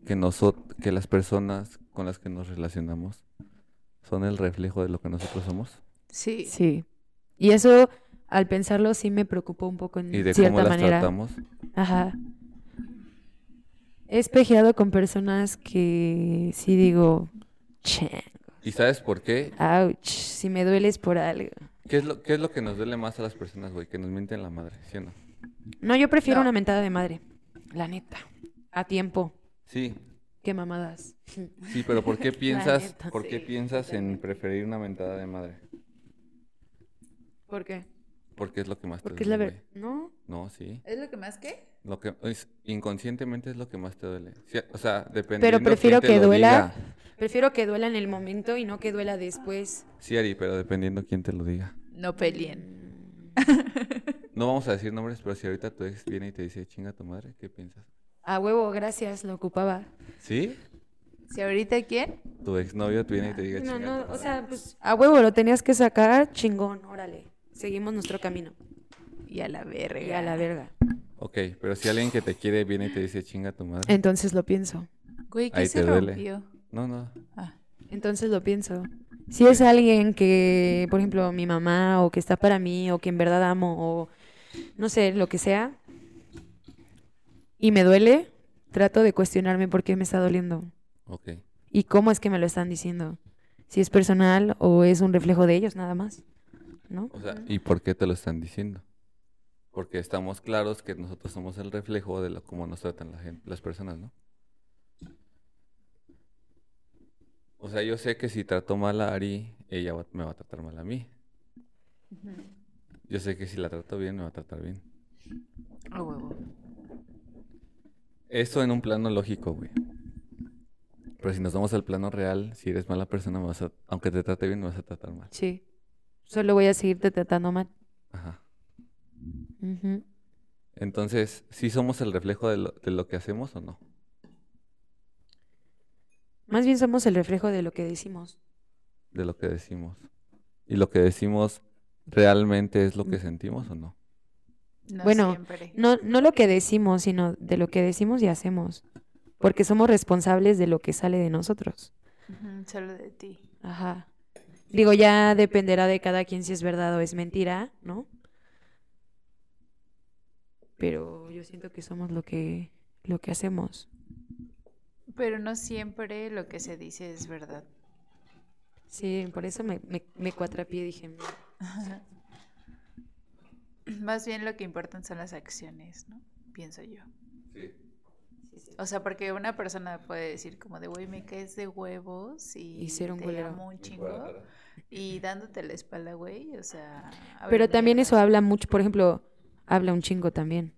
A: que, nosotros, que las personas con las que nos relacionamos son el reflejo de lo que nosotros somos?
D: Sí.
B: Sí. Y eso, al pensarlo, sí me preocupó un poco en
A: Y de
B: cierta
A: cómo las
B: manera.
A: tratamos.
B: Ajá. He espejeado con personas que sí digo, che,
A: ¿Y sabes por qué?
B: ouch, si me dueles por algo.
A: ¿Qué es lo, qué es lo que nos duele más a las personas, güey? Que nos mienten la madre, ¿sí o no?
B: No, yo prefiero
D: No.
B: una mentada de madre. La neta. A tiempo.
A: Sí,
B: Qué mamadas.
A: Sí, pero ¿por qué <laughs> <laughs> piensas,
B: neta,
A: ¿por qué piensas en preferir una mentada de madre?
B: ¿Por qué?
A: Porque es lo que más te
B: Porque es la
A: duele,
B: verdad.
A: güey.
B: No.
A: No, sí.
D: ¿Es lo que más que?
A: Lo que es, inconscientemente es lo que más te duele. Sí, o sea, dependiendo
B: Pero prefiero
A: quién te
B: que
A: lo
B: duela.
A: diga.
B: Prefiero que duela en el momento y no que duela después.
A: Sí, Ari, pero dependiendo quién te lo diga.
D: No peleen. <laughs>
A: No vamos a decir nombres, pero si ahorita tu ex viene y te dice, chinga tu madre, ¿qué piensas?
B: A huevo, gracias, lo ocupaba.
A: ¿Sí?
D: ¿Si ahorita quién?
A: Tu exnovio te viene y te diga,
B: No,
A: chinga
B: no,
A: tu
B: o
A: madre".
B: sea, pues a huevo lo tenías que sacar, chingón, órale. Seguimos nuestro camino.
D: Y a la verga.
B: Y a la verga.
A: Ok, pero si alguien que te quiere viene y te dice, chinga tu madre.
B: Entonces lo pienso.
D: Güey, ¿qué
A: Ahí
D: se
A: te duele.
D: rompió?
A: No, no.
D: Ah,
B: Entonces lo pienso. Si es alguien que, por ejemplo, mi mamá o que está para mí o que en verdad amo o no sé, lo que sea, y me duele, trato de cuestionarme por qué me está doliendo
A: Ok.
B: y cómo es que me lo están diciendo. Si es personal o es un reflejo de ellos nada más, ¿no?
A: O sea, ¿y por qué te lo están diciendo? Porque estamos claros que nosotros somos el reflejo de lo cómo nos tratan la gente, las personas, ¿no? O sea, yo sé que si trato mal a Ari, ella va- me va a tratar mal a mí. Yo sé que si la trato bien, me va a tratar bien.
D: a huevo.
A: Eso en un plano lógico, güey. Pero si nos vamos al plano real, si eres mala persona, me vas a, aunque te trate bien, me vas a tratar mal.
B: Sí. Solo voy a seguirte tratando mal.
A: Ajá.
B: Ujú.
A: Entonces, ¿sí somos el reflejo de lo, de lo que hacemos o no?
B: Más bien somos el reflejo de lo que decimos.
A: de lo que decimos. ¿Y lo que decimos realmente es lo que sentimos o no?
D: No
B: Bueno,
D: siempre.
B: No, no lo que decimos, sino de lo que decimos y hacemos. Porque somos responsables de lo que sale de nosotros.
D: Ujú, Solo de ti.
B: Ajá. Digo, ya dependerá de cada quien si es verdad o es mentira, ¿no? Pero yo siento que somos lo que, lo que hacemos.
D: Pero no siempre lo que se dice es verdad.
B: Sí, por eso me, me, me cuatrapié y dije, "Mm,
D: Más bien lo que importan son las acciones, ¿no? Pienso yo. O sea, porque una persona puede decir como de, güey, me caes de huevos y,
B: Y ser un
D: te
B: culero.
D: amo un chingo. Y dándote la espalda, güey, o sea...
B: Pero también eso habla mucho, por ejemplo, habla un chingo también.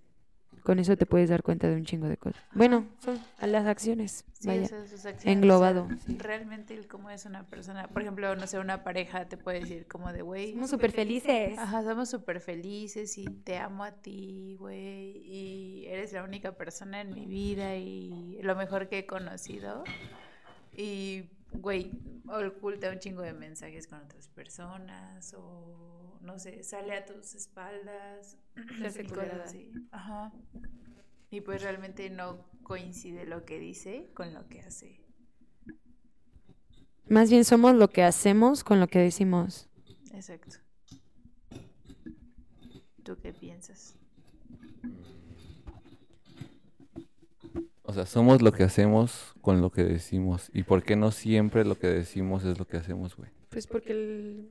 B: Con eso te puedes dar cuenta de un chingo de cosas. Bueno, son a las acciones,
D: Sí,
B: vaya.
D: sus acciones,
B: englobado,
D: o sea,
B: sí.
D: Realmente el cómo es una persona. Por ejemplo, no sé, una pareja te puede decir como de, güey...
B: Somos súper felices.
D: Ajá, somos súper felices y te amo a ti, güey, y eres la única persona en mi vida y lo mejor que he conocido. Y, güey, oculta un chingo de mensajes con otras personas o, no sé, sale a tus espaldas. <clears throat> Así. Ajá. Y pues realmente no coincide lo que dice con lo que hace.
B: Más bien somos lo que hacemos con lo que decimos.
D: Exacto. ¿Tú qué piensas?
A: O sea, somos lo que hacemos con lo que decimos. ¿Y por qué no siempre lo que decimos es lo que hacemos, güey?
B: Pues porque el...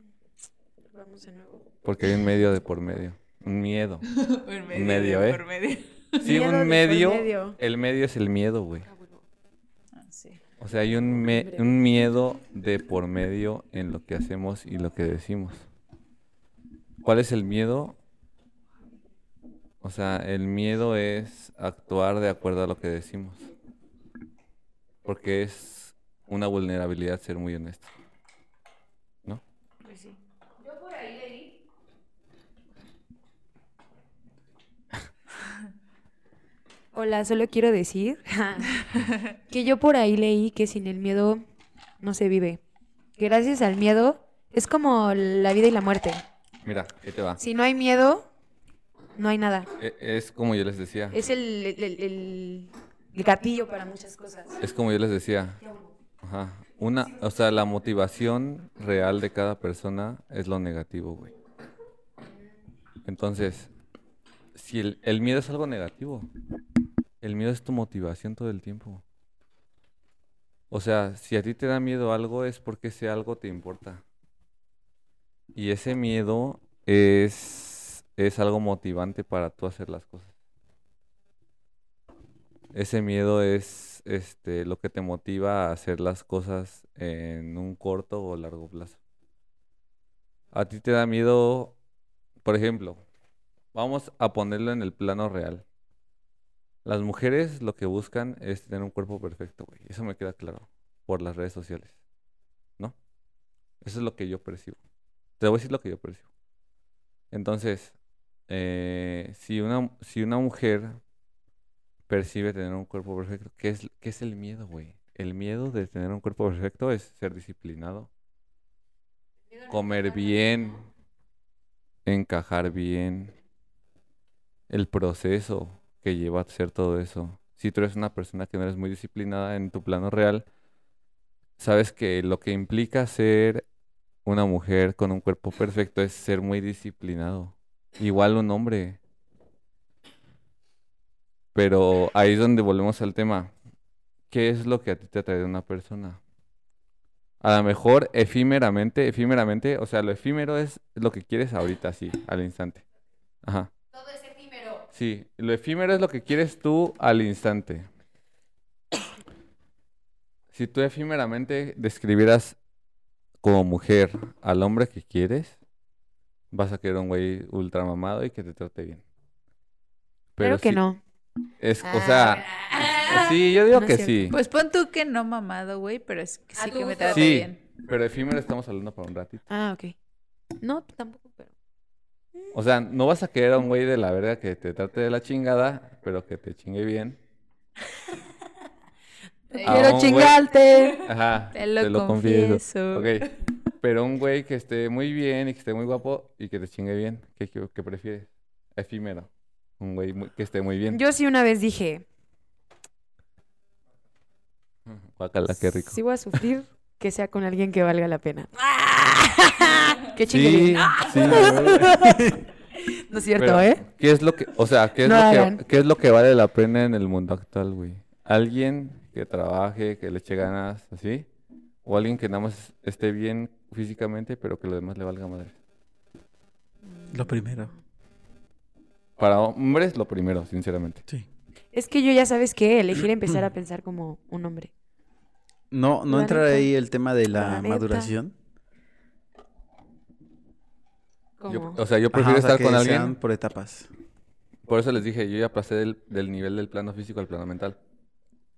B: Vamos de nuevo.
A: Porque hay un medio de por medio. Un miedo. <laughs>
D: Un
A: medio, ¿eh?
D: por medio.
A: Sí,
B: Miedo
A: un medio,
B: medio.
A: el medio es el miedo, güey.
D: Ah, sí.
A: O sea, hay un, me- un miedo de por medio en lo que hacemos y lo que decimos. ¿Cuál es el miedo? O sea, el miedo es actuar de acuerdo a lo que decimos. Porque es una vulnerabilidad ser muy honesto. ¿No?
B: Pues sí. <laughs> Hola, solo quiero decir <laughs> que yo por ahí leí que sin el miedo no se vive. Gracias al miedo es como la vida y la muerte.
A: Mira, ahí te va.
B: Si no hay miedo, no hay nada.
A: E- Es como yo les decía.
B: Es el, el- el- el- el gatillo para muchas cosas.
A: Es como yo les decía. Ajá. Una, o sea, la motivación real de cada persona es lo negativo, güey. Entonces, si el, el miedo es algo negativo, el miedo es tu motivación todo el tiempo. O sea, si a ti te da miedo algo es porque ese algo te importa. Y ese miedo es, es algo motivante para tú hacer las cosas. Ese miedo es este, lo que te motiva a hacer las cosas en un corto o largo plazo. A ti te da miedo, por ejemplo, vamos a ponerlo en el plano real. Las mujeres lo que buscan es tener un cuerpo perfecto, güey. Eso me queda claro por las redes sociales. ¿No? Eso es lo que yo percibo. Te voy a decir lo que yo percibo. Entonces, eh, si una, si una mujer percibe tener un cuerpo perfecto, ¿qué es, qué es el miedo, güey? El miedo de tener un cuerpo perfecto es ser disciplinado, comer bien, encajar bien, el proceso que lleva a hacer todo eso. Si tú eres una persona que no eres muy disciplinada en tu plano real, sabes que lo que implica ser una mujer con un cuerpo perfecto es ser muy disciplinado. Igual un hombre. Pero ahí es donde volvemos al tema. ¿Qué es lo que a ti te atrae de una persona? A lo mejor efímeramente, efímeramente, o sea, lo efímero es lo que quieres ahorita, sí, al instante. Ajá.
B: Todo es efímero.
A: Sí, lo efímero es lo que quieres tú al instante. Si tú efímeramente describieras como mujer al hombre que quieres, vas a querer un güey ultra mamado y que te trate bien.
B: Pero que no.
A: Es, o sea, sí, yo digo
B: No
A: que sí.
D: Pues pon tú que no mamado, güey, pero es que
B: A
D: sí que me trate
A: Sí,
D: bien.
A: pero efímero estamos hablando por un ratito.
B: Ah, ok. No, tampoco, pero.
A: O sea, no vas a querer a un güey de la verga que te trate de la chingada, pero que te chingue bien. <laughs>
D: Te
B: Quiero
A: güey-
B: chingarte.
A: Ajá,
D: Te lo confieso.
A: Ok, pero un güey que esté muy bien y que esté muy guapo y que te chingue bien, ¿qué, qué, qué prefieres? Efímero. Un güey muy- que esté muy bien.
B: Yo sí una vez dije,
A: Guácala, qué rico.
B: si voy a sufrir, <laughs> que sea con alguien que valga la pena. <laughs> que chingue
A: Sí,
B: bien.
A: sí. <laughs>
B: No es cierto,
A: Pero,
B: ¿eh?
A: ¿Qué es lo que, o sea, qué es
B: No
A: lo que, qué es lo que vale la pena en el mundo actual, güey? Alguien que trabaje, que le eche ganas, así, o alguien que nada más esté bien físicamente, pero que lo demás le valga madre.
C: Lo primero.
A: Para hombres, lo primero, sinceramente.
C: Sí.
B: Es que yo ya sabes que elegir <clears throat> empezar a pensar como un hombre.
C: No, no
B: La
C: entra
B: neta.
C: ahí el tema de la, maduración.
B: Como...
A: Yo- o sea, yo
C: Ajá,
A: prefiero
C: o sea,
A: estar con alguien.
C: sean por etapas.
A: Por eso les dije, yo ya pasé del, del nivel del plano físico al plano mental.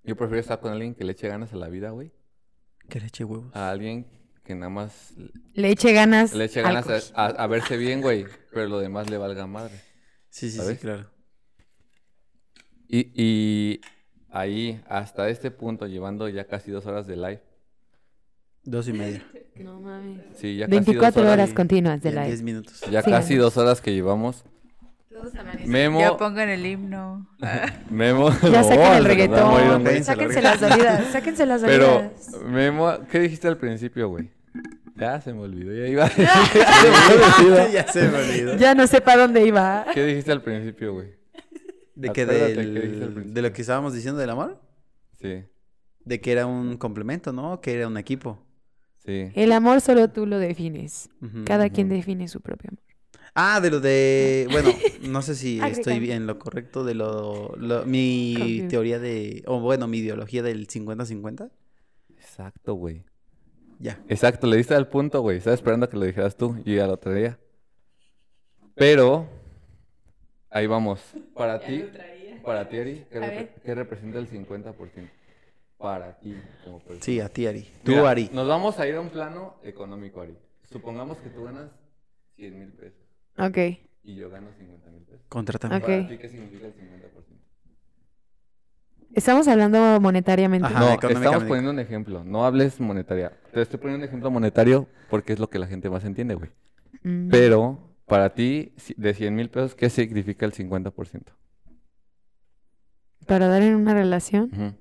A: Yo prefiero estar con alguien que le eche ganas a la vida, güey.
C: Que le eche huevos.
A: A alguien que nada más
B: Le eche ganas.
A: le eche ganas a,
B: cojín.
A: a- a verse bien, güey. Pero lo demás le valga madre.
C: Sí, sí, sí, claro.
A: Y, y ahí, hasta este punto, llevando ya casi dos horas de live.
C: Dos y media.
B: No mames.
A: Sí, ya casi dos
B: 24 horas
C: y-
B: continuas de live.
C: diez minutos.
A: Ya
B: Sí,
A: casi dos horas que llevamos. Memo,
D: Ya pongan el himno. <laughs>
A: Memo.
B: Ya
A: no,
B: saquen el reggaetón.
C: la
B: Sáquense las dolidas. <laughs> Sáquense las
A: Pero,
B: dolidas.
A: Memo, ¿qué dijiste al principio, güey? Ya se me olvidó, ya iba
C: ya se me olvidó.
B: Ya no sé para dónde iba.
A: ¿Qué dijiste al principio, güey?
C: ¿De que
A: principio.
C: de lo que estábamos diciendo del amor?
A: Sí,
C: De que era un complemento, ¿no? Que era un equipo.
A: sí.
B: El amor solo tú lo defines. Cada quien define su propio amor.
C: Ah, de lo de. Bueno, <laughs> no sé si estoy bien en lo correcto de lo. lo- mi teoría de. O bueno, mi ideología del 50-50.
A: Exacto, güey.
C: Ya.
A: Exacto, le diste al punto, güey. Estaba esperando a que lo dijeras tú y ya lo traía. Pero, ahí vamos. Para ti, para ti, Ari, ¿qué, representa el 50%? Para ti, como persona.
C: Sí, a ti, Ari. Tú,
A: Mira,
C: Ari.
A: Nos vamos a ir a un plano económico, Ari. Supongamos que tú ganas 100 mil pesos
B: Ok.
A: y yo gano 50 mil pesos.
C: Contrátame.
B: Ok.
A: Para ti, ¿qué significa el 50%?
B: Estamos hablando monetariamente.
C: Ajá.
A: No, estamos poniendo un ejemplo. No hables monetaria. Te estoy poniendo un ejemplo monetario porque es lo que la gente más entiende, güey.
B: Mm.
A: Pero, para ti, de 100 mil pesos, ¿qué significa el 50%?
B: Para dar en una relación,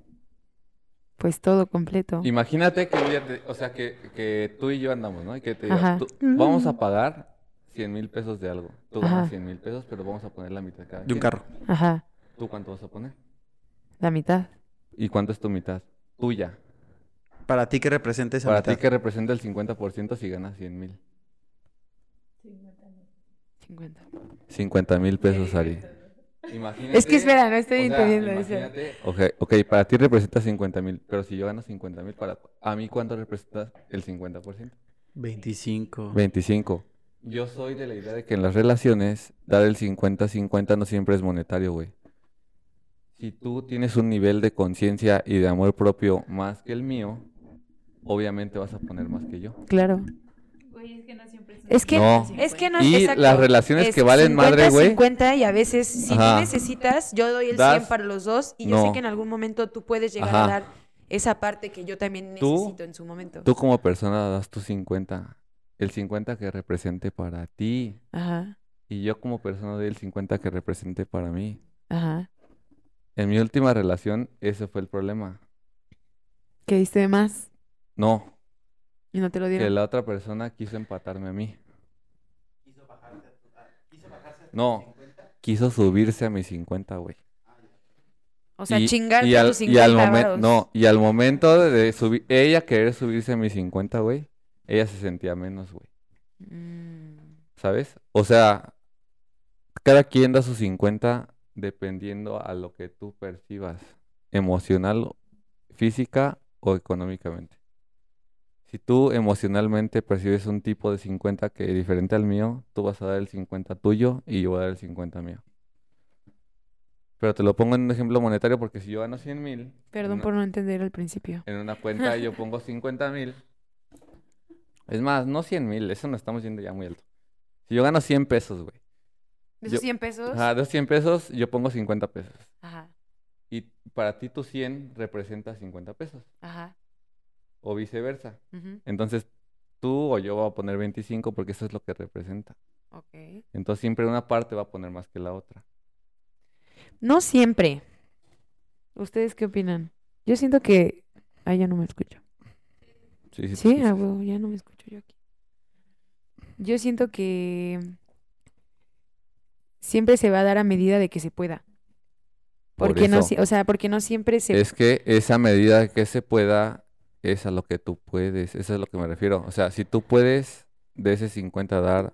B: pues todo completo.
A: Imagínate que o sea, que, que tú y yo andamos, ¿no? Y que te
B: Ajá.
A: tú- vamos a pagar 100 mil pesos de algo. Tú ganas
B: Ajá.
A: 100 mil pesos, pero vamos a poner la mitad cada
C: De un
A: quien.
C: carro.
B: Ajá.
A: ¿Tú cuánto vas a poner?
B: La mitad.
A: ¿Y cuánto es tu mitad? Tuya.
C: Para ti, ¿qué representa esa
A: Para
C: mitad?
A: ti, ¿qué representa el 50% si ganas 100 mil?
B: 50.
A: 50 mil pesos, Ari. Imagínate,
B: Es que espera, no estoy
A: o sea,
B: entendiendo eso.
A: imagínate, ok, ok, para ti representa 50 mil, pero si yo gano 50 mil, para a mí ¿cuánto representa el 50%?
C: 25.
A: 25. Yo soy de la idea de que en las relaciones dar el 50-50 no siempre es monetario, güey. Si tú tienes un nivel de conciencia y de amor propio más que el mío, obviamente vas a poner más que yo.
B: Claro.
D: Güey, es que no siempre es
B: Es que
A: No.
B: es que no es
A: Y
B: exacto.
A: las relaciones
B: Es
A: que valen madre, güey.
B: 50 y a veces si
A: Ajá.
B: tú necesitas, yo doy el
A: Das-
B: 100 para los dos y yo
A: No.
B: sé que en algún momento tú puedes llegar
A: Ajá.
B: a dar esa parte que yo también
A: Tú-
B: necesito en su momento.
A: Tú como persona das tu 50, el 50 que represente para ti.
B: Ajá.
A: Y yo como persona doy el 50 que represente para mí.
B: Ajá.
A: En mi última relación, ese fue el problema.
B: Que diste de más
A: No,
B: y no te lo
A: que
B: dieron.
A: la otra persona quiso empatarme a mí. No, quiso subirse a mis 50, güey.
B: O sea,
A: Y-
B: chingarte
A: y al,
B: tus
A: y
B: 50
A: al momen-
B: varos.
A: No, y al momento de subir, ella querer subirse a mis 50, güey, ella se sentía menos, güey.
B: Mm,
A: ¿Sabes? O sea, cada quien da sus 50 dependiendo a lo que tú percibas, emocional, física o económicamente. Si tú emocionalmente percibes un tipo de 50 que es diferente al mío, tú vas a dar el 50 tuyo y yo voy a dar el 50 mío. Pero te lo pongo en un ejemplo monetario porque si yo gano 100 mil,
B: Perdón por no entender al principio.
A: en una cuenta yo <laughs> pongo 50 mil. Es más, no 100 mil, eso nos estamos yendo ya muy alto. Si yo gano 100 pesos, güey.
B: De esos 100 pesos.
A: Ajá, de esos 100 pesos yo pongo 50 pesos.
B: Ajá.
A: Y para ti tu 100 representa 50 pesos.
B: Ajá.
A: O viceversa.
B: ujú,
A: Entonces tú o yo voy a poner 25 porque eso es lo que representa.
B: Ok.
A: Entonces siempre una parte va a poner más que la otra.
B: No siempre. ¿Ustedes qué opinan? Yo siento que. Ah, ya no me escucho.
A: Sí,
B: ya no me escucho yo aquí. Yo siento que siempre se va a dar a medida de que se pueda.
A: Por
B: Porque no,
A: eso.
B: o sea, porque no siempre se
A: Es que esa medida que se pueda es a lo que tú puedes. Eso es a lo que me refiero. O sea, si tú puedes de ese 50 dar.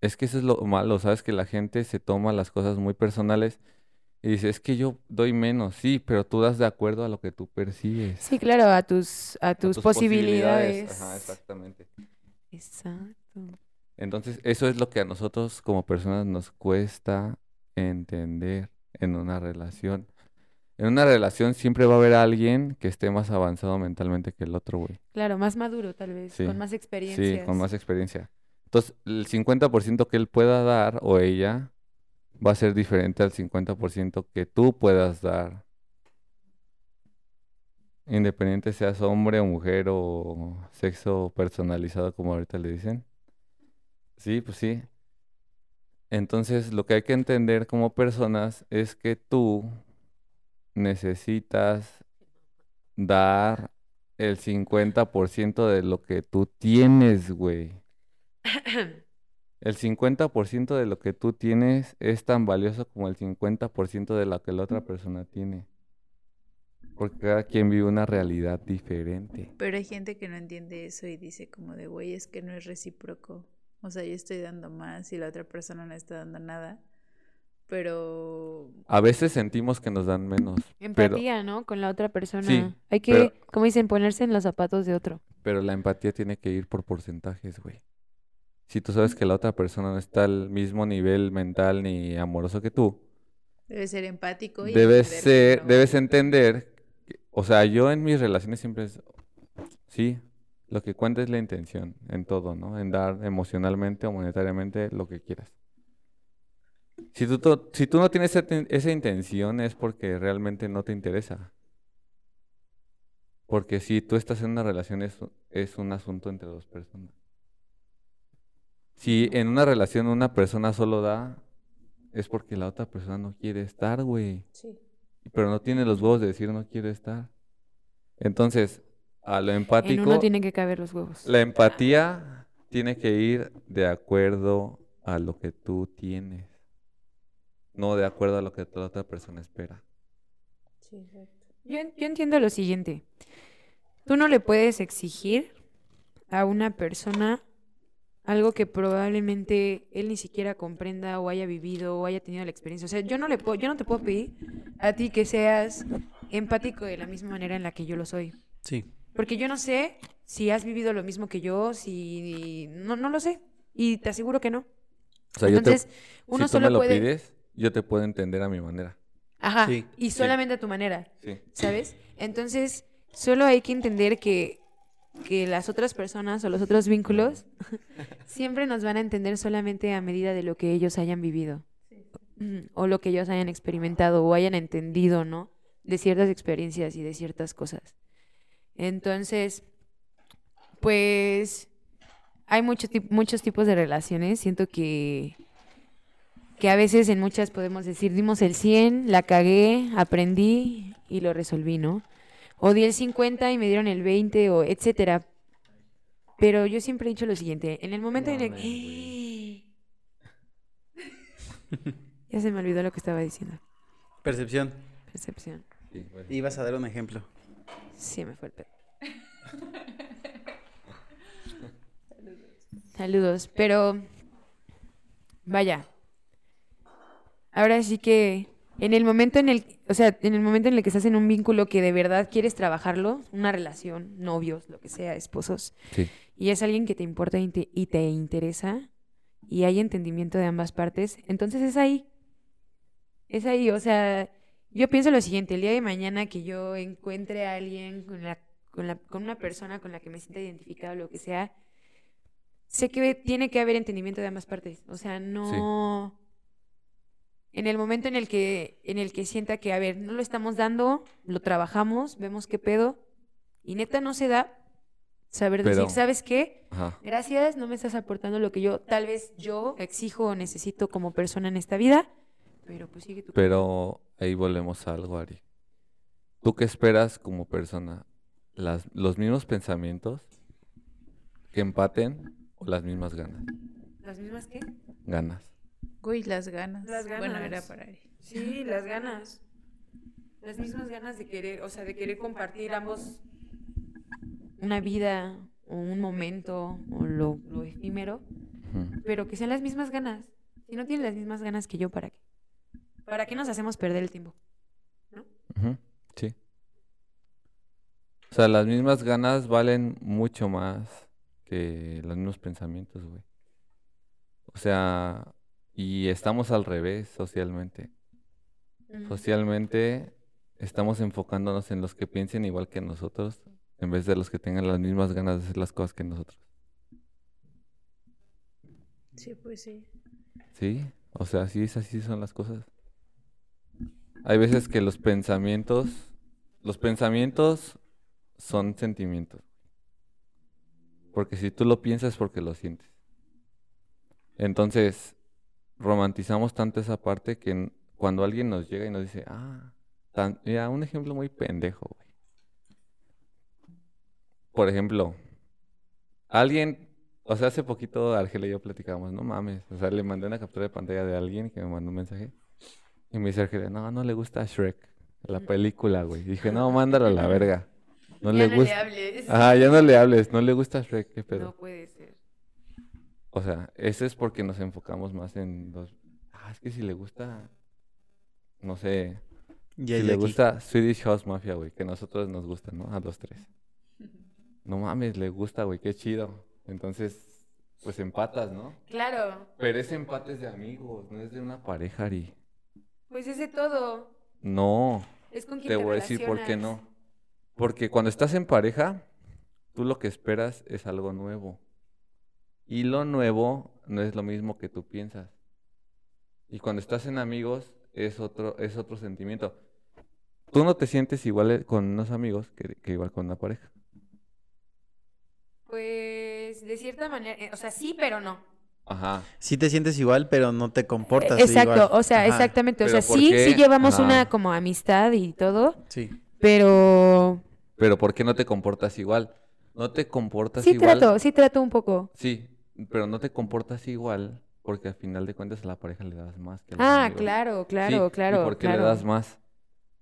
A: Es que eso es lo malo, ¿sabes? Que la gente se toma las cosas muy personales y dice, es que yo doy menos, sí, pero tú das de acuerdo a lo que tú percibes.
B: Sí, claro, a tus a
A: a
B: tus, posibilidades.
A: Ajá, exactamente.
B: Exacto.
A: Entonces, eso es lo que a nosotros como personas nos cuesta entender en una relación. En una relación siempre va a haber alguien que esté más avanzado mentalmente que el otro, güey.
B: Claro, más maduro tal vez,
A: Sí,
B: con más
A: Sí,
B: experiencias.
A: con más experiencia. Entonces, el 50% que él pueda dar o ella va a ser diferente al 50% que tú puedas dar. Independiente seas hombre o mujer o sexo personalizado, como ahorita le dicen. Sí, pues sí. Entonces, lo que hay que entender como personas es que tú necesitas dar el 50% de lo que tú tienes, güey. <clears throat> <clears throat> El 50% de lo que tú tienes es tan valioso como el 50% de lo que la otra persona tiene. Porque cada quien vive una realidad diferente.
D: Pero hay gente que no entiende eso y dice como de, güey, es que no es recíproco. O sea, yo estoy dando más y la otra persona no está dando nada. Pero
A: A veces sentimos que nos dan menos, pero,
B: Empatía, ¿no? Con la otra persona.
A: Sí,
B: Hay que,
A: pero-
B: como dicen, ponerse en los zapatos de otro.
A: pero la empatía tiene que ir por porcentajes, güey. Si tú sabes que la otra persona no está al mismo nivel mental ni amoroso que tú,
D: debe ser empático y
A: debes
D: entender que
A: ser,
D: no-
A: debes entender, que- o sea, yo en mis relaciones siempre es, sí, lo que cuenta es la intención en todo, ¿no? En dar emocionalmente o monetariamente lo que quieras. Si tú, to- si tú no tienes esa, ten- esa intención es porque realmente no te interesa. Porque si tú estás en una relación es, es un asunto entre dos personas. Si en una relación una persona solo da, es porque la otra persona no quiere estar, güey.
B: Sí.
A: Pero no tiene los huevos de decir no quiero estar. Entonces, a lo
B: En
A: empático,
B: uno tienen que caber los huevos.
A: la empatía tiene que ir de acuerdo a lo que tú tienes, no de acuerdo a lo que la otra persona espera.
B: Yo, en- yo entiendo lo siguiente. Tú no le puedes exigir a una persona algo que probablemente él ni siquiera comprenda o haya vivido o haya tenido la experiencia. O sea, yo no le puedo, yo no te puedo pedir a ti que seas empático de la misma manera en la que yo lo soy.
C: Sí.
B: Porque yo no sé si has vivido lo mismo que yo, si no, no lo sé. Y te aseguro que no.
A: O sea, yo te-
B: Entonces, uno
A: si tú me lo
B: puede.
A: pides, yo te puedo entender a mi manera.
B: Ajá.
C: Sí,
B: y
A: sí.
B: solamente a tu manera.
A: Sí.
B: ¿sabes? Entonces, solo hay que entender que, que las otras personas o los otros vínculos <laughs> siempre nos van a entender solamente a medida de lo que ellos hayan vivido. Ujú, O lo que ellos hayan experimentado o hayan entendido, ¿no? De ciertas experiencias y de ciertas cosas. Entonces, pues hay mucho muchos tipos de relaciones. Siento que, que a veces en muchas podemos decir, dimos el 100, la cagué, aprendí y lo resolví, ¿no? O di el 50 y me dieron el 20, o etcétera. Pero yo siempre he dicho lo siguiente, en el momento en el que... <gasps> ya se me olvidó lo que estaba diciendo.
C: Percepción.
B: Percepción.
A: Sí, bueno.
C: Ibas a dar un ejemplo.
B: Sí, me fue el pedo. <laughs> Saludos, pero vaya. Ahora sí que en el momento en el, o sea, en el momento en el que estás en un vínculo que de verdad quieres trabajarlo, una relación, novios, lo que sea, esposos,
A: Sí.
B: y es alguien que te importa y te, y te interesa y hay entendimiento de ambas partes, entonces es ahí. Es ahí, o sea, yo pienso lo siguiente, el día de mañana que yo encuentre a alguien con la con la con una persona con la que me sienta identificado lo que sea, sé que tiene que haber entendimiento de ambas partes, o sea, no en el momento en el que en el que sienta que a ver, no lo estamos dando, lo trabajamos, vemos qué pedo y neta no se da saber decir, ¿sabes qué?
A: Ajá.
B: Gracias, no me estás aportando lo que yo tal vez yo exijo o necesito como persona en esta vida, pero pues sigue tu.
A: Pero ahí volvemos a algo, Ari. ¿Tú qué esperas como persona? Las, ¿Los mismos pensamientos que empaten o las mismas ganas?
B: ¿Las mismas qué?
A: Ganas.
D: Güey, las ganas.
B: Las
D: Bueno, era para Ari.
B: Sí, las ganas. Las mismas ganas de querer, o sea, de querer compartir ambos una vida o un momento o lo, lo efímero, pero que sean las mismas ganas. Si no tienes las mismas ganas que yo, ¿para qué? ¿Para qué nos hacemos perder el tiempo?
A: Ujú, Sí. O sea, las mismas ganas valen mucho más que los mismos pensamientos, güey. O sea, y estamos al revés socialmente. Socialmente estamos enfocándonos en los que piensen igual que nosotros en vez de los que tengan las mismas ganas de hacer las cosas que nosotros.
D: Sí, pues sí.
A: Sí, o sea, sí es así son las cosas. Hay veces que los pensamientos, los pensamientos son sentimientos. Porque si tú lo piensas es porque lo sientes. Entonces, romantizamos tanto esa parte que cuando alguien nos llega y nos dice, ah, tan- mira, un ejemplo muy pendejo, güey. Por ejemplo, alguien, o sea, hace poquito Argel y yo platicábamos, no mames, o sea, le mandé una captura de pantalla de alguien que me mandó un mensaje y me dice Argelia, no, no le gusta Shrek, la película, güey. Y dije, no, mándalo a la verga. No <laughs>
B: Ya
A: le
B: no
A: gusta.
B: le hables.
A: Ajá, ya no le hables, no le gusta Shrek, qué pedo.
B: No puede ser.
A: O sea, eso es porque nos enfocamos más en los... Ah, es que si le gusta, no sé,
C: Ya
A: si le
C: aquí.
A: gusta Swedish House Mafia, güey, que a nosotros nos gusta, ¿no? A los tres. <laughs> No mames, le gusta, güey, qué chido. Entonces, pues empatas, ¿no?
B: Claro,
A: Pero ese empate es de amigos, no es de una pareja, Ari.
B: pues es de todo.
A: No,
B: Es con quien
A: te
B: te,
A: voy a decir por qué no. Porque cuando estás en pareja, tú lo que esperas es algo nuevo. Y lo nuevo no es lo mismo que tú piensas. Y cuando estás en amigos, es otro, es otro sentimiento. Tú no te sientes igual eh, con unos amigos que, que igual con una pareja.
B: Pues de cierta manera, eh, o sea, sí, pero no.
A: Ajá.
C: Sí te sientes igual, pero no te comportas
B: Exacto,
C: igual.
B: o sea,
C: Ajá,
B: exactamente. O sea,
A: ¿por
B: sí,
A: qué?
B: sí llevamos
A: Ajá.
B: una como amistad y todo,
C: Sí.
B: pero
A: Pero ¿por qué no te comportas igual? No te comportas
B: sí
A: igual.
B: trato, sí trato un poco.
A: Sí, pero no te comportas igual porque al final de cuentas a la pareja le das más que a
B: Ah,
A: amigos.
B: claro,
A: Sí,
B: claro,
A: ¿y
B: claro,
A: por qué
B: claro.
A: le das más?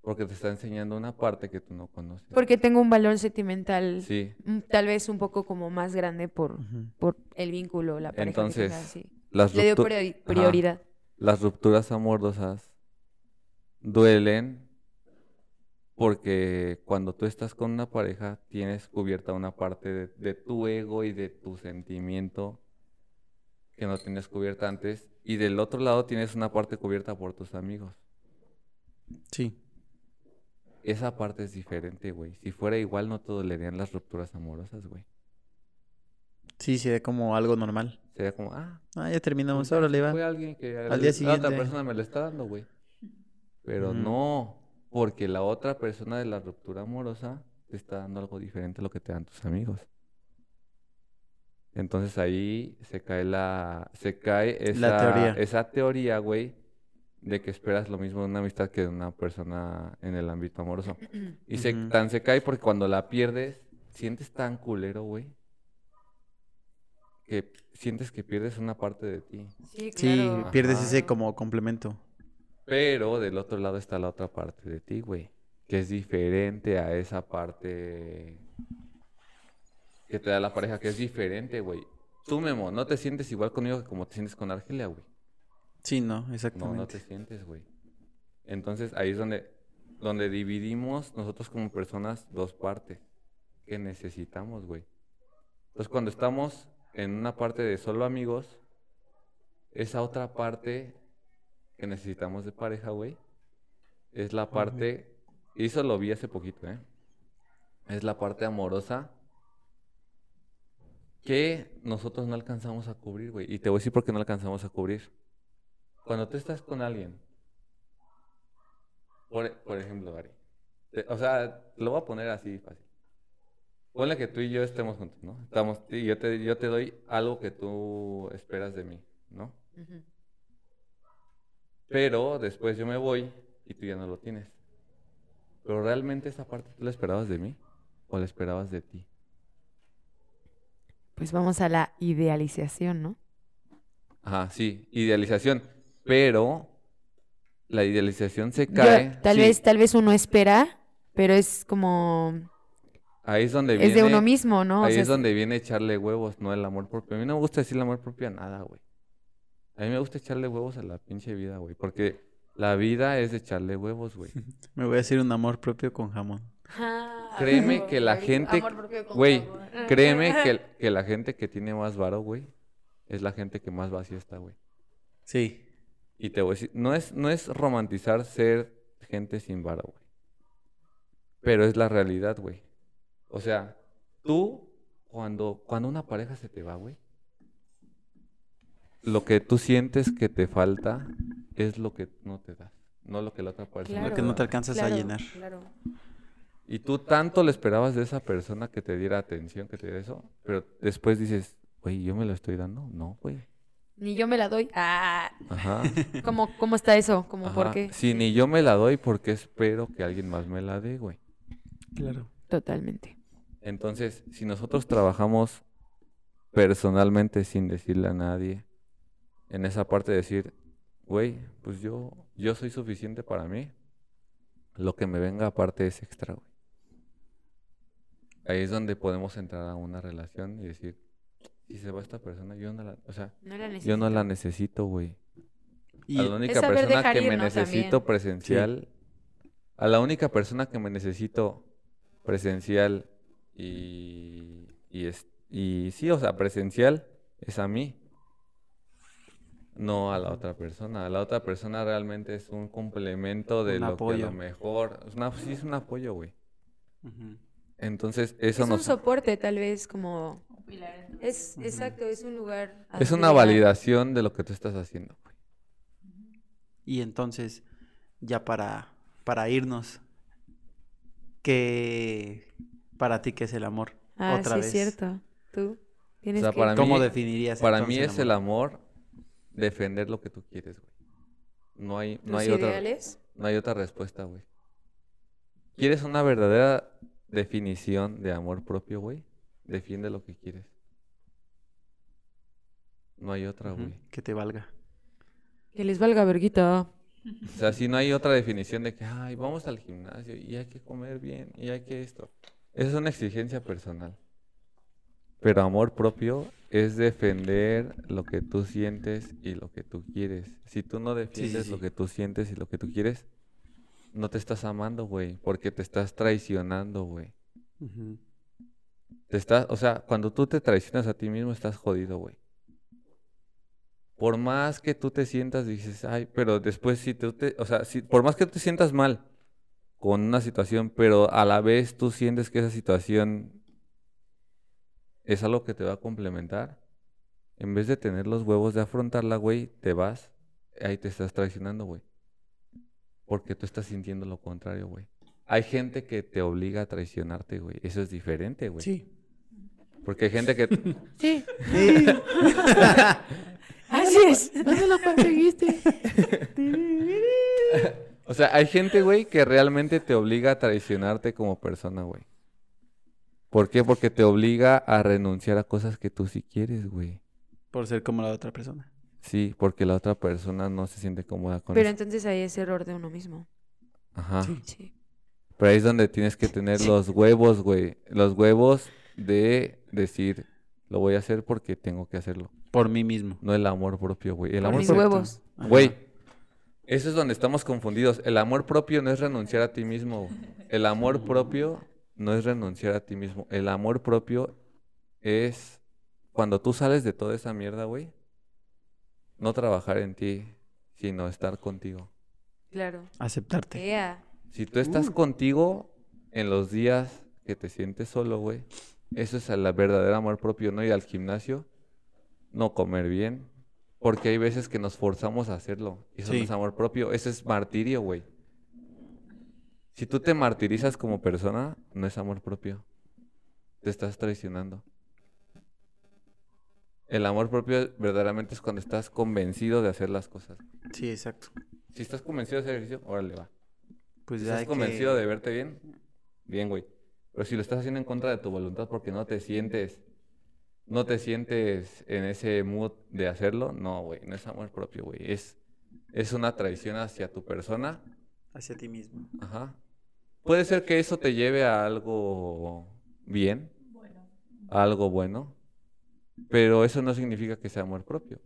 A: Porque te está enseñando una parte que tú no conoces.
B: Porque tengo un valor sentimental
A: Sí,
B: mm, tal vez un poco como más grande por, por el vínculo, la pareja
A: Entonces,
B: que tenga, sí.
A: las,
B: Le
A: Ajá.
B: prioridad.
A: las rupturas amorosas duelen porque cuando tú estás con una pareja tienes cubierta una parte de, de tu ego y de tu sentimiento que no tienes cubierta antes y del otro lado tienes una parte cubierta por tus amigos.
C: Sí.
A: Esa parte es diferente, güey. Si fuera igual no te dolerían las rupturas amorosas, güey.
C: Sí, se ve como algo normal.
A: Sería como, ah,
C: Ah, ya terminamos.
A: pues ya,
C: Órale, va.
A: Fue alguien que
C: Al
A: la-
C: día
A: la
C: siguiente.
A: otra persona me lo está dando, güey. Pero
C: Ujú.
A: no, porque la otra persona de la ruptura amorosa te está dando algo diferente a lo que te dan tus amigos. Entonces ahí se cae la, se cae esa,
C: La teoría.
A: esa teoría, güey, de que esperas lo mismo de una amistad que de una persona en el ámbito amoroso. <clears throat> Y se, tan se cae porque cuando la pierdes, sientes tan culero, güey, que sientes que pierdes una parte de ti.
B: Sí,
C: Sí,
B: claro.
C: pierdes
A: Ajá.
C: ese como complemento.
A: Pero del otro lado está la otra parte de ti, güey, que es diferente a esa parte que te da la pareja, que es diferente, güey. Tú, Memo, no te sientes igual conmigo que como te sientes con Argelia, güey.
C: Sí, no,
A: No, no te
C: exactamente.
A: sientes, güey. Entonces ahí es donde, donde dividimos nosotros como personas dos partes que necesitamos, güey. Entonces cuando estamos en una parte de solo amigos, esa otra parte que necesitamos de pareja, güey, es la parte, y eso lo vi hace poquito, ¿eh? Es la parte amorosa que nosotros no alcanzamos a cubrir, güey. Y te voy a decir por qué no alcanzamos a cubrir. Cuando tú estás con alguien, por, por ejemplo, Ari, te- o sea, lo voy a poner así fácil. Ponle que tú y yo estemos juntos, ¿no? Estamos, y yo te, yo te doy algo que tú esperas de mí, ¿no?
B: Ujú.
A: Pero después yo me voy y tú ya no lo tienes. Pero realmente esa parte tú la esperabas de mí o la esperabas de ti.
B: Pues vamos a la idealización, ¿no?
A: Ajá, sí, idealización. Pero la idealización se
B: Yo-
A: cae.
B: tal
A: sí,
B: vez, tal vez uno espera, pero es como
A: Ahí es donde
B: es
A: viene.
B: de uno mismo, ¿no? O
A: Ahí
B: sea,
A: es donde viene echarle huevos, no el amor propio. A mí no me gusta decir el amor propio a nada, güey. A mí me gusta echarle huevos a la pinche vida, güey. Porque la vida es de echarle huevos, güey. <laughs>
C: Me voy a hacer un amor propio con jamón.
B: Ah,
A: Créeme que la gente-
B: Amor propio con
A: Güey, créeme <laughs> que, que la gente que tiene más varo, güey, es la gente que más vacía está, güey.
C: Sí.
A: Y te voy a decir, no es, no es romantizar ser gente sin varo, güey. Pero es la realidad, güey. O sea, tú, cuando, cuando una pareja se te va, güey, lo que tú sientes que te falta es lo que no te das, no lo que la otra persona
C: Lo
A: te
C: que no te alcanzas a
B: Claro,
C: llenar.
B: claro.
A: Y tú tanto le esperabas de esa persona que te diera atención, que te diera eso, pero después dices, güey, ¿yo me lo estoy dando? No, güey.
B: Ni yo me la doy. Ah,
A: Ajá. <laughs>
B: ¿cómo, cómo está eso? ¿Cómo por qué?
A: Sí, ni yo me la doy porque espero que alguien más me la dé, güey.
C: Claro.
B: Totalmente.
A: Entonces, si nosotros trabajamos personalmente sin decirle a nadie, en esa parte de decir, güey, pues yo, yo soy suficiente para mí, lo que me venga aparte es extra, güey. Ahí es donde podemos entrar a una relación y decir, si se va esta persona, yo no la, o sea,
B: No la
A: yo no la
B: necesito.
A: güey.
C: Y
A: A la única persona que
B: ir,
A: me
B: ¿no?
A: necesito
B: También.
A: presencial, a la única persona que me necesito presencial y, y, es- y sí, o sea, presencial es a mí, no a la otra persona. A la otra persona realmente es un complemento de
C: Un
A: lo que a lo mejor, es una, sí es un apoyo, güey. Entonces, eso
B: Es un soporte, tal vez, como... Es, exacto, es un lugar...
A: es una validación de lo que tú estás haciendo, güey.
C: Y entonces, ya para, para irnos, ¿qué para ti qué es el amor?
B: Ah,
C: Otra
B: sí,
C: vez.
B: es cierto. ¿Tú? ¿Tienes
A: sea,
B: que-
A: para
C: ¿Cómo
A: mí-
C: definirías
A: Para mí es el amor defender lo que tú quieres, güey. No hay, no
B: tus
A: hay otra,
B: ideales?
A: no hay otra respuesta, güey. ¿Quieres una verdadera definición de amor propio, güey? Defiende lo que quieres. No hay otra, güey.
C: Que te valga.
B: Que les valga verguita.
A: O sea, si no hay otra definición de que, ay, vamos al gimnasio y hay que comer bien y hay que esto. Esa es una exigencia personal. Pero amor propio es defender lo que tú sientes y lo que tú quieres. Si tú no defiendes lo
C: sí.
A: que tú sientes y lo que tú quieres, no te estás amando, güey, porque te estás traicionando, güey.
C: Ujú.
A: Te estás, o sea, cuando tú te traicionas a ti mismo, estás jodido, güey. Por más que tú te sientas, dices, ay, pero después si tú te, o sea, si, por más que tú te sientas mal con una situación, pero a la vez tú sientes que esa situación es algo que te va a complementar, en vez de tener los huevos de afrontarla, güey, te vas, ahí te estás traicionando, güey. Porque tú estás sintiendo lo contrario, güey. Hay gente que te obliga a traicionarte, güey. Eso es diferente, güey.
C: Sí.
A: Porque hay gente que... <laughs>
B: Sí,
C: Sí. <laughs>
B: así es.
E: ¿Dónde lo conseguiste? <laughs>
A: O sea, hay gente, güey, que realmente te obliga a traicionarte como persona, güey. ¿Por qué? Porque te obliga a renunciar a cosas que tú sí quieres, güey.
C: Por ser como la otra persona.
A: Sí, porque la otra persona no se siente cómoda con
B: Pero
A: eso.
B: entonces ahí es error de uno mismo.
A: Ajá.
C: Sí.
B: Sí.
A: Pero ahí es donde tienes que tener los huevos, güey. Los huevos de decir, lo voy a hacer porque tengo que hacerlo.
C: Por mí mismo.
A: No el amor propio, güey. El
B: Por
A: amor
B: mis
A: propio.
B: huevos.
C: Ajá.
A: Güey, eso es donde estamos confundidos. El amor propio no es renunciar a ti mismo. El amor propio no es renunciar a ti mismo. El amor propio es cuando tú sales de toda esa mierda, güey. No trabajar en ti, sino estar contigo.
B: Claro.
C: Aceptarte.
A: Si tú estás contigo en los días que te sientes solo, güey, eso es el verdadero amor propio, no ir al gimnasio, no comer bien, porque hay veces que nos forzamos a hacerlo. Y eso
C: Sí.
A: no es amor propio, eso es martirio, güey. Si tú te martirizas como persona, no es amor propio. Te estás traicionando. El amor propio verdaderamente es cuando estás convencido de hacer las cosas.
C: Sí, exacto.
A: Si estás convencido de hacer ejercicio, órale, va.
C: Pues
A: Si
C: ya
A: estás
C: hay
A: convencido
C: que...
A: de verte bien, bien, güey. Pero si lo estás haciendo en contra de tu voluntad porque no te sientes, no te sientes en ese mood de hacerlo, no, güey, no es amor propio, güey. Es, es una traición hacia tu persona.
C: Hacia ti mismo.
A: Ajá. Puede ser que eso te lleve a algo bien, a algo bueno, pero eso no significa que sea amor propio.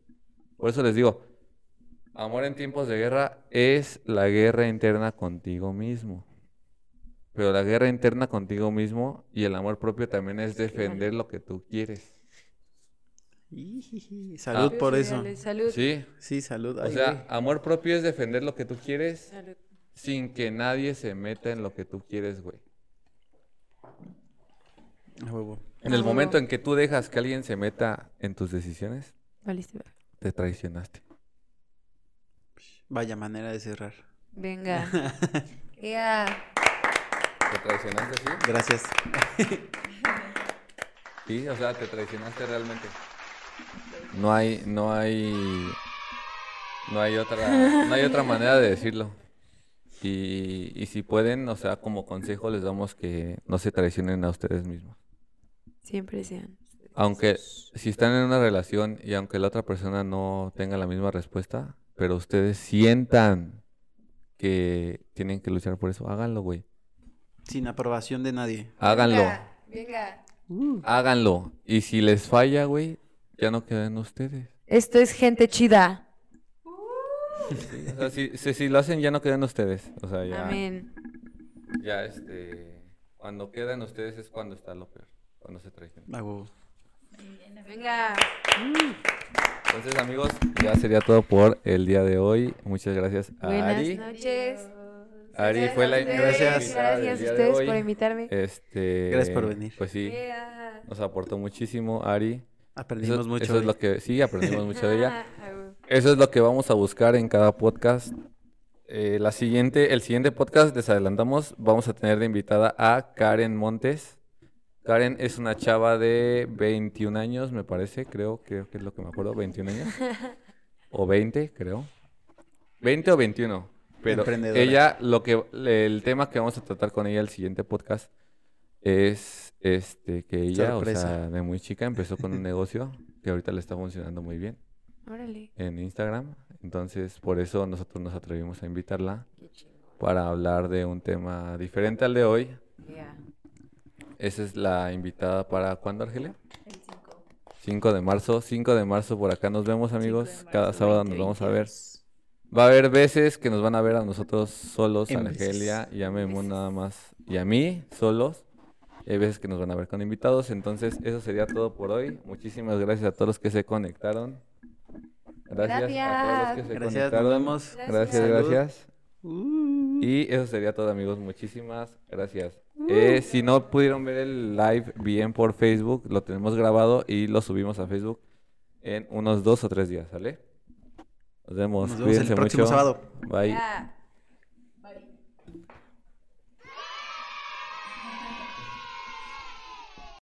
A: Por eso les digo, amor en tiempos de guerra es la guerra interna contigo mismo. Pero la guerra interna contigo mismo y el amor propio también es defender lo que tú quieres.
C: Salud
A: Ah.
C: por eso.
B: Salud.
A: Sí,
C: Sí, salud.
A: o
C: Ay,
A: sea, amor propio es defender lo que tú quieres
B: Salud.
A: Sin que nadie se meta en lo que tú quieres, güey.
C: Huevo.
A: En el momento en que tú dejas que alguien se meta en tus decisiones,
B: Valiste
A: te traicionaste.
C: Vaya manera de cerrar.
B: Venga. <laughs> Ea.
A: ¿Te traicionaste, sí?
C: Gracias. <laughs>
A: Sí, o sea, te traicionaste realmente. No hay, no hay, no hay otra, no hay otra manera de decirlo. Y, y si pueden, o sea, como consejo les damos que no se traicionen a ustedes mismos.
B: Siempre sean.
A: Aunque si están en una relación y aunque la otra persona no tenga la misma respuesta, pero ustedes sientan que tienen que luchar por eso, háganlo, güey.
C: Sin aprobación de nadie.
A: Háganlo.
B: Venga.
A: Háganlo. Y si les falla, güey, ya no queda en ustedes.
B: Esto es gente chida.
A: Sí, o sea, si, si, si lo hacen, ya no quedan ustedes. O sea, ya.
B: Amén.
A: Ya, este. Cuando quedan ustedes es cuando está lo peor. Cuando se traicionan.
C: Ah.
B: Venga.
A: Entonces, amigos, ya sería todo por el día de hoy. Muchas gracias a
B: Buenas
A: Ari.
B: noches.
A: Ari fue la
C: Gracias.
B: Gracias a ustedes por invitarme.
A: Este,
C: Gracias por venir.
A: Pues sí,
B: Yeah.
A: nos aportó muchísimo Ari.
C: Aprendimos
A: Eso,
C: mucho.
A: eso es
C: hoy.
A: lo que sí aprendimos mucho de ella. <laughs> Eso es lo que vamos a buscar en cada podcast. Eh, la siguiente, el siguiente podcast, les adelantamos, vamos a tener de invitada a Karen Montes. Karen es una chava de 21 años, me parece, creo, creo que es lo que me acuerdo, 21 años. <laughs> o 20, creo. 20 o 21. Pero ella, lo que, el tema que vamos a tratar con ella el siguiente podcast es este que ella,
C: Sorpresa.
A: o sea, de muy chica empezó con un negocio que ahorita le está funcionando muy bien
B: Órale.
A: en Instagram. Entonces, por eso nosotros nos atrevimos a invitarla para hablar de un tema diferente al de hoy.
B: Yeah.
A: Esa es la invitada para ¿cuándo, Argelia? 5 de marzo. 5 de marzo por acá nos vemos, amigos.
D: 5 de
A: Cada
D: marzo
A: sábado nos vamos a ver.
D: 2022.
A: Va a haber veces que nos van a ver a nosotros solos, a Argelia y a Memo nada más. Y a mí, solos. Y hay veces que nos van a ver con invitados. Entonces, eso sería todo por hoy. Muchísimas gracias a todos los que se conectaron. Gracias, a todos los que se
C: Gracias, nos
A: conectaron.
C: vemos.
A: Gracias, gracias.
C: Uh.
A: Y eso sería todo, amigos. Muchísimas gracias. Eh, si no pudieron ver el live bien por Facebook, lo tenemos grabado y lo subimos a Facebook en unos dos o tres días, ¿sale? Nos vemos.
C: Nos vemos el
A: Cuídense
C: próximo
A: mucho.
C: sábado.
A: Bye.
B: Yeah.